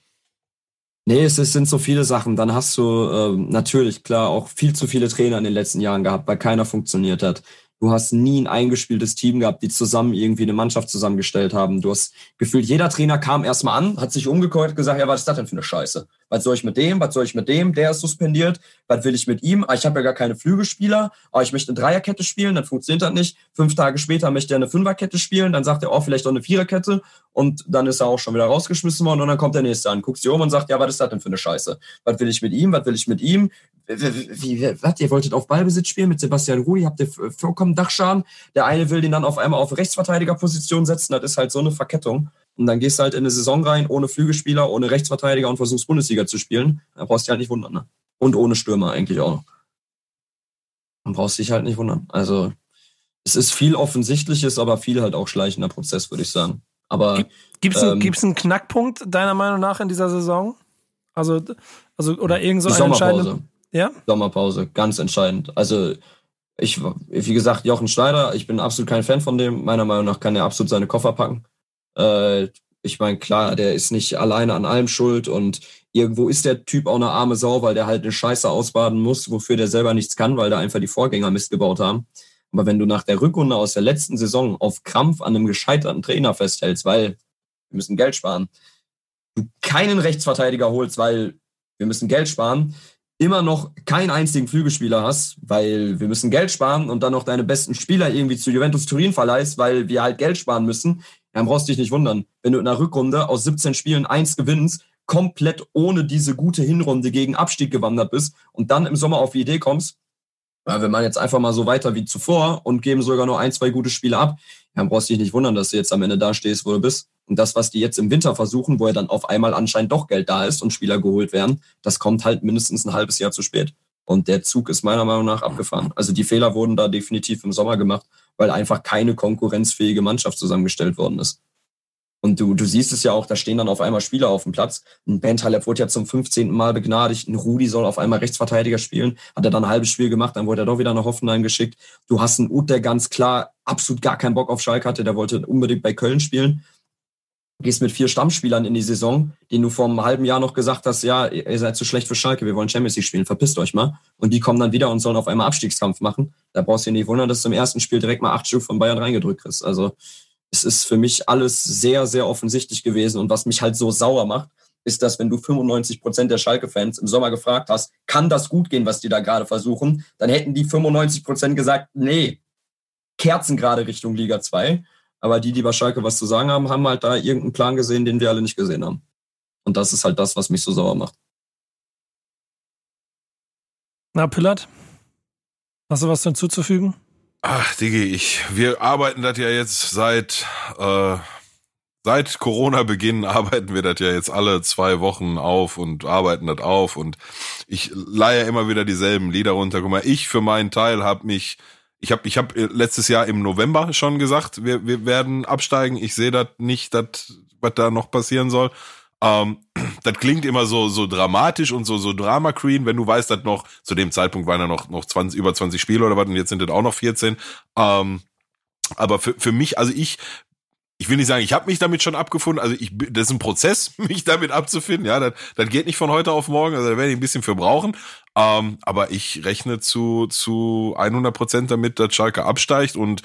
Nee, es, es sind so viele Sachen. Dann hast du ähm, natürlich, klar, auch viel zu viele Trainer in den letzten Jahren gehabt, weil keiner funktioniert hat. Du hast nie ein eingespieltes Team gehabt, die zusammen irgendwie eine Mannschaft zusammengestellt haben. Du hast gefühlt, jeder Trainer kam erstmal an, hat sich umgeguckt, gesagt, ja, was ist das denn für eine Scheiße? Was soll ich mit dem? Was soll ich mit dem? Der ist suspendiert. Was will ich mit ihm? Ah, ich habe ja gar keine Flügelspieler. Ah, ich möchte eine Dreierkette spielen, dann funktioniert das nicht. Fünf Tage später möchte er eine Fünferkette spielen, dann sagt er, oh, vielleicht auch eine Viererkette. Und dann ist er auch schon wieder rausgeschmissen worden und dann kommt der nächste an, guckt sich um und sagt, ja, was ist das denn für eine Scheiße? Was will ich mit ihm? Was will ich mit ihm? Wie, wie, was, ihr wolltet auf Ballbesitz spielen mit Sebastian Rudi, habt ihr vollkommen Dachschaden. Der eine will den dann auf einmal auf Rechtsverteidigerposition setzen, das ist halt so eine Verkettung. Und dann gehst du halt in eine Saison rein, ohne Flügelspieler, ohne Rechtsverteidiger und versuchst Bundesliga zu spielen. Da brauchst du dich halt nicht wundern, ne? Und ohne Stürmer eigentlich auch noch. Dann brauchst du dich halt nicht wundern. Also, es ist viel Offensichtliches, aber viel halt auch schleichender Prozess, würde ich sagen. Aber Gibt es ähm, einen Knackpunkt deiner Meinung nach in dieser Saison? Also, also oder irgend so eine entscheidende. Ja? Sommerpause, ganz entscheidend. Also ich, wie gesagt, Jochen Schneider, ich bin absolut kein Fan von dem. Meiner Meinung nach kann er absolut seine Koffer packen. Äh, ich meine, klar, der ist nicht alleine an allem schuld und irgendwo ist der Typ auch eine arme Sau, weil der halt eine Scheiße ausbaden muss, wofür der selber nichts kann, weil da einfach die Vorgänger Mist gebaut haben. Aber wenn du nach der Rückrunde aus der letzten Saison auf Krampf an einem gescheiterten Trainer festhältst, weil wir müssen Geld sparen, du keinen Rechtsverteidiger holst, weil wir müssen Geld sparen, immer noch keinen einzigen Flügelspieler hast, weil wir müssen Geld sparen und dann noch deine besten Spieler irgendwie zu Juventus Turin verleihst, weil wir halt Geld sparen müssen, dann brauchst du dich nicht wundern. Wenn du in der Rückrunde aus 17 Spielen eins gewinnst, komplett ohne diese gute Hinrunde gegen Abstieg gewandert bist und dann im Sommer auf die Idee kommst, ja, wir machen jetzt einfach mal so weiter wie zuvor und geben sogar nur ein, zwei gute Spiele ab, dann brauchst du dich nicht wundern, dass du jetzt am Ende da stehst, wo du bist. Und das, was die jetzt im Winter versuchen, wo ja dann auf einmal anscheinend doch Geld da ist und Spieler geholt werden, das kommt halt mindestens ein halbes Jahr zu spät. Und der Zug ist meiner Meinung nach abgefahren. Also die Fehler wurden da definitiv im Sommer gemacht, weil einfach keine konkurrenzfähige Mannschaft zusammengestellt worden ist. Und du, du siehst es ja auch, da stehen dann auf einmal Spieler auf dem Platz. Ein Bentaleb wurde ja zum 15. Mal begnadigt. Ein Rudi soll auf einmal Rechtsverteidiger spielen. Hat er dann ein halbes Spiel gemacht, dann wurde er doch wieder nach Hoffenheim geschickt. Du hast einen Ut, der ganz klar absolut gar keinen Bock auf Schalke hatte. Der wollte unbedingt bei Köln spielen gehst mit vier Stammspielern in die Saison, denen du vor einem halben Jahr noch gesagt hast, ja, ihr seid zu schlecht für Schalke, wir wollen Champions League spielen, verpisst euch mal. Und die kommen dann wieder und sollen auf einmal Abstiegskampf machen. Da brauchst du dir nicht wundern, dass du im ersten Spiel direkt mal acht Stück von Bayern reingedrückt kriegst. Also es ist für mich alles sehr, sehr offensichtlich gewesen. Und was mich halt so sauer macht, ist, dass wenn du 95 Prozent der Schalke-Fans im Sommer gefragt hast, kann das gut gehen, was die da gerade versuchen, dann hätten die 95 Prozent gesagt, nee, Kerzen gerade Richtung Liga 2. Aber die, die bei Schalke was zu sagen haben, haben halt da irgendeinen Plan gesehen, den wir alle nicht gesehen haben. Und das ist halt das, was mich so sauer macht. Na, Pillard, hast du was hinzuzufügen? Ach, Digi, ich, wir arbeiten das ja jetzt seit, äh, seit Corona-Beginn arbeiten wir das ja jetzt alle zwei Wochen auf und arbeiten das auf und ich leihe immer wieder dieselben Lieder runter. Guck mal, ich für meinen Teil habe mich ich habe ich hab äh, letztes Jahr im November schon gesagt, wir, wir werden absteigen. Ich sehe das nicht, dat, was da noch passieren soll. Ähm, das klingt immer so so dramatisch und so so Drama Queen, wenn du weißt, dass noch zu dem Zeitpunkt waren ja noch noch 20 über 20 Spiele oder was und jetzt sind das auch noch 14. Ähm, aber für, für mich, also ich ich will nicht sagen, ich habe mich damit schon abgefunden. Also ich, das ist ein Prozess, mich damit abzufinden. Ja, das, das geht nicht von heute auf morgen. Also da werde ich ein bisschen für brauchen. Ähm, aber ich rechne zu zu 100 Prozent damit, dass Schalke absteigt und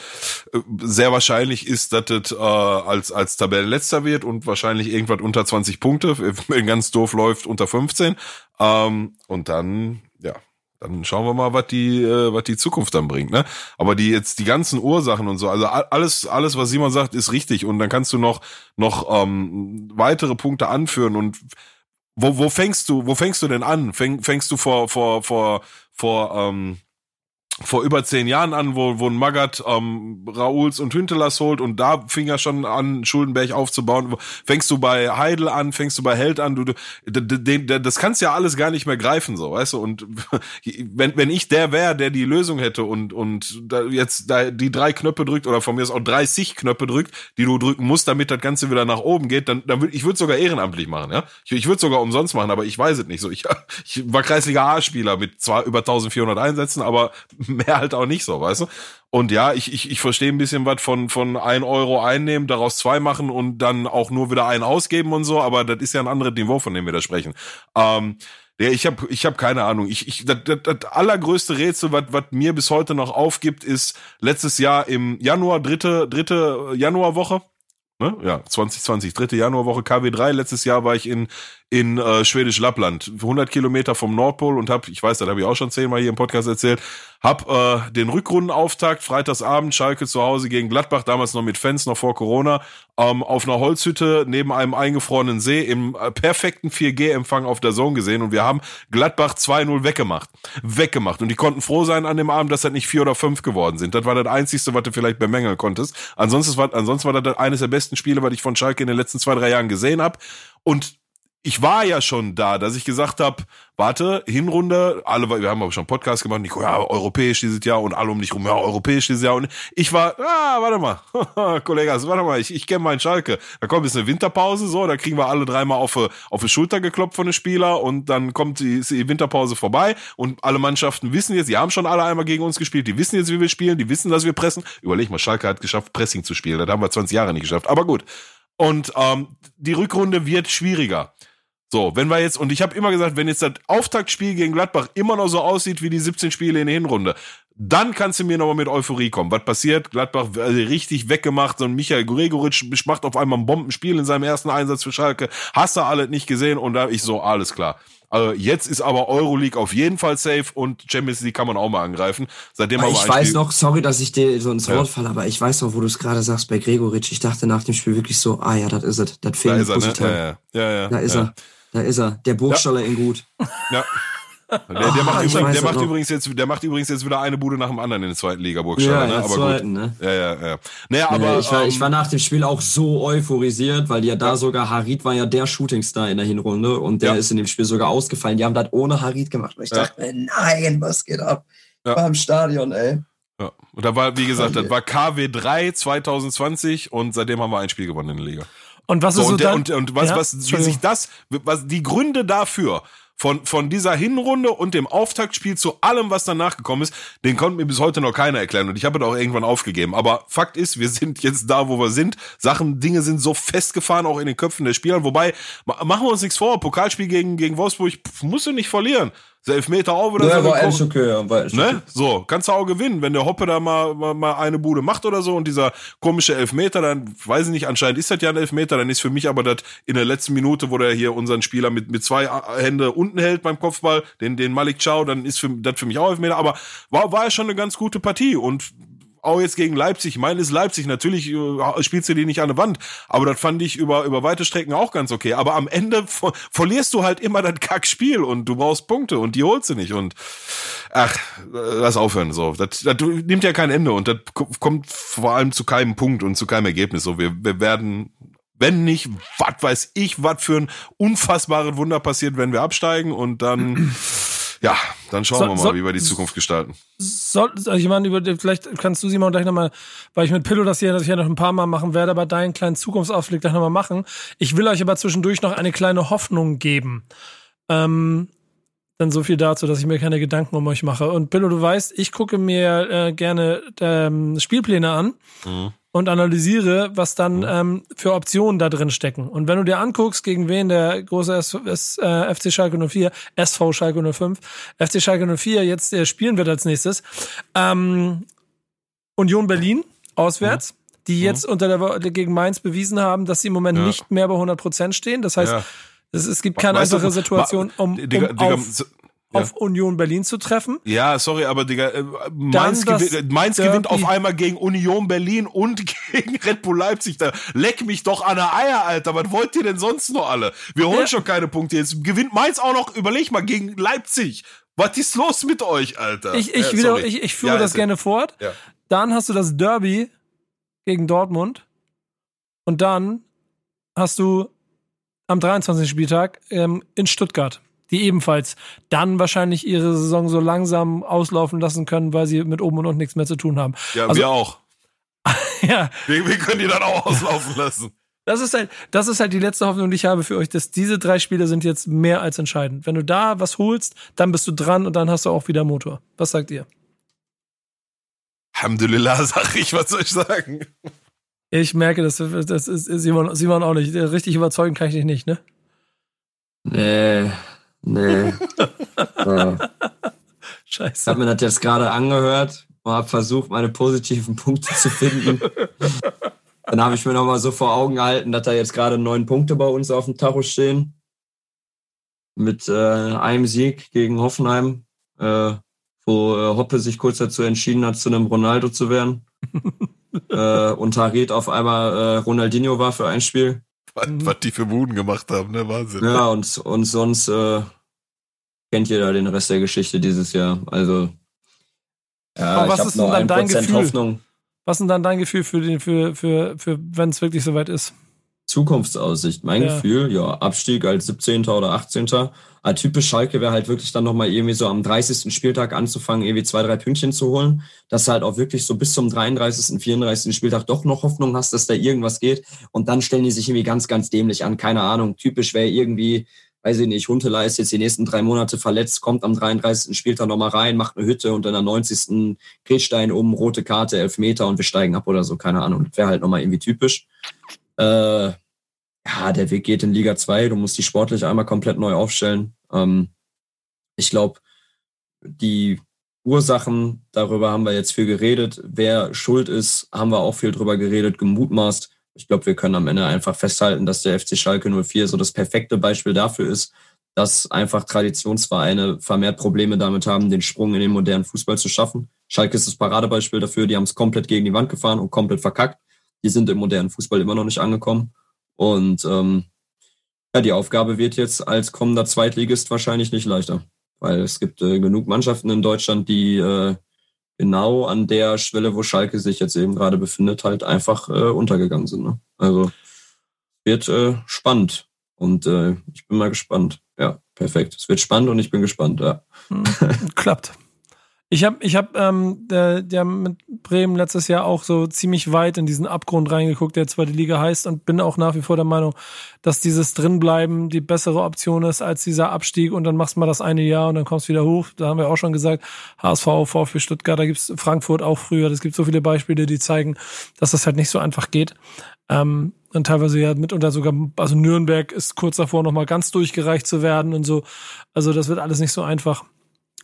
äh, sehr wahrscheinlich ist, dass es äh, als als Tabellenletzter wird und wahrscheinlich irgendwas unter 20 Punkte, wenn ganz doof läuft unter 15. Ähm, und dann ja, dann schauen wir mal, was die, äh, was die Zukunft dann bringt, ne? Aber die jetzt die ganzen Ursachen und so, also alles, alles, was Simon sagt, ist richtig. Und dann kannst du noch, noch ähm, weitere Punkte anführen. Und wo, wo fängst du, wo fängst du denn an? Fäng, fängst du vor, vor, vor, vor ähm, vor über zehn Jahren an, wo, wo ein Magath ähm, Rauls und Hüntelas holt und da fing er schon an, Schuldenberg aufzubauen. Fängst du bei Heidel an, fängst du bei Held an, du, du das kannst ja alles gar nicht mehr greifen, so, weißt du? Und wenn, wenn ich der wäre, der die Lösung hätte und, und da jetzt da die drei Knöpfe drückt oder von mir aus auch 30 Knöpfe drückt, die du drücken musst, damit das Ganze wieder nach oben geht, dann, dann würde ich würde sogar ehrenamtlich machen, ja? Ich, ich würde sogar umsonst machen, aber ich weiß es nicht so. Ich, ich war Kreisliga A-Spieler mit zwar über 1400 Einsätzen, aber mehr halt auch nicht so, weißt du? Und ja, ich, ich, ich verstehe ein bisschen was von, von ein Euro einnehmen, daraus zwei machen und dann auch nur wieder einen ausgeben und so, aber das ist ja ein anderes Niveau, von dem wir da sprechen. Ähm, ja, ich habe ich hab keine Ahnung. Ich, ich, das, das, das allergrößte Rätsel, was, was mir bis heute noch aufgibt, ist letztes Jahr im Januar, dritte, dritte Januarwoche, ne? ja, 2020, dritte Januarwoche, KW3. Letztes Jahr war ich in, in äh, Schwedisch Lappland, 100 Kilometer vom Nordpol und habe, ich weiß, das habe ich auch schon zehnmal hier im Podcast erzählt, hab äh, den Rückrundenauftakt, Freitagsabend, Schalke zu Hause gegen Gladbach, damals noch mit Fans, noch vor Corona, ähm, auf einer Holzhütte neben einem eingefrorenen See im äh, perfekten 4G-Empfang auf der Zone gesehen und wir haben Gladbach 2-0 weggemacht. Weggemacht. Und die konnten froh sein an dem Abend, dass das nicht vier oder fünf geworden sind. Das war das Einzige, was du vielleicht bemängeln konntest. Ansonsten war, ansonsten war das eines der besten Spiele, was ich von Schalke in den letzten zwei, drei Jahren gesehen habe. Und ich war ja schon da, dass ich gesagt habe, warte, Hinrunde, alle, wir haben aber schon Podcast gemacht, Nico, ja, europäisch dieses Jahr und alle um dich rum, ja, europäisch dieses Jahr und ich war, ah, warte mal, Kollege, also, warte mal, ich, ich kenne meinen Schalke. Da kommt jetzt eine Winterpause, so, da kriegen wir alle dreimal auf, auf die Schulter geklopft von den Spieler und dann kommt die, die Winterpause vorbei und alle Mannschaften wissen jetzt, die haben schon alle einmal gegen uns gespielt, die wissen jetzt, wie wir spielen, die wissen, dass wir pressen. Überleg mal, Schalke hat geschafft, Pressing zu spielen, das haben wir 20 Jahre nicht geschafft, aber gut. Und ähm, die Rückrunde wird schwieriger. So, wenn wir jetzt, und ich habe immer gesagt, wenn jetzt das Auftaktspiel gegen Gladbach immer noch so aussieht wie die 17 Spiele in der Hinrunde, dann kannst du mir nochmal mit Euphorie kommen. Was passiert? Gladbach also richtig weggemacht. So ein Michael Gregoritsch macht auf einmal ein Bombenspiel in seinem ersten Einsatz für Schalke. Hast du alle nicht gesehen? Und da ich so, alles klar. Also jetzt ist aber Euroleague auf jeden Fall safe und Champions League kann man auch mal angreifen. Seitdem aber ich weiß noch, sorry, dass ich dir so ins Wort ja. falle, aber ich weiß noch, wo du es gerade sagst bei Gregoritsch. Ich dachte nach dem Spiel wirklich so, ah ja, das ist es. Das fehlt da ist er, ne? ja, ja, ja, Da ist ja. er. Da ist er, der Burgstaller ja. in gut. Ja. Der, der, macht, übrigens, der macht übrigens jetzt, der macht übrigens jetzt wieder eine Bude nach dem anderen in der zweiten Liga, Burgstaller, ja, ne? Aber zweiten, gut. Ne? Ja, ja, ja. Naja, aber. ich, war, ähm, ich war nach dem Spiel auch so euphorisiert, weil ja da sogar Harid war ja der Shootingstar in der Hinrunde und der ja. ist in dem Spiel sogar ausgefallen. Die haben das ohne Harid gemacht. Und ich ja. dachte, nein, was geht ab? Ja. War im Stadion, ey. Ja. Und da war, wie gesagt, das war KW3 2020 und seitdem haben wir ein Spiel gewonnen in der Liga. Und was so, ist so und, der, dann? und, und was, ja? was, wie sich das, was die Gründe dafür von, von dieser Hinrunde und dem Auftaktspiel zu allem, was danach gekommen ist, den konnte mir bis heute noch keiner erklären und ich habe es auch irgendwann aufgegeben. Aber Fakt ist, wir sind jetzt da, wo wir sind. Sachen, Dinge sind so festgefahren, auch in den Köpfen der Spieler. Wobei, machen wir uns nichts vor, Pokalspiel gegen, gegen Wolfsburg musst du nicht verlieren. So Elfmeter auch oder ja, so. War alles okay, war alles okay. Ne? So, kannst du auch gewinnen. Wenn der Hoppe da mal, mal, mal eine Bude macht oder so und dieser komische Elfmeter, dann weiß ich nicht, anscheinend ist das ja ein Elfmeter, dann ist für mich aber das in der letzten Minute, wo der hier unseren Spieler mit, mit zwei Hände unten hält beim Kopfball, den, den Malik Chow, dann ist für, das für mich auch Elfmeter. Aber war, war ja schon eine ganz gute Partie und auch jetzt gegen Leipzig. Ich meine, ist Leipzig. Natürlich äh, spielst du die nicht an der Wand. Aber das fand ich über, über weite Strecken auch ganz okay. Aber am Ende ver verlierst du halt immer das Kackspiel und du brauchst Punkte und die holst du nicht. Und ach, lass aufhören. So, das, das nimmt ja kein Ende und das kommt vor allem zu keinem Punkt und zu keinem Ergebnis. So, wir, wir werden wenn nicht, was weiß ich, was für ein unfassbares Wunder passiert, wenn wir absteigen und dann ja, dann schauen so, wir mal, so, wie wir die Zukunft gestalten. Soll, also ich meine, über, vielleicht kannst du Simon gleich nochmal, weil ich mit Pillow das hier, das ich ja noch ein paar Mal machen werde, aber deinen kleinen Zukunftsausblick gleich nochmal machen. Ich will euch aber zwischendurch noch eine kleine Hoffnung geben. Ähm, dann so viel dazu, dass ich mir keine Gedanken um euch mache. Und Pillow, du weißt, ich gucke mir äh, gerne ähm, Spielpläne an. Mhm und analysiere, was dann mhm. ähm, für Optionen da drin stecken. Und wenn du dir anguckst, gegen wen der große S S äh, FC Schalke 04, SV Schalke 05, FC Schalke 04 jetzt äh, spielen wird als nächstes, ähm, Union Berlin auswärts, mhm. die jetzt mhm. unter der Woche gegen Mainz bewiesen haben, dass sie im Moment ja. nicht mehr bei 100 Prozent stehen. Das heißt, ja. Es, es gibt keine weißt einfache du, Situation, um, um Digga, Digga, auf ja. auf Union Berlin zu treffen. Ja, sorry, aber Digga, äh, Mainz, gewinnt, Mainz gewinnt auf einmal gegen Union Berlin und gegen Red Bull Leipzig. Da leck mich doch an der Eier, Alter. Was wollt ihr denn sonst noch alle? Wir holen ja. schon keine Punkte. Jetzt gewinnt Mainz auch noch, überleg mal, gegen Leipzig. Was ist los mit euch, Alter? Ich, ich, äh, wieder, ich, ich führe ja, das gerne fort. Ja. Dann hast du das Derby gegen Dortmund. Und dann hast du am 23. Spieltag ähm, in Stuttgart die ebenfalls dann wahrscheinlich ihre Saison so langsam auslaufen lassen können, weil sie mit oben und unten nichts mehr zu tun haben. Ja, also, wir auch. ja. Wir, wir, können die dann auch auslaufen lassen. Das ist halt, das ist halt die letzte Hoffnung, die ich habe für euch, dass diese drei Spiele sind jetzt mehr als entscheidend. Wenn du da was holst, dann bist du dran und dann hast du auch wieder Motor. Was sagt ihr? Alhamdulillah, sag ich, was soll ich sagen? Ich merke, das, das ist Simon, Simon auch nicht. Richtig überzeugen kann ich dich nicht, ne? Nee, Nee. ja. Scheiße. Ich habe mir das jetzt gerade angehört und habe versucht, meine positiven Punkte zu finden. Dann habe ich mir nochmal so vor Augen gehalten, dass da jetzt gerade neun Punkte bei uns auf dem Tacho stehen. Mit äh, einem Sieg gegen Hoffenheim äh, wo äh, Hoppe sich kurz dazu entschieden hat, zu einem Ronaldo zu werden. äh, und Harit auf einmal äh, Ronaldinho war für ein Spiel. Was, was die für Buden gemacht haben, ne? Wahnsinn. Ja, und, und sonst äh, kennt jeder den Rest der Geschichte dieses Jahr. Also, ja, Aber was ich ist habe denn noch dann dein 1% Gefühl? Hoffnung. Was ist denn dann dein Gefühl für den, für, für, für, wenn es wirklich soweit ist? Zukunftsaussicht. Mein Ja. Gefühl, ja, Abstieg als 17. oder 18. Aber typisch Schalke wäre halt wirklich dann nochmal irgendwie so am 30. Spieltag anzufangen, irgendwie zwei, drei Pünktchen zu holen, dass du halt auch wirklich so bis zum 33., 34. Spieltag doch noch Hoffnung hast, dass da irgendwas geht. Und dann stellen die sich irgendwie ganz, ganz dämlich an. Keine Ahnung. Typisch wäre irgendwie, weiß ich nicht, Huntela ist jetzt die nächsten drei Monate verletzt, kommt am 33. Spieltag nochmal rein, macht eine Hütte und dann am 90. Gretstein um, rote Karte, Elfmeter und wir steigen ab oder so. Keine Ahnung. Wäre halt nochmal irgendwie typisch. Äh, ja, der Weg geht in Liga 2. Du musst die sportlich einmal komplett neu aufstellen. Ähm, ich glaube, die Ursachen, darüber haben wir jetzt viel geredet. Wer schuld ist, haben wir auch viel drüber geredet, gemutmaßt. Ich glaube, wir können am Ende einfach festhalten, dass der FC Schalke 04 so das perfekte Beispiel dafür ist, dass einfach Traditionsvereine vermehrt Probleme damit haben, den Sprung in den modernen Fußball zu schaffen. Schalke ist das Paradebeispiel dafür. Die haben es komplett gegen die Wand gefahren und komplett verkackt. Die sind im modernen Fußball immer noch nicht angekommen. Und ähm, ja, die Aufgabe wird jetzt als kommender Zweitligist wahrscheinlich nicht leichter, weil es gibt äh, genug Mannschaften in Deutschland, die äh, genau an der Schwelle, wo Schalke sich jetzt eben gerade befindet, halt einfach äh, untergegangen sind. Ne? Also wird äh, spannend und äh, ich bin mal gespannt. Ja, perfekt. Es wird spannend und ich bin gespannt. Ja. Hm, klappt. Ich habe ich hab, ähm, der, der mit Bremen letztes Jahr auch so ziemlich weit in diesen Abgrund reingeguckt, der zweite Liga heißt und bin auch nach wie vor der Meinung, dass dieses Drinbleiben die bessere Option ist als dieser Abstieg und dann machst du mal das eine Jahr und dann kommst du wieder hoch. Da haben wir auch schon gesagt, HSV, VfB Stuttgart, da gibt's Frankfurt auch früher. Es gibt so viele Beispiele, die zeigen, dass das halt nicht so einfach geht. Ähm, und teilweise ja mitunter sogar, also Nürnberg ist kurz davor, nochmal ganz durchgereicht zu werden und so. Also das wird alles nicht so einfach.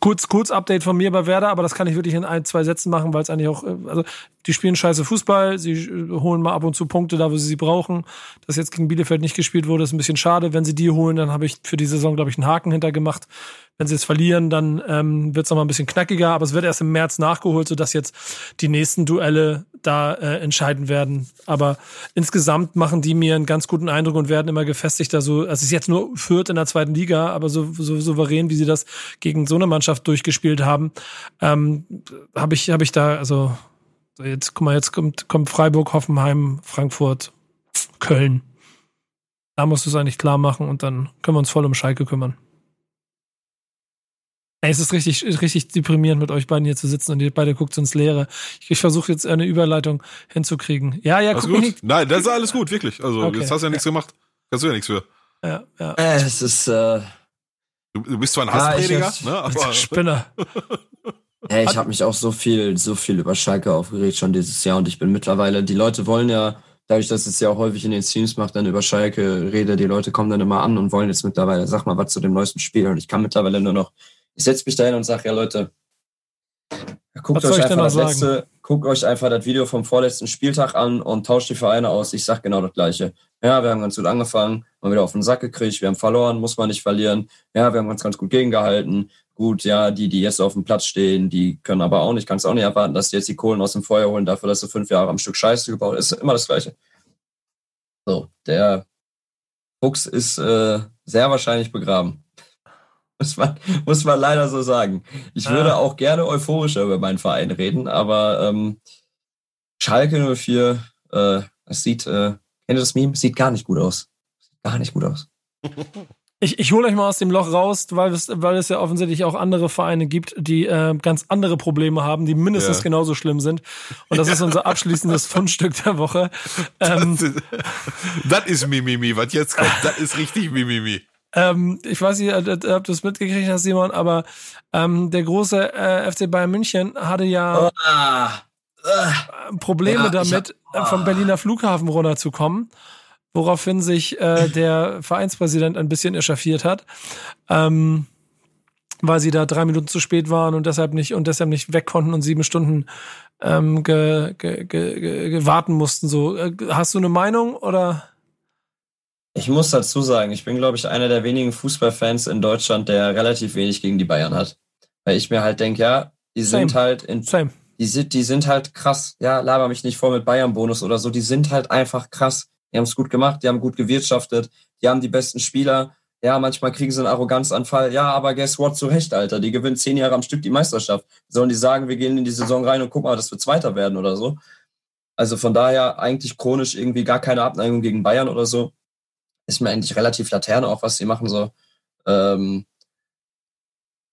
Kurz, kurz Update von mir bei Werder, aber das kann ich wirklich in ein, zwei Sätzen machen, weil es eigentlich auch, äh, also die spielen scheiße Fußball, sie äh, holen mal ab und zu Punkte da, wo sie sie brauchen. Dass jetzt gegen Bielefeld nicht gespielt wurde, ist ein bisschen schade. Wenn sie die holen, dann habe ich für die Saison, glaube ich, einen Haken hintergemacht. Wenn sie es verlieren, dann ähm, wird es nochmal ein bisschen knackiger, aber es wird erst im März nachgeholt, sodass jetzt die nächsten Duelle da äh, entscheiden werden. Aber insgesamt machen die mir einen ganz guten Eindruck und werden immer gefestigter. So, also es ist jetzt nur Fürth in der zweiten Liga, aber so, so souverän, wie sie das gegen so eine Mannschaft durchgespielt haben, ähm, habe ich, habe ich da, also so jetzt, guck mal, jetzt kommt, kommt Freiburg, Hoffenheim, Frankfurt, Köln. Da musst du es eigentlich klar machen und dann können wir uns voll um Schalke kümmern. Ey, es ist richtig, richtig deprimierend, mit euch beiden hier zu sitzen und ihr beide guckt ins Leere. Ich, ich versuche jetzt eine Überleitung hinzukriegen. Ja, ja, Alles guck gut? Nein, das ist alles gut, wirklich. Also, Okay. jetzt hast du ja nichts gemacht. Kannst du ja nichts für. Ja, ja. Äh, es ist, äh, Du, du bist zwar ein Ja, Hassprediger, ich- ne? Aber Spinner. Ja, ich habe mich auch so viel, so viel über Schalke aufgeregt schon dieses Jahr und ich bin mittlerweile, die Leute wollen ja, dadurch, dass es ja auch häufig in den Streams macht, dann über Schalke rede, die Leute kommen dann immer an und wollen jetzt mittlerweile, sag mal was zu dem neuesten Spiel und ich kann mittlerweile nur noch, ich setze mich dahin und sage, ja Leute, guckt euch einfach das letzte, guckt euch einfach das Video vom vorletzten Spieltag an und tauscht die Vereine aus. Ich sag genau das Gleiche. Ja, wir haben ganz gut angefangen, mal wieder auf den Sack gekriegt, wir haben verloren, muss man nicht verlieren. Ja, wir haben ganz, ganz gut gegengehalten. Gut, ja, die, die jetzt auf dem Platz stehen, die können aber auch nicht, kannst auch nicht erwarten, dass die jetzt die Kohlen aus dem Feuer holen, dafür, dass sie fünf Jahre am Stück Scheiße gebaut ist. Immer das Gleiche. So, der Fuchs ist äh, sehr wahrscheinlich begraben. Muss man, muss man leider so sagen. Ich Ah. würde auch gerne euphorischer über meinen Verein reden, aber ähm, Schalke 04, äh, das sieht, äh, kennt ihr das Meme? Sieht gar nicht gut aus. Sieht gar nicht gut aus. Ich, ich hole euch mal aus dem Loch raus, weil es, weil es ja offensichtlich auch andere Vereine gibt, die äh, ganz andere Probleme haben, die mindestens Ja. genauso schlimm sind. Und das ist unser abschließendes Fundstück der Woche. Ähm, das ist Mimimi, was jetzt kommt. Das ist richtig Mimimi. Ähm, ich weiß nicht, ob du es mitgekriegt hast, Simon, aber ähm, der große äh, FC Bayern München hatte ja Ah, ah. Probleme Ja, damit, hab- äh, vom Berliner Flughafen runterzukommen, woraufhin sich äh, der Vereinspräsident ein bisschen echauffiert hat, ähm, weil sie da drei Minuten zu spät waren und deshalb nicht und deshalb nicht weg konnten und sieben Stunden ähm, ge, ge, ge, ge, ge warten mussten. So, äh, hast du eine Meinung oder? Ich muss dazu sagen, ich bin, glaube ich, einer der wenigen Fußballfans in Deutschland, der relativ wenig gegen die Bayern hat. Weil ich mir halt denke, ja, Die sind Same. halt in, Same. die sind, die sind halt krass. Ja, laber mich nicht voll mit Bayern-Bonus oder so. Die sind halt einfach krass. Die haben es gut gemacht, die haben gut gewirtschaftet, die haben die besten Spieler. Ja, manchmal kriegen sie einen Arroganzanfall. Ja, aber guess what? Zu Recht, Alter. Die gewinnen zehn Jahre am Stück die Meisterschaft. Sollen die sagen, wir gehen in die Saison rein und gucken mal, dass wir Zweiter werden oder so? Also von daher eigentlich chronisch irgendwie gar keine Abneigung gegen Bayern oder so. Ist mir eigentlich relativ Laterne auch, was sie machen so. Ähm,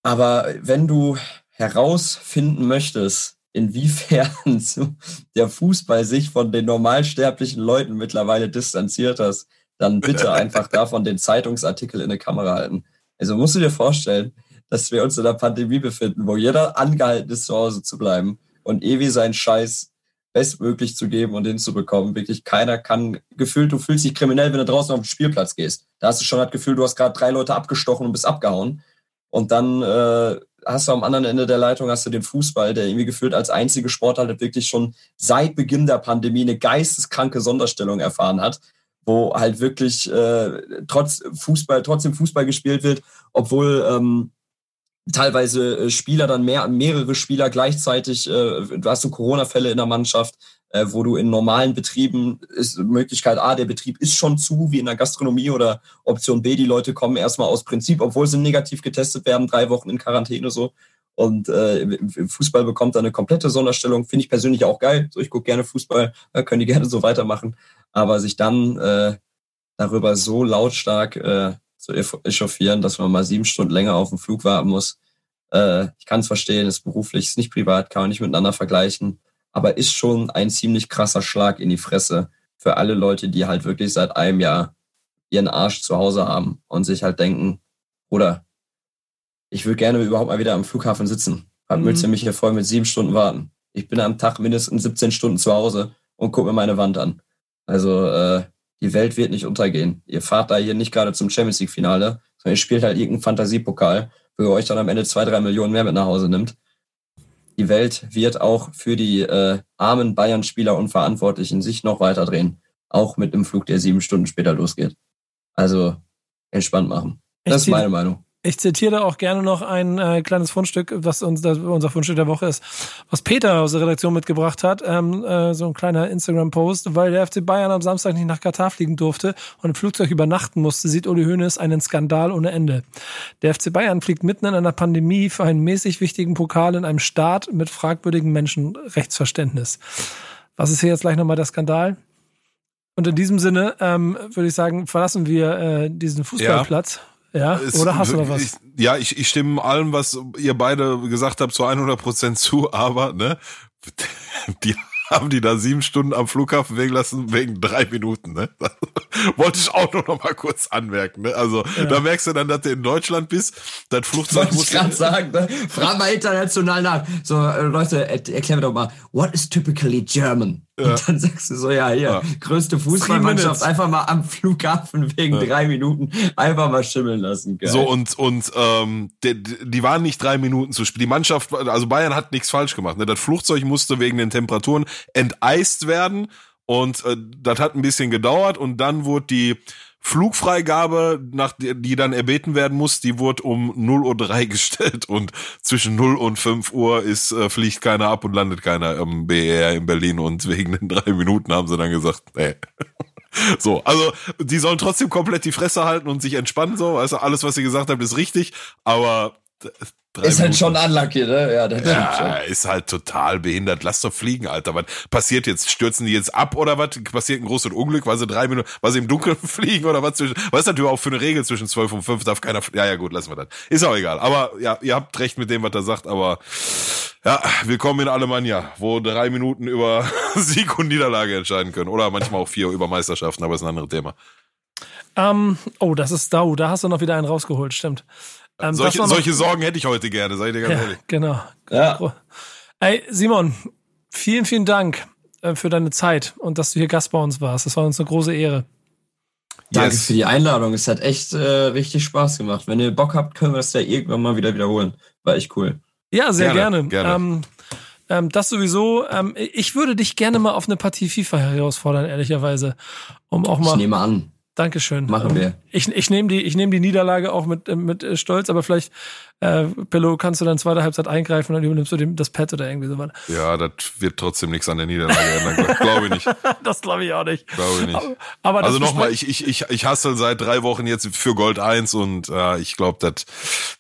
aber wenn du herausfinden möchtest, inwiefern der Fußball sich von den normalsterblichen Leuten mittlerweile distanziert hast, dann bitte einfach davon den Zeitungsartikel in der Kamera halten. Also musst du dir vorstellen, dass wir uns in der Pandemie befinden, wo jeder angehalten ist, zu Hause zu bleiben und ewig seinen Scheiß bestmöglich zu geben und hinzubekommen. Wirklich keiner kann gefühlt, du fühlst dich kriminell, wenn du draußen auf den Spielplatz gehst. Da hast du schon das Gefühl, du hast gerade drei Leute abgestochen und bist abgehauen. Und dann äh, hast du am anderen Ende der Leitung hast du den Fußball, der irgendwie gefühlt als einzige Sportart wirklich schon seit Beginn der Pandemie eine geisteskranke Sonderstellung erfahren hat, wo halt wirklich äh, trotz Fußball, trotzdem Fußball gespielt wird, obwohl ähm, teilweise äh, Spieler dann mehr, mehrere Spieler gleichzeitig, äh, du hast so Corona-Fälle in der Mannschaft, äh, wo du in normalen Betrieben ist Möglichkeit A, der Betrieb ist schon zu, wie in der Gastronomie oder Option B, die Leute kommen erstmal aus Prinzip, obwohl sie negativ getestet werden, drei Wochen in Quarantäne so. Und äh, Fußball bekommt er eine komplette Sonderstellung, finde ich persönlich auch geil. So, ich gucke gerne Fußball, äh, können die gerne so weitermachen. Aber sich dann äh, darüber so lautstark äh, zu echauffieren, dass man mal sieben Stunden länger auf den Flug warten muss. Äh, ich kann es verstehen, ist beruflich, ist nicht privat, kann man nicht miteinander vergleichen, aber ist schon ein ziemlich krasser Schlag in die Fresse für alle Leute, die halt wirklich seit einem Jahr ihren Arsch zu Hause haben und sich halt denken, Bruder, ich würde gerne überhaupt mal wieder am Flughafen sitzen. Hat Mhm. Mütze mich hier voll mit sieben Stunden warten. Ich bin am Tag mindestens 17 Stunden zu Hause und gucke mir meine Wand an. Also äh, die Welt wird nicht untergehen. Ihr fahrt da hier nicht gerade zum Champions League Finale, sondern ihr spielt halt irgendeinen Fantasiepokal, wo ihr euch dann am Ende zwei, drei Millionen mehr mit nach Hause nimmt. Die Welt wird auch für die äh, armen Bayern-Spieler und Verantwortlichen sich noch weiter drehen. Auch mit einem Flug, der sieben Stunden später losgeht. Also entspannt machen. Das ist Ich- meine Meinung. Ich zitiere auch gerne noch ein äh, kleines Fundstück, was uns das, unser Fundstück der Woche ist, was Peter aus der Redaktion mitgebracht hat. Ähm, äh, so ein kleiner Instagram-Post, weil der FC Bayern am Samstag nicht nach Katar fliegen durfte und im Flugzeug übernachten musste, sieht Uli Hoeneß einen Skandal ohne Ende. Der FC Bayern fliegt mitten in einer Pandemie für einen mäßig wichtigen Pokal in einem Staat mit fragwürdigem Menschenrechtsverständnis. Was ist hier jetzt gleich nochmal der Skandal? Und in diesem Sinne ähm, würde ich sagen, verlassen wir äh, diesen Fußballplatz. Ja, Es- oder hast du noch was? Ich, ja, ich, ich stimme allem, was ihr beide gesagt habt, zu 100 Prozent zu, aber, ne, die haben die da sieben Stunden am Flughafen wegen lassen, wegen drei Minuten, ne? Wollte ich auch nur noch mal kurz anmerken, ne? Also, da merkst du dann, dass du in Deutschland bist, das Flugzeug Wollte ich muss gerade sagen, ne? Frag mal international nach. So, äh, Leute, er, erklär mir doch mal, what is typically German? Und dann sagst du so, ja, hier, Ja. größte. Fußballmannschaft, einfach mal am Flughafen wegen drei Minuten einfach mal schimmeln lassen. Geil. So und und ähm, die, die waren nicht drei Minuten zu spielen. Die Mannschaft, also Bayern hat nichts falsch gemacht. Ne? Das Flugzeug musste wegen den Temperaturen enteist werden und äh, das hat ein bisschen gedauert und dann wurde die Flugfreigabe, nach die, dann erbeten werden muss, die wurde um 0.03 Uhr gestellt und zwischen 0 und 5 Uhr ist, äh, fliegt keiner ab und landet keiner im BER in Berlin und wegen den drei Minuten haben sie dann gesagt, nee. So, also die sollen trotzdem komplett die Fresse halten und sich entspannen, so. Also alles, was ihr gesagt habt, ist richtig, aber ist halt Minuten- schon unlucky, ne? Ja, das stimmt schon. ja, ist halt total behindert. Lass doch fliegen, Alter. Was passiert jetzt? Stürzen die jetzt ab oder was? Passiert ein großes Unglück, weil sie drei Minuten, weil sie im Dunkeln fliegen oder was? Zwischen, was ist das überhaupt für eine Regel zwischen zwölf und fünf? Darf keiner, ja, ja, gut, lassen wir das. Ist auch egal. Aber ja, ihr habt recht mit dem, was er sagt, aber ja, willkommen in Alemannia, wo drei Minuten über Sieg und Niederlage entscheiden können. Oder manchmal auch vier über Meisterschaften, aber ist ein anderes Thema. Ähm, oh, das ist da. Da hast du noch wieder einen rausgeholt, stimmt. Ähm, Solche, solche Sorgen hätte ich heute gerne, sag ich dir ganz Ja, ehrlich. genau. Ja. Ey, Simon, vielen, vielen Dank äh, für deine Zeit und dass du hier Gast bei uns warst. Das war uns eine große Ehre. Danke Yes. für die Einladung. Es hat echt äh, richtig Spaß gemacht. Wenn ihr Bock habt, können wir das ja irgendwann mal wieder wiederholen. War echt cool. Ja, sehr gerne. Gerne, gerne. Ähm, ähm, das sowieso. Ähm, ich würde dich gerne mal auf eine Partie FIFA herausfordern, ehrlicherweise. Um auch Ich mal. nehme an. Dankeschön. Machen wir. Ich, ich nehme die, ich nehm die Niederlage auch mit, mit äh, Stolz, aber vielleicht, äh, Pillow, kannst du dann zweite Halbzeit eingreifen und dann übernimmst du dem, das Pad oder irgendwie sowas. Ja, das wird trotzdem nichts an der Niederlage ändern. Glaube ich nicht. das glaube ich auch nicht. Glaube ich nicht. Aber, aber also nochmal, ich, ich, ich, ich hassel seit drei Wochen jetzt für Gold 1 und äh, ich glaube, das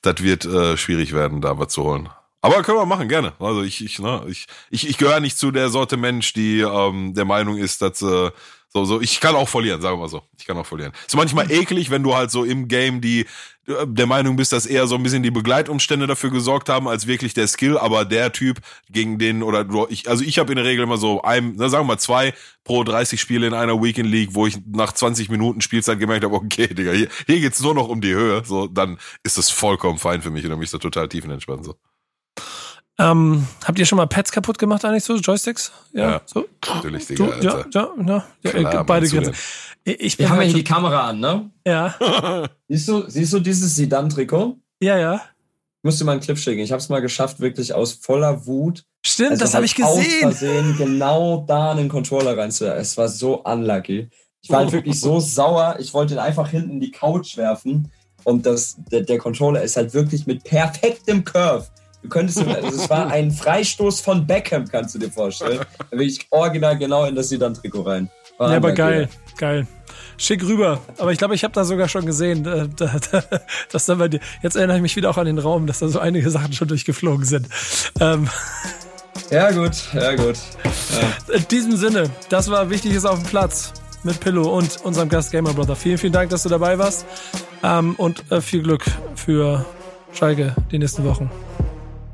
das wird äh, schwierig werden, da was zu holen. Aber können wir machen, gerne. Also ich, ich, ne, ich, ich, ich gehöre nicht zu der Sorte Mensch, die ähm, der Meinung ist, dass äh, so, so, ich kann auch verlieren, sagen wir mal so. Ich kann auch verlieren. Ist manchmal eklig, wenn du halt so im Game die äh, der Meinung bist, dass eher so ein bisschen die Begleitumstände dafür gesorgt haben, als wirklich der Skill, aber der Typ gegen den oder ich, also ich habe in der Regel immer so ein, na, sagen wir mal zwei pro 30 Spiele in einer Weekend League, wo ich nach 20 Minuten Spielzeit gemerkt habe, okay, Digga, hier, hier geht's nur noch um die Höhe, so, dann ist das vollkommen fein für mich und dann bin ich so total tiefenentspannt, so. Ähm, habt ihr schon mal Pads kaputt gemacht eigentlich so, Joysticks? Ja, Ja. so. Natürlich, Digga, Du, ja, ja, ja, ja, Klar, äh, beide Grenzen. Ich bin Wir haben ja halt hier die Kamera an, ne? ja, Siehst du, siehst du dieses Sidan-Trikot? ja, ja. Ich musste mal einen Clip schicken. Ich habe es mal geschafft, wirklich aus voller Wut. Stimmt, also das habe halt ich Aus gesehen. Versehen genau da einen Controller reinzuwerfen. Es war so unlucky. Ich war halt wirklich so sauer. Ich wollte ihn einfach hinten in die Couch werfen. Und das, der, der Controller ist halt wirklich mit perfektem Curve. Du könntest, ihn- also es war ein Freistoß von Beckham, kannst du dir vorstellen. Da bin ich original genau in das Sidan-Trikot rein. War Ja, aber geil, geil. Schick rüber. Aber ich glaube, ich habe da sogar schon gesehen, äh, da, da, dass da bei dir. Jetzt erinnere ich mich wieder auch an den Raum, dass da so einige Sachen schon durchgeflogen sind. Ähm, Ja, gut, ja, gut. in diesem Sinne, das war Wichtiges auf dem Platz mit Pillow und unserem Gast Gamer Brother. Vielen, vielen Dank, dass du dabei warst. Ähm, und äh, viel Glück für Schalke die nächsten Wochen.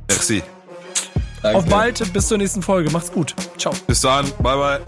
Merci. Danke. Auf bald, bis zur nächsten Folge. Macht's gut. Ciao. Bis dann, bye bye.